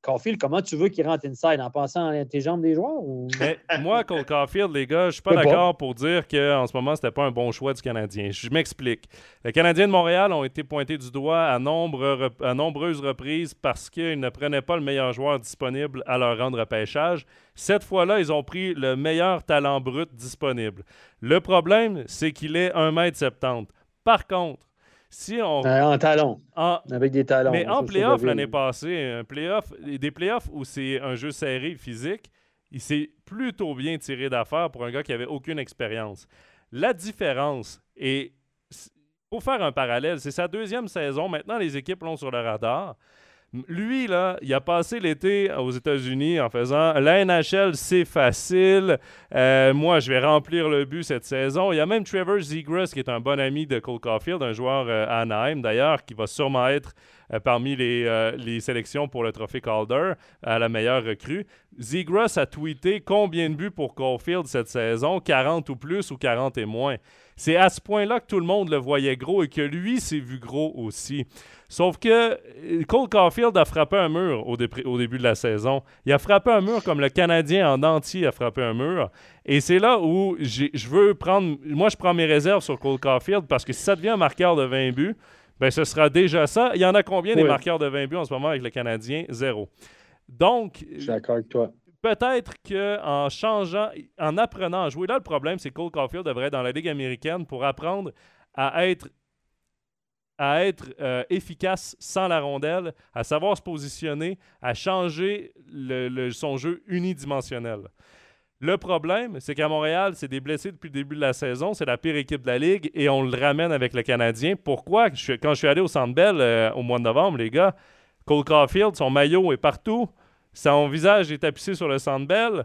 Caulfield, comment tu veux qu'il rentre inside? En passant à tes jambes des joueurs? Mais moi, Cole Caulfield, les gars, je suis pas d'accord pour dire qu'en ce moment, c'était pas un bon choix du Canadien. Je m'explique. Les Canadiens de Montréal ont été pointés du doigt à, nombre, à nombreuses reprises parce qu'ils ne prenaient pas le meilleur joueur disponible à leur rendre repêchage. Cette fois-là, ils ont pris le meilleur talent brut disponible. Le problème, c'est qu'il est 1m70. Par contre, si on... Euh, en talon. avec des talons. Mais en playoff l'année passée, un playoff, des playoffs où c'est un jeu serré physique, il s'est plutôt bien tiré d'affaire pour un gars qui avait aucune expérience. La différence, et pour faire un parallèle, c'est sa deuxième saison. Maintenant, les équipes l'ont sur le radar. Lui, là, il a passé l'été aux États-Unis en faisant la NHL, c'est facile. Euh, moi, je vais remplir le but cette saison. Il y a même Trevor Zegras, qui est un bon ami de Cole Caulfield, un joueur euh, Anaheim d'ailleurs, qui va sûrement être euh, parmi les, les, sélections pour le trophée Calder à la meilleure recrue. Zegras a tweeté combien de buts pour Caulfield cette saison? 40 ou plus ou 40 et moins. C'est à ce point-là que tout le monde le voyait gros et que lui s'est vu gros aussi. Sauf que euh, Cole Caulfield a frappé un mur au, début de la saison. Il a frappé un mur comme le Canadien en entier a frappé un mur. Et c'est là où je veux prendre. Moi, je prends mes réserves sur Cole Caulfield parce que si ça devient un marqueur de 20 buts, ben ce sera déjà ça. Il y en a combien des marqueurs de 20 buts en ce moment avec le Canadien? Zéro. Donc. Je suis d'accord avec toi. Peut-être qu'en changeant, en apprenant à jouer, là, le problème, c'est que Cole Caulfield devrait être dans la Ligue américaine pour apprendre à être à être euh, efficace sans la rondelle, à savoir se positionner, à changer son jeu unidimensionnel. Le problème, c'est qu'à Montréal, c'est des blessés depuis le début de la saison. C'est la pire équipe de la Ligue et on le ramène avec le Canadien. Pourquoi? quand je suis allé au Centre Bell euh, au mois de novembre, les gars, Cole Caulfield, son maillot est partout. Son visage est tapissé sur le Centre Bell.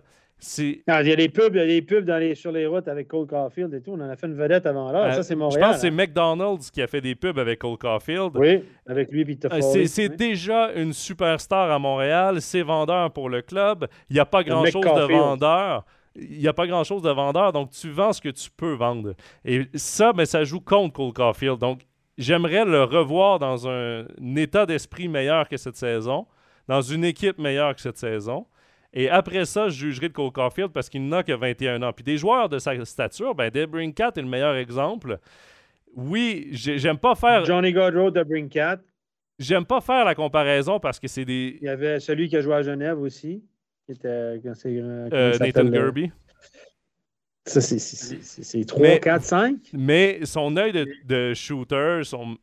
il y a des pubs, il y a des pubs dans les, sur les routes avec Cole Caulfield et tout. On en a fait une vedette avant là. Euh, ça, c'est Montréal. Je pense que c'est hein. McDonald's qui a fait des pubs avec Cole Caulfield. Oui, avec lui et euh, C'est déjà une superstar à Montréal. C'est vendeur pour le club. Il n'y a pas grand-chose de vendeur. Il n'y a pas grand-chose de vendeur, donc tu vends ce que tu peux vendre. Et ça, ben, ça joue contre Cole Caulfield. Donc, j'aimerais le revoir dans un état d'esprit meilleur que cette saison, dans une équipe meilleure que cette saison. Et après ça, je jugerai de Cole Caulfield parce qu'il n'a que 21 ans. Puis des joueurs de sa stature, ben Deb Brinkat est le meilleur exemple. Oui, j'aime pas faire. Johnny Gaudreau de Brinkat. J'aime pas faire la comparaison parce que c'est des. Il y avait celui qui a joué à Genève aussi. Qui était. Euh, Nathan Gerby. Ça, c'est 3, 4, 5. Mais son œil de, shooter, son,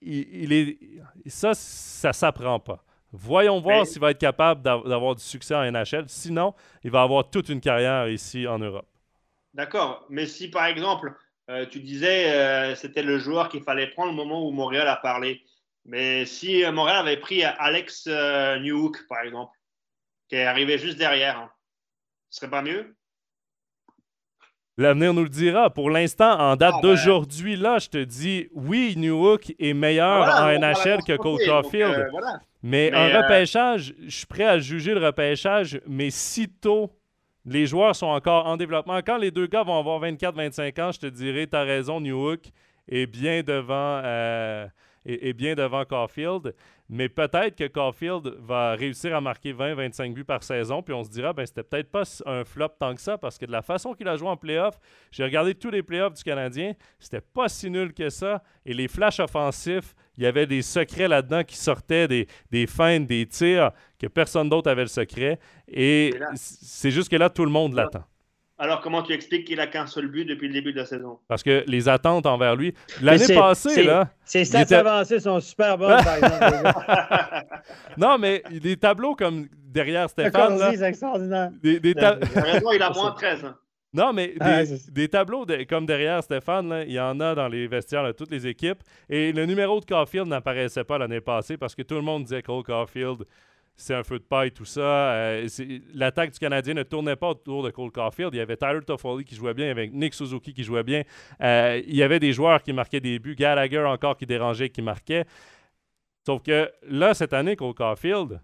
il, est, ça, ça s'apprend pas. Voyons voir s'il va être capable d'avoir du succès en NHL. Sinon, il va avoir toute une carrière ici en Europe. D'accord. Mais si, par exemple, euh, tu disais euh, c'était le joueur qu'il fallait prendre au moment où Montréal a parlé. Mais si euh, Montréal avait pris Alex Newhook, par exemple, qui est arrivé juste derrière, hein, ce serait pas mieux? L'avenir nous le dira. Pour l'instant, en date ah, d'aujourd'hui, là, je te dis, oui, Newhook est meilleur en NHL que Cole Caulfield. Mais, un euh, repêchage, je suis prêt à juger le repêchage, mais sitôt les joueurs sont encore en développement, quand les deux gars vont avoir 24-25 ans, je te dirais, tu as raison, Newhook est bien devant, euh, est, bien devant Caulfield. Mais peut-être que Caulfield va réussir à marquer 20-25 buts par saison, puis on se dira, ben c'était peut-être pas un flop tant que ça, parce que de la façon qu'il a joué en playoff, j'ai regardé tous les playoffs du Canadien, c'était pas si nul que ça. Et les flashs offensifs, il y avait des secrets là-dedans qui sortaient, des, des feintes, des tirs, que personne d'autre avait le secret. Et c'est juste que là, tout le monde l'attend. Alors, comment tu expliques qu'il a qu'un seul but depuis le début de la saison? Parce que les attentes envers lui. L'année passée, là. Ses stats était... avancées sont super bonnes, par exemple. non, mais des tableaux comme derrière Stéphane. C'est extraordinaire. Des, des il a moins 13. Hein. Non, mais des, tableaux comme derrière Stéphane, il y en a dans les vestiaires de toutes les équipes. Et le numéro de Caulfield n'apparaissait pas l'année passée parce que tout le monde disait Cole Caulfield c'est un feu de paille, tout ça. Euh, l'attaque du Canadien ne tournait pas autour de Cole Caulfield. Il y avait Tyler Toffoli qui jouait bien, il y avait Nick Suzuki qui jouait bien. Euh, il y avait des joueurs qui marquaient des buts. Gallagher encore qui dérangeait, qui marquait. Sauf que là, cette année, Cole Caulfield,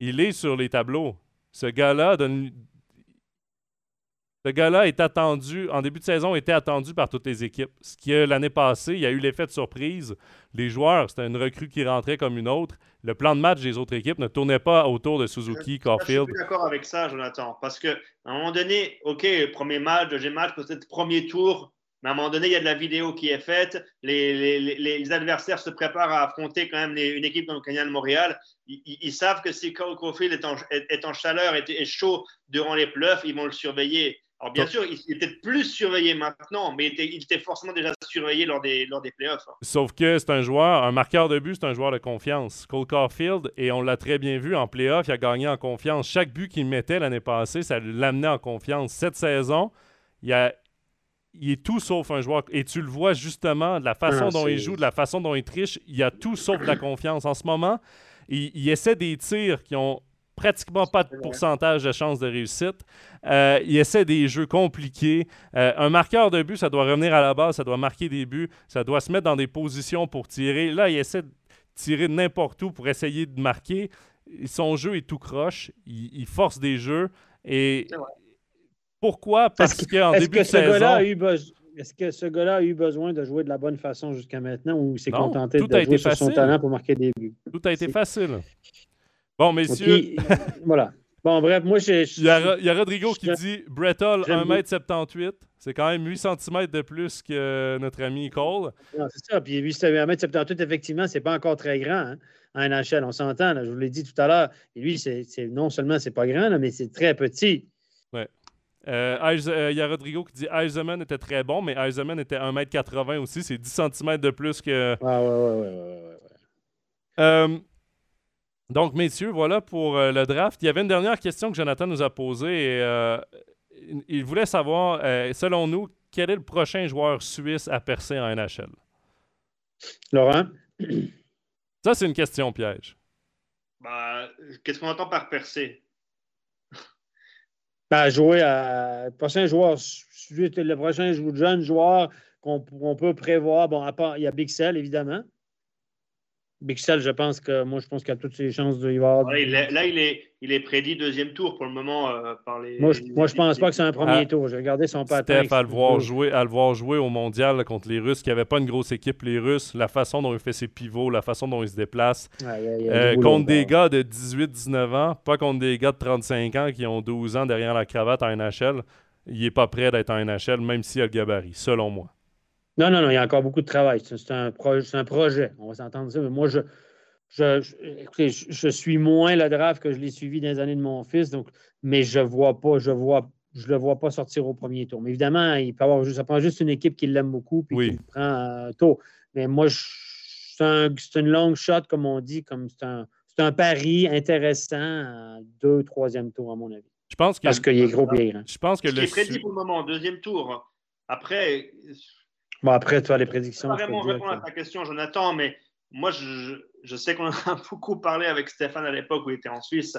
il est sur les tableaux. Ce gars-là donne, ce gars-là est attendu, en début de saison, était attendu par toutes les équipes. Ce qui, l'année passée, il y a eu l'effet de surprise. Les joueurs, c'était une recrue qui rentrait comme une autre. Le plan de match des autres équipes ne tournait pas autour de Suzuki, Caulfield. Je suis d'accord avec ça, Jonathan. Parce qu'à un moment donné, OK, premier match, deuxième match, peut-être premier tour, mais à un moment donné, il y a de la vidéo qui est faite. Les, les, adversaires se préparent à affronter quand même une équipe comme le Canadien de Montréal. Ils, savent que si Caulfield est en, est, en chaleur, est, est, chaud durant les pluffs, ils vont le surveiller. Alors, bien sûr, il, était plus surveillé maintenant, mais il était, forcément déjà surveillé lors des, lors des playoffs. Hein. Sauf que c'est un joueur, un marqueur de but, c'est un joueur de confiance. Cole Caulfield, et on l'a très bien vu en playoff, il a gagné en confiance. Chaque but qu'il mettait l'année passée, ça l'amenait en confiance. Cette saison, il a il est tout sauf un joueur. Et tu le vois justement de la façon dont il joue, de la façon dont il triche. Il y a tout sauf de la confiance. En ce moment, il, il essaie des tirs qui ont pratiquement pas de pourcentage de chance de réussite. Euh, il essaie des jeux compliqués. Euh, un marqueur de but, ça doit revenir à la base, ça doit marquer des buts, ça doit se mettre dans des positions pour tirer. Là, il essaie de tirer de n'importe où pour essayer de marquer. Son jeu est tout croche. Il, il force des jeux. Et pourquoi? Parce qu'en début que de saison, eu besoin. Est-ce que ce gars-là a eu besoin de jouer de la bonne façon jusqu'à maintenant ou il s'est contenté de jouer sur son talent pour marquer des buts? tout a été facile. Bon, messieurs, il- voilà. Bon, bref, moi, j'ai. il y, a, Ro- il y a Rodrigo qui je- dit Brettol, j'aime 1m78. C'est quand même 8 cm de plus que notre ami Cole. Non, c'est ça. Puis 8m78, effectivement, c'est pas encore très grand hein, en NHL. On s'entend, je vous l'ai dit tout à l'heure. Et lui, c'est non seulement c'est pas grand, là, mais c'est très petit. Euh, Eis- euh, Il y a Rodrigo qui dit Eisenman était très bon, mais Eisenman était 1m80 aussi. C'est 10 cm de plus que. Ah, ouais, ouais, ouais, ouais, ouais, ouais. Euh, donc, messieurs, voilà pour euh, le draft. Il y avait une dernière question que Jonathan nous a posée. Et, euh, il- voulait savoir, euh, selon nous, quel est le prochain joueur suisse à percer en NHL Laurent? Ça, c'est une question piège. Bah, Qu'est-ce qu'on entend par percer? Ben, jouer à. Le prochain joueur, le prochain jeune joueur qu'on peut prévoir, bon, à part, il y a Bixel, évidemment. Bixel, je pense que moi, je pense qu'il a toutes ses chances de y avoir. Voilà, il est- Là, il est, il est prédit deuxième tour pour le moment euh, par les. Moi, je, moi, je pense pas que c'est un premier Ah. tour. J'ai regardé son patin. Steph, à le, voir jouer, à le voir jouer au mondial là, contre les Russes, qui n'avaient pas une grosse équipe, les Russes, la façon dont il fait ses pivots, la façon dont il se déplace, Ouais, il y a- il y a Euh, boulot, contre des gars de 18-19 ans, pas contre des gars de 35 ans qui ont 12 ans derrière la cravate en NHL. Il est pas prêt d'être en NHL, même s'il a le gabarit, selon moi. Non, non, non, il y a encore beaucoup de travail. C'est un, projet. On va s'entendre ça. Mais moi, je, je, je- écoutez, je, je suis moins le draft que je l'ai suivi dans les années de mon fils, donc, mais je vois pas, je vois, je le vois pas sortir au premier tour. Mais évidemment, il peut avoir, juste- ça prend juste une équipe qui l'aime beaucoup puis Oui. qui le prend euh, tôt. Mais moi, c'est un, c'est une long shot, comme on dit, comme c'est un, c'est un pari intéressant à deux, troisième tour, à mon avis. Je pense que, Parce qu'il est gros et grand. je pense que Ce qui le est prédit pour le moment, deuxième tour. Après, Bon, après, toi, les prédictions. je peux vraiment dire répondre à ta question, Jonathan, mais moi, je, je sais qu'on a beaucoup parlé avec Stéphane à l'époque où il était en Suisse.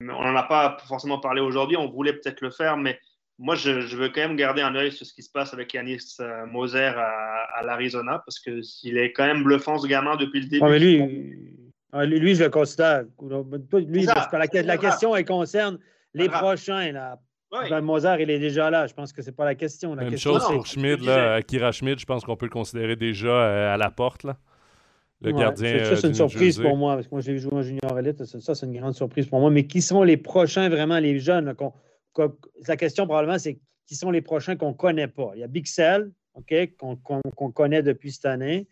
On n'en a pas forcément parlé aujourd'hui. On voulait peut-être le faire, mais moi, je, je veux quand même garder un œil sur ce qui se passe avec Yanis euh, Moser à, à l'Arizona parce que s'il est quand même bluffant, ce gamin, depuis le début. Ouais, mais lui, ah, lui, lui, je le considère. Lui, ça. parce que la, la question, elle concerne les prochains. Là. Ouais. Ben, Mozart, il est déjà là. Je pense que c'est pas la question. La Même question, chose pour c'est Schmid, je là. Akira Schmid, je pense qu'on peut le considérer déjà euh, à la porte. Là. Le Ouais, gardien. ça, ça, euh, c'est une surprise Jersey. pour moi, parce que moi, j'ai joué en junior élite. Ça, c'est une grande surprise pour moi. Mais qui sont les prochains, vraiment, les jeunes? là, qu'on- qu'on- la question, probablement, c'est qui sont les prochains qu'on ne connaît pas? Il y a Bixel, OK, qu'on qu'on- qu'on connaît depuis cette année.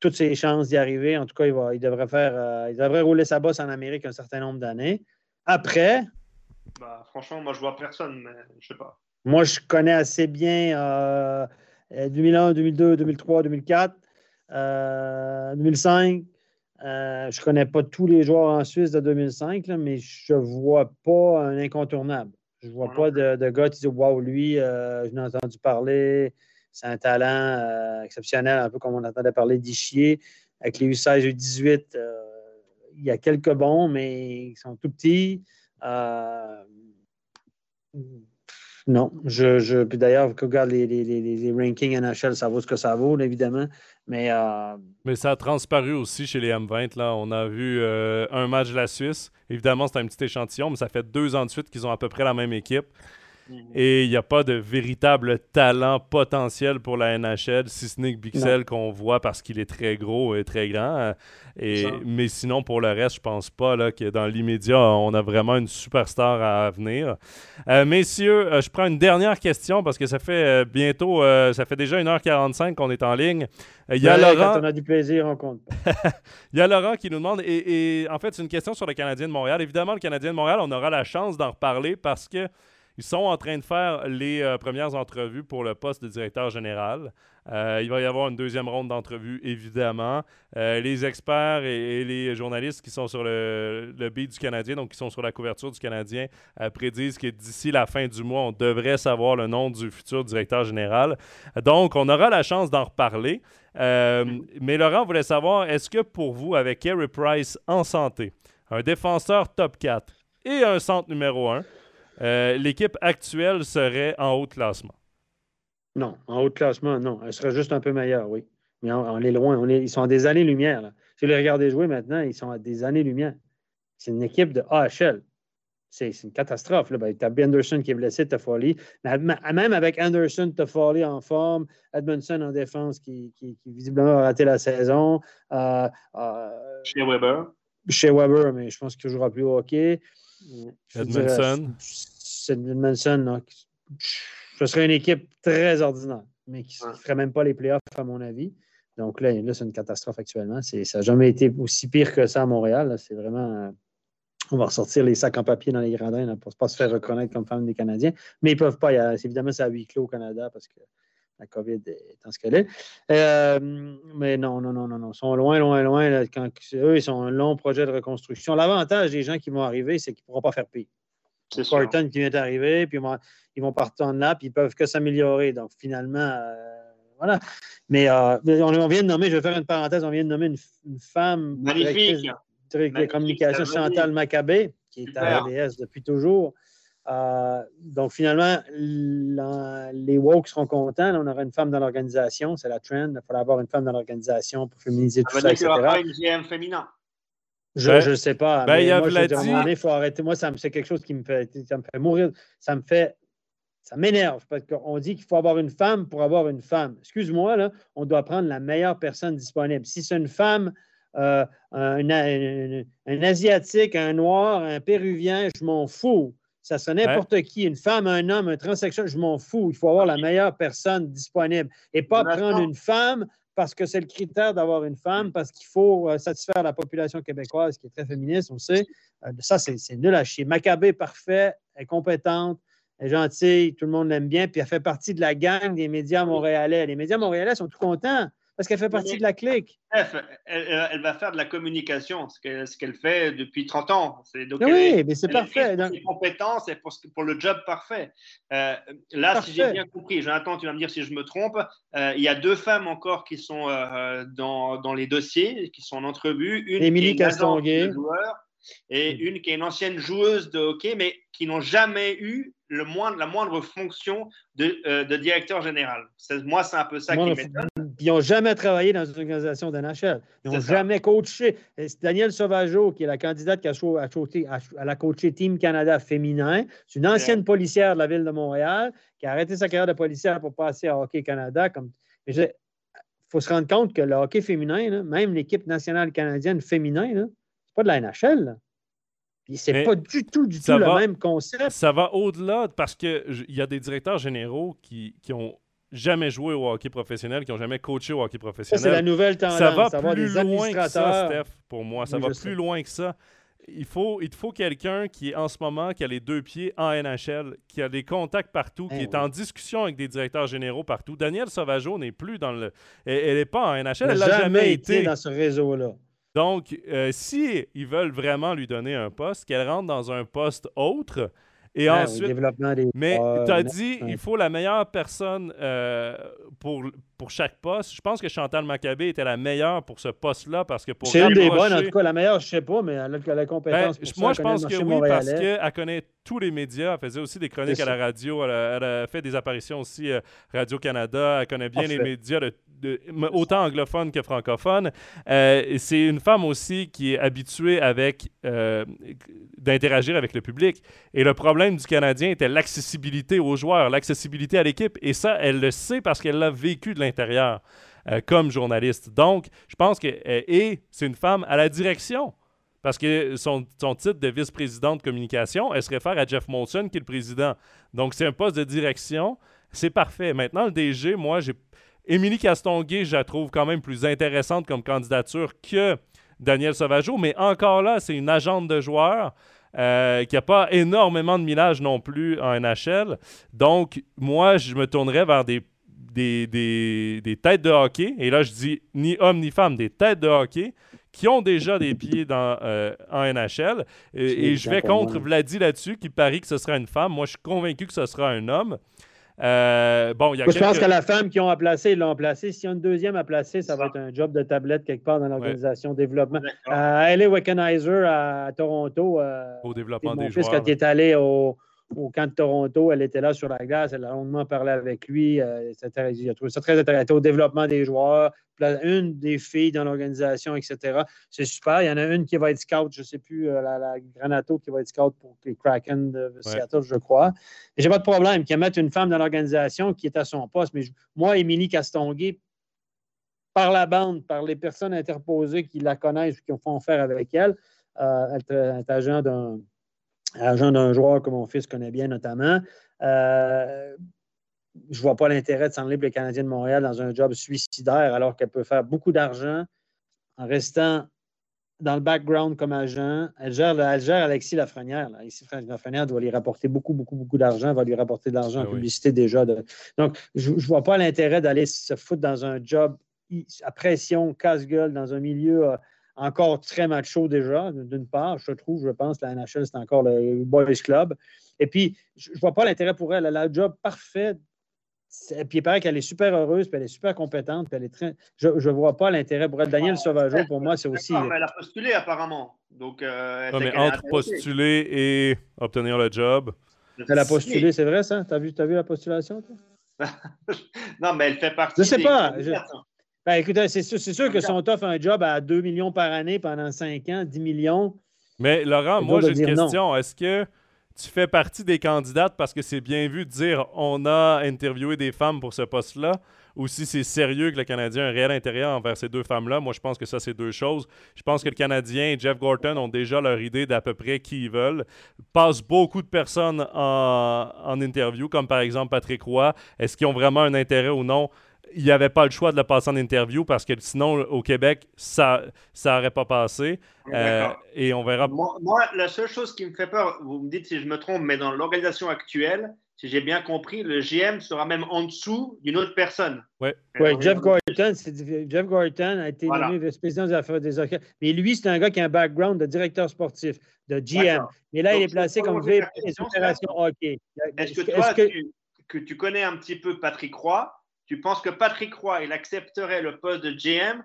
Toutes ses chances d'y arriver. En tout cas, il, va, il, devrait faire, euh, il devrait rouler sa bosse en Amérique un certain nombre d'années. Après, Bah, franchement, moi, je vois personne, mais je sais pas. moi, je connais assez bien euh, euh, 2001, 2002, 2003, 2004, euh, 2005. Euh, je ne connais pas tous les joueurs en Suisse de 2005, là, mais je ne vois pas un incontournable. Je ne vois pas de, de gars qui disent Waouh, lui, euh, je l'ai entendu parler, c'est un talent euh, exceptionnel, un peu comme on entendait parler d'Ichier. Avec les U16 et U18, euh, il y a quelques bons, mais ils sont tout petits. Euh, non, je, je puis d'ailleurs, regarde les, les, les, les rankings NHL, ça vaut ce que ça vaut, évidemment. Mais euh, Mais ça a transparu aussi chez les M20. Là. On a vu euh, un match de la Suisse. Évidemment, c'est un petit échantillon, mais ça fait deux ans de suite qu'ils ont à peu près la même équipe. Et il n'y a pas de véritable talent potentiel pour la NHL, si ce n'est que Bixel qu'on voit parce qu'il est très gros et très grand. Euh, Et, mais sinon, pour le reste, je pense pas là, que dans l'immédiat, on a vraiment une superstar à venir. Euh, messieurs, euh, je prends une dernière question parce que ça fait euh, bientôt, ça fait déjà 1h45 qu'on est en ligne. Il y a ouais, Laurent. quand on a du plaisir, on compte. Il y a Laurent qui nous demande, et, et en fait, c'est une question sur le Canadien de Montréal. Évidemment, le Canadien de Montréal, on aura la chance d'en reparler parce que Ils sont en train de faire les euh, premières entrevues pour le poste de directeur général. Euh, il va y avoir une deuxième ronde d'entrevues, évidemment. Euh, les experts et, les journalistes qui sont sur le, le du Canadien, donc qui sont sur la couverture du Canadien, prédisent que d'ici la fin du mois, on devrait savoir le nom du futur directeur général. Donc, on aura la chance d'en reparler. mais Laurent voulait savoir, est-ce que pour vous, avec Kerry Price en santé, un défenseur top 4 et un centre numéro 1, euh, l'équipe actuelle serait en haut de classement. Non, en haut de classement, non. Elle serait juste un peu meilleure, oui. Mais on, est loin. On est, ils sont à des années-lumière. Si vous les regardez jouer maintenant, ils sont à des années-lumière. C'est une équipe de AHL. C'est une catastrophe. Ben, tu as Anderson qui est blessé, Toffoli. Même avec Anderson, Toffoli en forme, Edmondson en défense qui, visiblement a raté la saison. Euh, euh, Chez Weber. Chez Weber, mais je pense qu'il jouera plus au hockey. Edmondson. Edmondson, ce serait une équipe très ordinaire, mais qui ne ferait même pas les playoffs, à mon avis. Donc là, là c'est une catastrophe actuellement. Ça n'a jamais été aussi pire que ça à Montréal. C'est vraiment. Euh, on va ressortir les sacs en papier dans les gradins pour ne pas se faire reconnaître comme femme des Canadiens. Mais ils ne peuvent pas. évidemment, c'est à huis clos au Canada parce que la COVID est en ce qu'elle est. Euh, mais non, non, non, non, non. Ils sont loin, loin, loin. quand, eux, ils sont un long projet de reconstruction. L'avantage des gens qui vont arriver, c'est qu'ils ne pourront pas faire pire. C'est Spartan qui vient d'arriver, puis ils vont, partir en là, puis ils peuvent que s'améliorer. Donc, finalement, euh, voilà. Mais euh, on, vient de nommer, je vais faire une parenthèse, on vient de nommer une, femme. Magnifique. de communication, Chantal Maccabé, qui est à RDS depuis toujours. Euh, donc, finalement, les woke seront contents. on aura une femme dans l'organisation. C'est la trend. Il faudra avoir une femme dans l'organisation pour féminiser tout ça, etc. une GM féminin. Je ne ben, sais pas. Ben, il moi, dit... il faut arrêter. Moi, c'est quelque chose qui me fait, ça me fait mourir. Ça me fait. Ça m'énerve parce qu'on dit qu'il faut avoir une femme pour avoir une femme. Excuse-moi, là, on doit prendre la meilleure personne disponible. Si c'est une femme, euh, un, un, Asiatique, un Noir, un Péruvien, je m'en fous. Ça serait n'importe qui, une femme, un homme, un transsexuel, je m'en fous. Il faut avoir la meilleure personne disponible et pas prendre une femme parce que c'est le critère d'avoir une femme, parce qu'il faut euh, satisfaire la population québécoise qui est très féministe, on sait. Euh, ça, c'est nul à chier. Maccabé, parfait, elle est compétente, elle est gentille, tout le monde l'aime bien, puis elle fait partie de la gang des médias montréalais. Les médias montréalais sont tout contents parce qu'elle fait partie de la clique. Elle, va faire de la communication, ce qu'elle fait depuis 30 ans. Donc oui, mais c'est parfait. Pour ses compétences et pour, le job parfait. Euh, là, si j'ai bien compris, Jonathan, tu vas me dire si je me trompe, euh, il y a deux femmes encore qui sont euh, dans, dans, les dossiers, qui sont en entrevue. Une Émilie Castonguay. Et mm. une qui est une ancienne joueuse de hockey, mais qui n'ont jamais eu le moindre, la moindre fonction de, euh, de directeur général. Moi, c'est un peu ça qui m'étonne. Ils n'ont jamais travaillé dans une organisation d'NHL. Ils n'ont jamais coaché. Daniel Sauvageau, qui est la candidate qui a, la coaché Team Canada féminin, c'est une ancienne policière de la ville de Montréal qui a arrêté sa carrière de policière pour passer à Hockey Canada. Il faut se rendre compte que le hockey féminin, même l'équipe nationale canadienne féminin, c'est pas de la NHL. C'est pas du tout, du tout le même concept. Ça va au-delà parce qu'il y a des directeurs généraux qui, qui ont jamais joué au hockey professionnel, qui n'ont jamais coaché au hockey professionnel. C'est la nouvelle tendance. Ça va plus loin que ça, Steph, pour moi. Ça va plus loin que ça. Il faut, il faut quelqu'un qui est en ce moment, qui a les deux pieds en NHL, qui a des contacts partout, qui eh est en discussion avec des directeurs généraux partout. Daniel Sauvageau n'est plus dans le. Elle n'est pas en NHL, elle n'a jamais, été dans ce réseau-là. Donc, euh, si ils veulent vraiment lui donner un poste, qu'elle rentre dans un poste autre. Et ensuite, mais tu as dit, il faut la meilleure personne euh, pour, pour chaque poste. Je pense que Chantal Maccabé était la meilleure pour ce poste-là parce que pour C'est une des bonnes, en tout cas. La meilleure, je ne sais pas, mais elle a la compétence. Ben, moi, je pense que oui, parce qu'elle connaît tous les médias. Elle faisait aussi des chroniques à la radio. Elle a, fait des apparitions aussi à euh, Radio-Canada. Elle connaît bien les médias de autant anglophone que francophone. Euh, c'est une femme aussi qui est habituée avec euh, d'interagir avec le public. Et le problème du Canadien était l'accessibilité aux joueurs, l'accessibilité à l'équipe. Et ça, elle le sait parce qu'elle l'a vécu de l'intérieur euh, comme journaliste. Donc, je pense que et c'est une femme à la direction. Parce que son, son titre de vice-présidente de communication, elle se réfère à Jeff Molson, qui est le président. Donc, c'est un poste de direction. C'est parfait. Maintenant, le DG, moi, j'ai Émilie Castonguay, je la trouve quand même plus intéressante comme candidature que Daniel Sauvageau, mais encore là, c'est une agente de joueurs. euh, qui n'a pas énormément de millage non plus en NHL. Donc, moi, je me tournerais vers des, des, têtes de hockey. Et là, je dis ni homme ni femme, des têtes de hockey qui ont déjà des pieds dans, euh, en NHL. Et, je vais contre Vladi là-dessus, qui parie que ce sera une femme. Moi, je suis convaincu que ce sera un homme. Euh, bon, y a Je pense que la femme qui ont à placer, ils l'ont placé. S'il y a une deuxième à placer, ça va être un job de tablette quelque part dans l'organisation développement. Euh, Ellie Wickenheiser à Toronto. Euh, au développement des joueurs. Quand il est allé au, au camp de Toronto, elle était là sur la glace, elle a longuement parlé avec lui. Euh, il a trouvé ça très intéressant au développement des joueurs, une des filles dans l'organisation, etc. C'est super. Il y en a une qui va être scout, je ne sais plus, euh, la, Granato qui va être scout pour les Kraken de Seattle, je crois. Et j'ai pas de problème qu'il mette une femme dans l'organisation qui est à son poste. Mais moi, Émilie Castonguay, par la bande, par les personnes interposées qui la connaissent ou qui font faire avec elle, euh, elle est agent d'un agent d'un joueur que mon fils connaît bien notamment. Euh, je ne vois pas l'intérêt de s'enlever le Canadien de Montréal dans un job suicidaire alors qu'elle peut faire beaucoup d'argent en restant dans le background comme agent. Elle gère, Alexis Lafrenière. Alexis Lafrenière doit lui rapporter beaucoup, beaucoup, beaucoup d'argent, va lui rapporter de l'argent en ah publicité déjà. Donc, je ne vois pas l'intérêt d'aller se foutre dans un job à pression, casse-gueule, dans un milieu euh, encore très macho déjà, d'une part, je trouve, je pense, la NHL, c'est encore le Boys Club. Et puis, je ne vois pas l'intérêt pour elle. Elle a le job parfait. Et puis, il paraît qu'elle est super heureuse, puis elle est super compétente, puis elle est très... Je ne vois pas l'intérêt pour elle. Daniel Sauvageau, pour moi, c'est aussi... elle a postulé, apparemment. Donc, euh, mais entre postuler et obtenir le job... Elle a postulé, c'est vrai, ça? Tu as vu, as vu la postulation, toi? non, mais elle fait partie... Je ne sais pas. Ben, écoutez, c'est sûr, que son offre un job à 2 millions par année pendant 5 ans, 10 millions. Mais Laurent, moi, j'ai une question. Est-ce que tu fais partie des candidates parce que c'est bien vu de dire on a interviewé des femmes pour ce poste-là ou si c'est sérieux que le Canadien a un réel intérêt envers ces deux femmes-là? Moi, je pense que ça, c'est deux choses. Je pense que le Canadien et Jeff Gorton ont déjà leur idée d'à peu près qui ils veulent. Passent beaucoup de personnes en, en interview, comme par exemple Patrick Roy. Est-ce qu'ils ont vraiment un intérêt ou non? Il n'y avait pas le choix de le passer en interview parce que sinon, au Québec, ça n'aurait pas passé. Euh, et on verra. Moi, la seule chose qui me fait peur, vous me dites si je me trompe, mais dans l'organisation actuelle, si j'ai bien compris, le GM sera même en dessous d'une autre personne. Oui, ouais, Jeff Gorton, Jeff Gorton a été nommé vice-président des affaires des hockey. Mais lui, c'est un gars qui a un background de directeur sportif, de GM. Mais là, il est placé comme VP des opérations hockey. Est-ce que toi, que tu connais un petit peu Patrick Roy, tu penses que Patrick Roy, il accepterait le poste de GM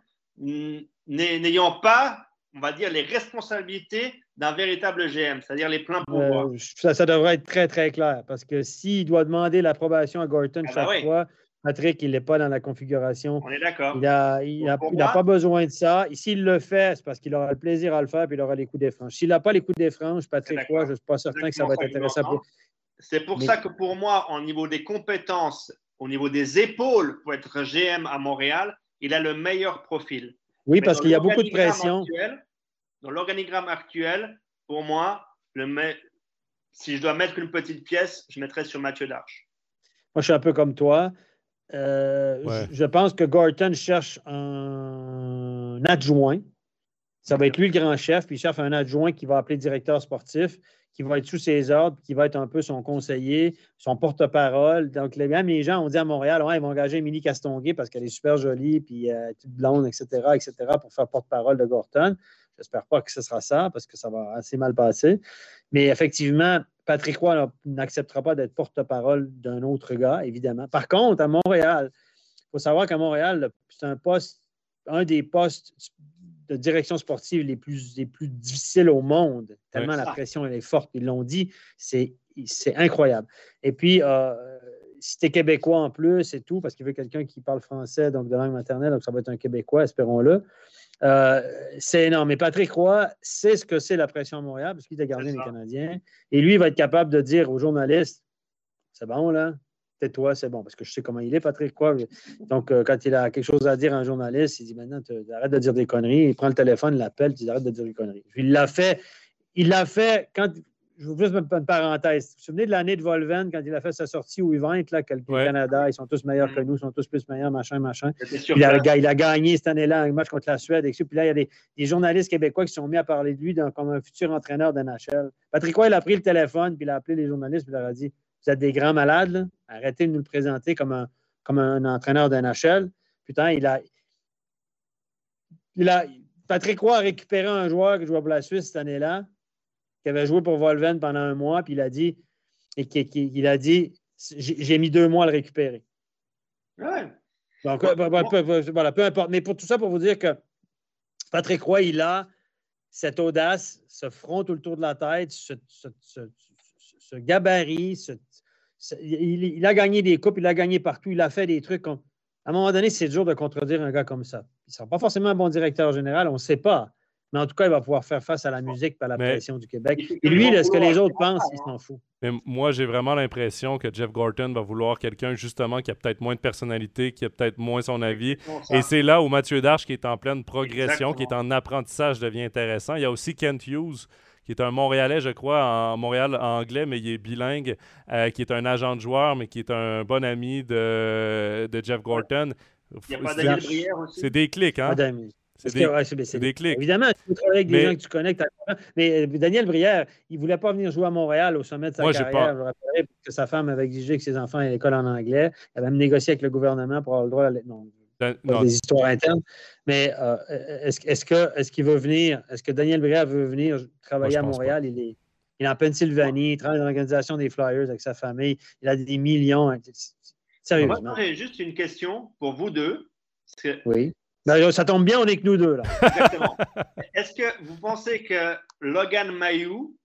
n'ayant pas, on va dire, les responsabilités d'un véritable GM, c'est-à-dire les pleins pouvoirs? euh, ça, devrait être très, très clair, parce que s'il doit demander l'approbation à Gorton ah bah chaque fois, Patrick, il n'est pas dans la configuration. On est d'accord. Il n'a pas besoin de ça. S'il le fait, c'est parce qu'il aura le plaisir à le faire et il aura les coups des franges. S'il n'a pas les coups des franges, Patrick Roy, je ne suis pas certain que ça va être intéressant pour. C'est pour ça que pour moi, au niveau des compétences au niveau des épaules pour être GM à Montréal, il a le meilleur profil. Oui, parce qu'il y a beaucoup de pression. dans l'organigramme actuel, pour moi, le si je dois mettre une petite pièce, je mettrais sur Mathieu Darche. Moi, je suis un peu comme toi. Euh, je, pense que Gorton cherche un adjoint. Ça va être lui le grand chef, puis il cherche un adjoint qui va appeler directeur sportif qui va être sous ses ordres, qui va être un peu son conseiller, son porte-parole. Donc, les, même les gens ont dit à Montréal, ouais, ils vont engager Émilie Castonguay parce qu'elle est super jolie, puis euh, toute blonde, etc., etc., pour faire porte-parole de Gorton. J'espère pas que ce sera ça parce que ça va assez mal passer. Mais effectivement, Patrick Roy n'acceptera pas d'être porte-parole d'un autre gars, évidemment. Par contre, à Montréal, il faut savoir qu'à Montréal, c'est un poste, un des postes de direction sportive les plus, les plus difficiles au monde, tellement la pression elle est forte. Ils l'ont dit, c'est incroyable. Et puis, euh, si tu es québécois en plus et tout, parce qu'il veut quelqu'un qui parle français, donc de langue maternelle, donc ça va être un québécois, espérons-le. Euh, c'est énorme. Mais Patrick Roy sait ce que c'est la pression à Montréal, parce qu'il a gardé les Canadiens. Et lui, il va être capable de dire aux journalistes c'est bon, là, toi c'est bon, parce que je sais comment il est, Patrick. Quoi. Donc, euh, quand il a quelque chose à dire à un journaliste, il dit maintenant, arrête de dire des conneries. Il prend le téléphone, il l'appelle, il dit arrête de dire des conneries. Il l'a fait. Il l'a fait quand. je vous juste une parenthèse. Vous vous souvenez de l'année de Volven quand il a fait sa sortie au event, là, que le Canada, ils sont tous meilleurs que nous, ils sont tous plus meilleurs, machin, machin. Il a, il a, gagné cette année-là un match contre la Suède. Et puis là, il y a des, journalistes québécois qui sont mis à parler de lui comme un futur entraîneur de NHL. Patrick Roy, il a pris le téléphone, puis il a appelé les journalistes, puis il leur a dit Vous êtes des grands malades, arrêtez de nous le présenter comme un, comme un entraîneur de NHL. Putain, il a, il a, Patrick Roy a récupéré un joueur qui jouait pour la Suisse cette année-là, qui avait joué pour Volven pendant un mois, puis il a dit, et qui, il a dit j'ai mis deux mois à le récupérer. Ouais. Donc, voilà, peu importe. Mais pour tout ça, pour vous dire que Patrick Roy, il a cette audace, ce front tout le tour de la tête, ce, gabarit, il, a gagné des coupes, il a gagné partout, il a fait des trucs. à un moment donné, c'est dur de contredire un gars comme ça. Il ne sera pas forcément un bon directeur général, on ne sait pas. Mais en tout cas, il va pouvoir faire face à la musique et à la pression du Québec. Et lui, ce que les autres pensent, il s'en fout. Mais moi, j'ai vraiment l'impression que Jeff Gorton va vouloir quelqu'un, justement, qui a peut-être moins de personnalité, qui a peut-être moins son avis. Et c'est là où Mathieu Darche, qui est en pleine progression, qui est en apprentissage, devient intéressant. Il y a aussi Kent Hughes, qui est un Montréalais, je crois, en Montréal anglais, mais il est bilingue, euh, qui est un agent de joueur, mais qui est un bon ami de, de Jeff Gorton. Il n'y a pas Daniel Brière aussi? C'est des clics, hein? C'est des, clics. Évidemment, tu peux travailler avec des gens que tu connais. mais euh, Daniel Brière, il ne voulait pas venir jouer à Montréal au sommet de sa carrière. Pas... Je rappelle que sa femme avait exigé que ses enfants aient l'école en anglais. Elle avait négocié avec le gouvernement pour avoir le droit à non, des histoires internes. Mais euh, est-ce est qu'il veut venir? Est-ce que Daniel Brière veut venir travailler à Montréal? Il est, il est, en Pennsylvanie, il travaille dans l'organisation des Flyers avec sa famille. Il a des millions. Sérieusement. J'ai juste une question pour vous deux. Oui. Ben, ça tombe bien, on est que nous deux, là. Exactement. Est-ce que vous pensez que Logan Mayou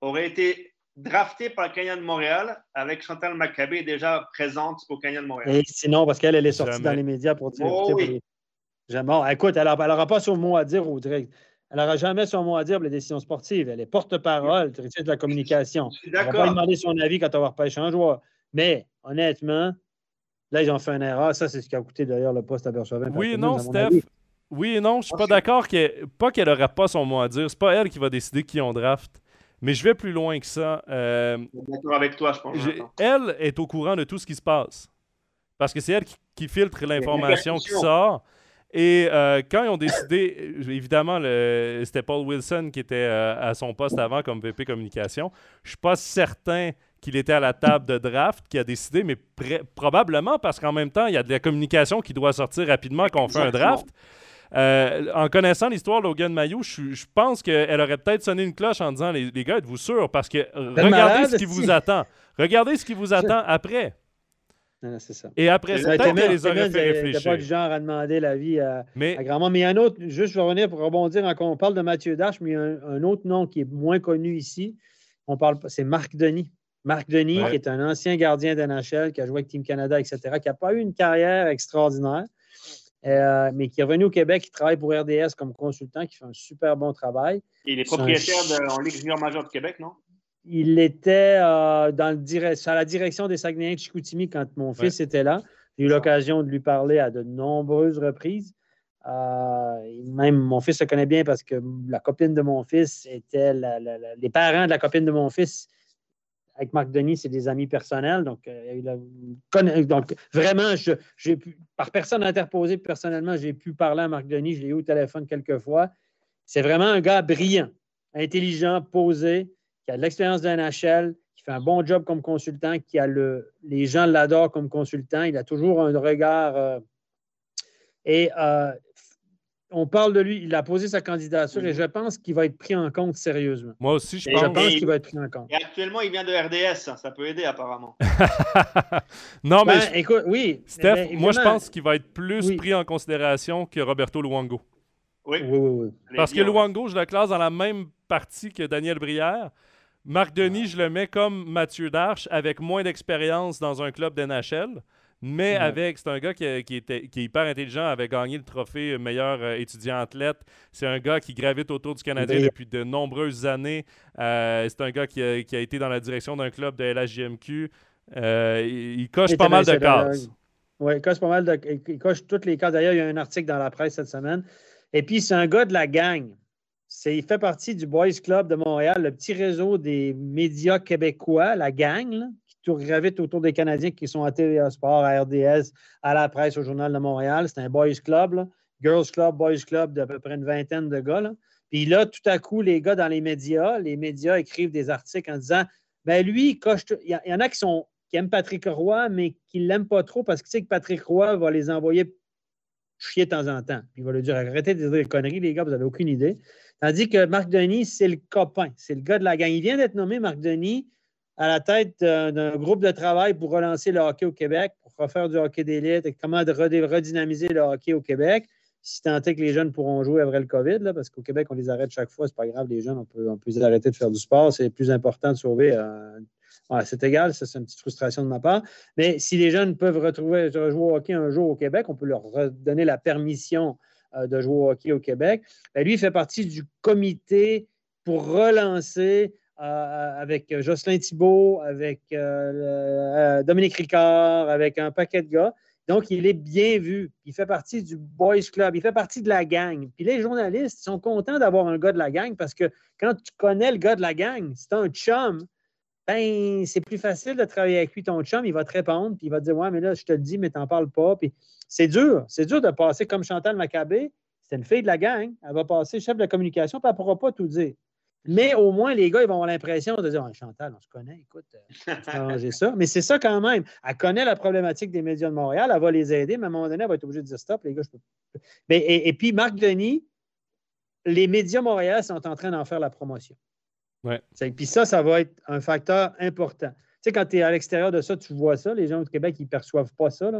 aurait été drafté par le Canyon de Montréal avec Chantal Maccabé déjà présente au Canyon de Montréal? Et sinon, parce qu'elle, elle est sortie dans les médias pour dire. Oh, oui. écoute, elle n'aura pas son mot à dire au direct. Elle n'aura jamais son mot à dire pour les décisions sportives. Elle est porte-parole, directrice de la communication. Je suis d'accord. On va pas demander son avis quand on va repêcher un joueur. Mais honnêtement, Là, ils ont fait une erreur. Ça, c'est ce qui a coûté d'ailleurs le poste à Bergevin. Oui et non, Steph. Oui et non, je suis pas d'accord qu'elle, pas qu'elle n'aurait pas son mot à dire. C'est pas elle qui va décider qui on draft. Mais je vais plus loin que ça. Euh, d'accord avec toi, je pense. Elle est au courant de tout ce qui se passe. Parce que c'est elle qui, filtre l'information qui sort. Et euh, quand ils ont décidé, évidemment, c'était Paul Wilson qui était euh, à son poste avant comme VP Communication. Je suis pas certain qu'il était à la table de draft, qui a décidé, mais probablement parce qu'en même temps, il y a de la communication qui doit sortir rapidement quand on fait un draft. Euh, en connaissant l'histoire de Logan Mayou, je, pense qu'elle aurait peut-être sonné une cloche en disant les, gars, êtes-vous sûrs? Parce que regardez ce qui vous attend. Regardez ce qui vous attend après. c'est ça. Et après, c'est peut-être qu'elle les aurait fait réfléchir. pas du genre à demander l'avis à, mais, à grand Mais il y a un autre, juste je vais revenir pour rebondir, quand on parle de Mathieu Dash, mais il y a un, autre nom qui est moins connu ici. On parle, c'est Marc Denis. Marc Denis, qui est un ancien gardien d'NHL, qui a joué avec Team Canada, etc., qui n'a pas eu une carrière extraordinaire, euh, mais qui est revenu au Québec, qui travaille pour RDS comme consultant, qui fait un super bon travail. il est propriétaire de, en Ligue junior majeure de Québec, non? Il était euh, dans le, à la direction des Saguenayens de Chicoutimi quand mon fils était là. J'ai eu l'occasion de lui parler à de nombreuses reprises. Euh, même mon fils se connaît bien parce que la copine de mon fils était les parents de la copine de mon fils avec Marc Denis, c'est des amis personnels. Donc, euh, donc vraiment, je, par personne interposée, personnellement, j'ai pu parler à Marc Denis. Je l'ai eu au téléphone quelques fois. C'est vraiment un gars brillant, intelligent, posé, qui a de l'expérience de NHL, qui fait un bon job comme consultant, qui a le. Les gens l'adorent comme consultant. Il a toujours un regard. Euh, et euh, on parle de lui, il a posé sa candidature et mhm. je pense qu'il va être pris en compte sérieusement. Moi aussi, je pense, je pense qu'il va être pris en compte. Et actuellement, il vient de RDS, hein, ça peut aider apparemment. non, mais ben, écoute, oui. Steph, ben, moi je pense qu'il va être plus pris en considération que Roberto Luango. Oui. oui, oui, Parce que Luango, je le classe dans la même partie que Daniel Brière. Marc Denis, je le mets comme Mathieu Darche avec moins d'expérience dans un club d'NHL. Mais avec, c'est un gars qui, était, qui est hyper intelligent, avait gagné le trophée meilleur euh, étudiant athlète. C'est un gars qui gravite autour du Canadien depuis de nombreuses années. Euh, c'est un gars qui a, été dans la direction d'un club de LHJMQ. Euh, il, coche pas mal de cases. Oui, il coche pas mal de. Il coche toutes les cases. D'ailleurs, il y a un article dans la presse cette semaine. Et puis, c'est un gars de la gang. il fait partie du Boys Club de Montréal, le petit réseau des médias québécois, la gang, qui gravite autour des Canadiens qui sont à TVA Sport, à RDS, à la presse, au Journal de Montréal. C'est un Boys Club, Girls Club, Boys Club d'à peu près une vingtaine de gars. Puis là, tout à coup, les gars dans les médias, les médias écrivent des articles en disant ben lui, il y, en a qui, sont, qui aiment Patrick Roy, mais qui ne l'aiment pas trop parce qu'ils savent que Patrick Roy va les envoyer chier de temps en temps. Puis il va leur dire arrêtez de dire des conneries, les gars, vous n'avez aucune idée. Tandis que Marc Denis, c'est le copain, c'est le gars de la gang. Il vient d'être nommé, Marc Denis, à la tête d'un groupe de travail pour relancer le hockey au Québec, pour refaire du hockey d'élite et comment redynamiser le hockey au Québec si tant est que les jeunes pourront jouer après le COVID, là, parce qu'au Québec, on les arrête chaque fois, c'est pas grave, les jeunes, on peut, les arrêter de faire du sport, c'est plus important de sauver. Euh, c'est égal, ça, c'est une petite frustration de ma part. Mais si les jeunes peuvent retrouver, jouer au hockey un jour au Québec, on peut leur donner la permission euh, de jouer au hockey au Québec. Ben, lui, il fait partie du comité pour relancer avec Jocelyn Thibault, avec Dominique Ricard, avec un paquet de gars. Donc, il est bien vu. Il fait partie du Boys Club. Il fait partie de la gang. Puis les journalistes sont contents d'avoir un gars de la gang parce que quand tu connais le gars de la gang, c'est un chum, ben, c'est plus facile de travailler avec lui, ton chum. Il va te répondre, puis il va te dire Ouais, mais là, je te le dis, mais t'en parles pas. Puis c'est dur. C'est dur de passer comme Chantal Maccabé. C'est une fille de la gang. Elle va passer chef de la communication, puis elle ne pourra pas tout dire. Mais au moins, les gars, ils vont avoir l'impression de dire Chantal, on se connaît, écoute, euh, ça. Mais c'est ça quand même. Elle connaît la problématique des médias de Montréal, elle va les aider, mais à un moment donné, elle va être obligée de dire stop, les gars, je peux. Mais, et, puis, Marc Denis, les médias Montréal sont en train d'en faire la promotion. Ouais. Puis ça, ça va être un facteur important. Tu sais, quand tu es à l'extérieur de ça, tu vois ça. Les gens au Québec, ils ne perçoivent pas ça.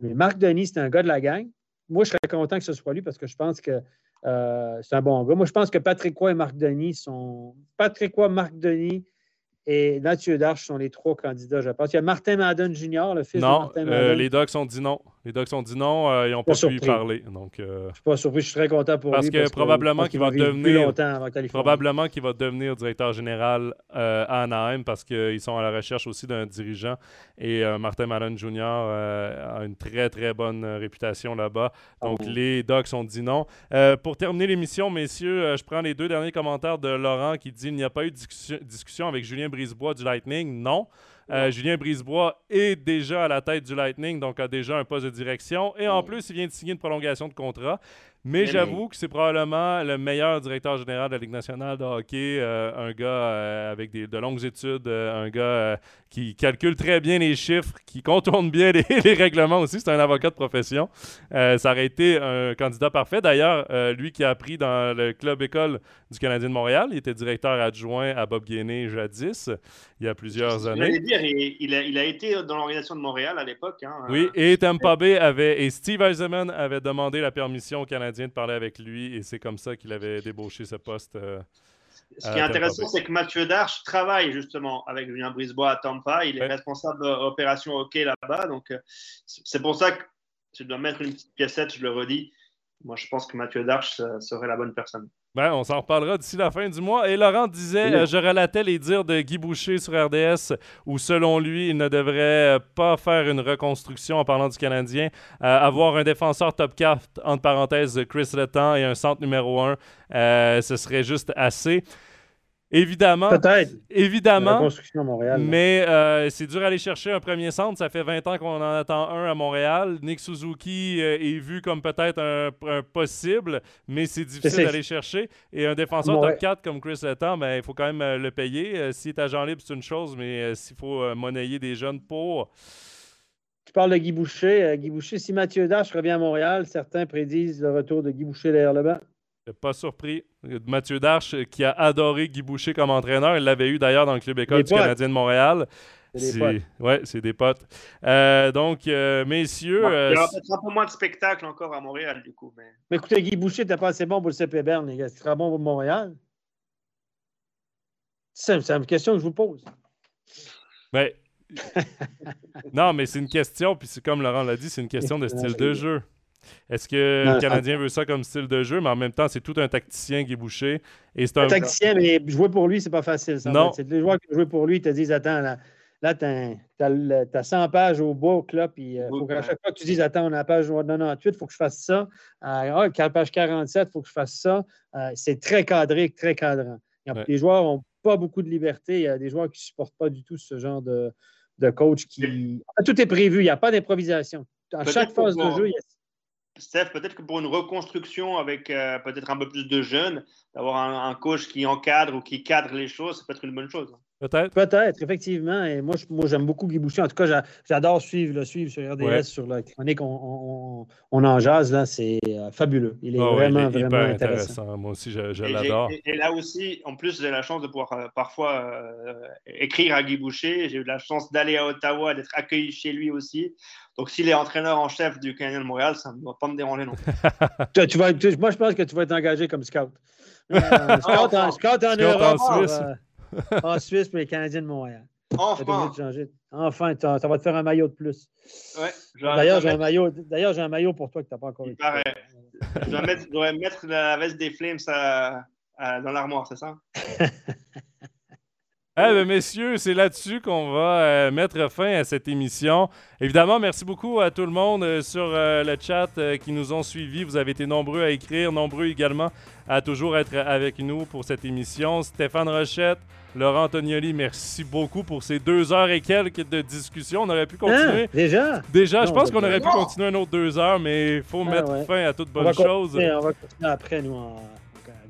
Mais Marc Denis, c'est un gars de la gang. Moi, je serais content que ce soit lui parce que je pense que euh, c'est un bon gars. Moi, je pense que Patrick Roy et Marc Denis sont. Patrick Roy, Marc Denis et Mathieu Darche sont les trois candidats, je pense. Il y a Martin Madden Jr., le fils de Martin euh, Madden. les Docs ont dit non. Les Docs ont dit non, euh, ils n'ont pas, pu y parler. Donc, euh, Je suis pas surpris, je suis très content pour parce lui. Que parce que probablement qu'il va, devenir. Probablement qu'il va devenir directeur général à Anaheim parce qu'ils sont à la recherche aussi d'un dirigeant. Et Martin Madden Jr. a une très, très bonne réputation là-bas. Donc, oh. les Docs ont dit non. pour terminer l'émission, messieurs, je prends les deux derniers commentaires de Laurent qui dit il n'y a pas eu de discussion avec Julien Brisebois du Lightning. Non. Euh, Julien Brisebois est déjà à la tête du Lightning, donc a déjà un poste de direction. Et en plus, il vient de signer une prolongation de contrat. Mais j'avoue que c'est probablement le meilleur directeur général de la Ligue nationale de hockey, euh, un gars euh, avec des, de longues études, un gars qui calcule très bien les chiffres, qui contourne bien les, règlements aussi. C'est un avocat de profession. ça aurait été un candidat parfait. D'ailleurs, lui qui a appris dans le club école du Canadien de Montréal, il était directeur adjoint à Bob Gainé jadis, il y a plusieurs années il a, été dans l'organisation de Montréal à l'époque. Hein, oui, euh, et Tampa Bay avait, et Steve Eisenman avait demandé la permission aux Canadiens de parler avec lui, et c'est comme ça qu'il avait débauché ce poste. Euh, ce qui est intéressant, c'est que Mathieu Darche travaille justement avec Julien Brisebois à Tampa. Il est responsable d'opération hockey là-bas. Donc, euh, c'est pour ça que je dois mettre une petite piécette, je le redis. Moi, je pense que Mathieu Darche serait la bonne personne. Ben, on s'en reparlera d'ici la fin du mois. Et Laurent disait, euh, je relatais les dires de Guy Boucher sur RDS, où selon lui, il ne devrait pas faire une reconstruction en parlant du Canadien, euh, avoir un défenseur top 4, entre parenthèses, Chris Letang et un centre numéro 1, euh, ce serait juste assez. Évidemment. Peut-être. Évidemment. construction à Montréal. Mais euh, c'est dur d'aller chercher un premier centre. Ça fait 20 ans qu'on en attend un à Montréal. Nick Suzuki euh, est vu comme peut-être un, possible, mais c'est difficile d'aller chercher. Et un défenseur top 4 comme Chris Letang, ben, il faut quand même euh, le payer. S'il est agent libre, c'est une chose, mais s'il faut monnayer des jeunes pour. Tu parles de Guy Boucher. Guy Boucher, si Mathieu Dash revient à Montréal, certains prédisent le retour de Guy Boucher derrière le banc. Pas surpris. Mathieu Darche, qui a adoré Guy Boucher comme entraîneur. Il l'avait eu d'ailleurs dans le club école du Canadien de Montréal. C'est des Ouais, c'est des potes. Euh, donc, euh, messieurs. il y euh, aura peut-être un peu moins de spectacle encore à Montréal, du coup. Mais, mais écoutez, Guy Boucher n'était pas assez bon pour le CP Berne, les gars. Il sera bon pour Montréal? C'est une question que je vous pose. Mais. Ben, non, mais c'est une question, puis c'est comme Laurent l'a dit, c'est une question de style de jeu. Est-ce que le Canadien veut ça comme style de jeu, mais en même temps, c'est tout un tacticien qui est bouché. Et un... tacticien, mais jouer pour lui, c'est pas facile. Ça, non. C'est les joueurs qui jouent pour lui, ils te disent Attends, Là, tu as, 100 pages au book, là, puis il faut qu'à chaque fois que tu dises Attends, on a la page 98, il faut que je fasse ça. ah, page 47, il faut que je fasse ça. c'est très cadré, très cadrant. Les joueurs n'ont pas beaucoup de liberté. Il y a des joueurs qui ne supportent pas du tout ce genre de, de coach qui. Tout est prévu, il n'y a pas d'improvisation. À chaque phase de jeu, il y a Steph, peut-être que pour une reconstruction avec euh, peut-être un peu plus de jeunes, d'avoir un, coach qui encadre ou qui cadre les choses, ça peut être une bonne chose. Peut-être. Peut-être, effectivement. Et moi, moi j'aime beaucoup Guy Boucher. En tout cas, j'adore suivre, le suivre sur RDS, sur la chronique. On, on, en jase, là. C'est euh, fabuleux. Il est ah vraiment, vraiment intéressant. Moi aussi, je, l'adore. Et, là aussi, en plus, j'ai la chance de pouvoir euh, parfois écrire à Guy Boucher. J'ai eu la chance d'aller à Ottawa, d'être accueilli chez lui aussi. Donc, s'il est entraîneur en chef du Canadien de Montréal, ça ne va pas me déranger non plus. tu, vas, moi, je pense que tu vas être engagé comme scout. Euh, scout, en, scout, en, Europe, en Suisse. Euh, en Suisse pour les Canadiens de Montréal. Enfin. Enfin, ça va te faire un maillot de plus. Ouais, D'ailleurs, j'ai un, maillot, j'ai un maillot pour toi que tu n'as pas encore eu. je, dois mettre, je dois mettre la veste des Flames dans l'armoire, c'est ça? Eh bien, messieurs, c'est là-dessus qu'on va euh, mettre fin à cette émission. Évidemment, merci beaucoup à tout le monde euh, sur euh, le chat qui nous ont suivis. Vous avez été nombreux à écrire, nombreux également à toujours être avec nous pour cette émission. Stéphane Rochette, Laurent Antonioli, merci beaucoup pour ces deux heures et quelques de discussion. On aurait pu continuer. Ah, déjà? Déjà, je pense qu'on aurait pu continuer un autre deux heures, mais il faut ah, mettre fin à toute bonne chose. On va continuer après, nous, en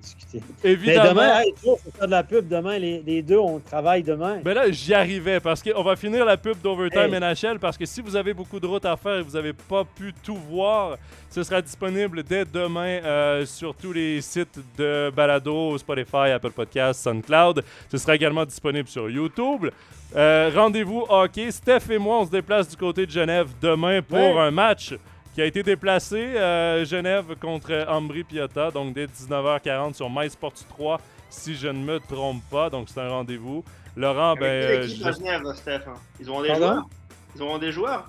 discuter. Évidemment. demain, faut faire de la pub demain. Les, deux, on travaille demain. Mais là, j'y arrivais parce qu'on va finir la pub d'Overtime NHL parce que si vous avez beaucoup de routes à faire et vous n'avez pas pu tout voir, ce sera disponible dès demain euh, sur tous les sites de balado, Spotify, Apple Podcasts, SoundCloud. Ce sera également disponible sur YouTube. Euh, rendez-vous hockey. Steph et moi, on se déplace du côté de Genève demain pour un match qui a été déplacé. Euh, Genève contre Ambry Piotta, donc dès 19h40 sur MySports 3, si je ne me trompe pas. Donc c'est un rendez-vous. Laurent, ben. Genève, Steph. Ils auront des joueurs? Ils auront des joueurs?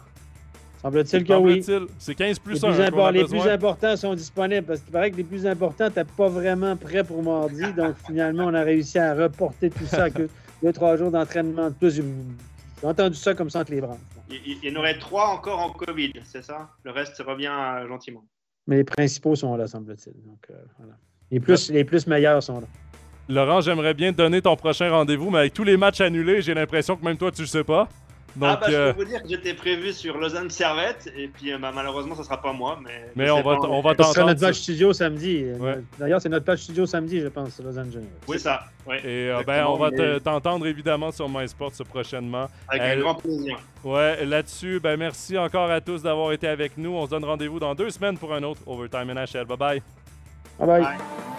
Semble-t-il que oui. C'est 15 plus les 1. Plus les plus importants sont disponibles parce qu'il paraît que les plus importants n'étaient pas vraiment prêts pour mardi. donc finalement, on a réussi à reporter tout ça que deux, trois jours d'entraînement de plus. J'ai entendu ça comme ça entre les branches. Il, y en aurait trois encore en COVID, c'est ça? Le reste revient euh, gentiment. Mais les principaux sont là, semble-t-il. Donc, euh, voilà. les, plus, les plus meilleurs sont là. Laurent, j'aimerais bien te donner ton prochain rendez-vous, mais avec tous les matchs annulés, j'ai l'impression que même toi, tu le sais pas ah bah, je euh, peux vous dire que j'étais prévu sur Lausanne Servette et puis euh, bah, malheureusement, ce ne sera pas moi. Mais, mais on, va on va t'entendre. C'est notre page studio samedi. D'ailleurs, c'est notre page studio samedi, je pense, Lausanne Genève. Oui, ça. et euh, ben, on va t'entendre évidemment sur MySports prochainement. Avec un grand plaisir. Ouais, là-dessus, ben, merci encore à tous d'avoir été avec nous. On se donne rendez-vous dans deux semaines pour un autre Overtime NHL. Bye bye. Bye bye. bye.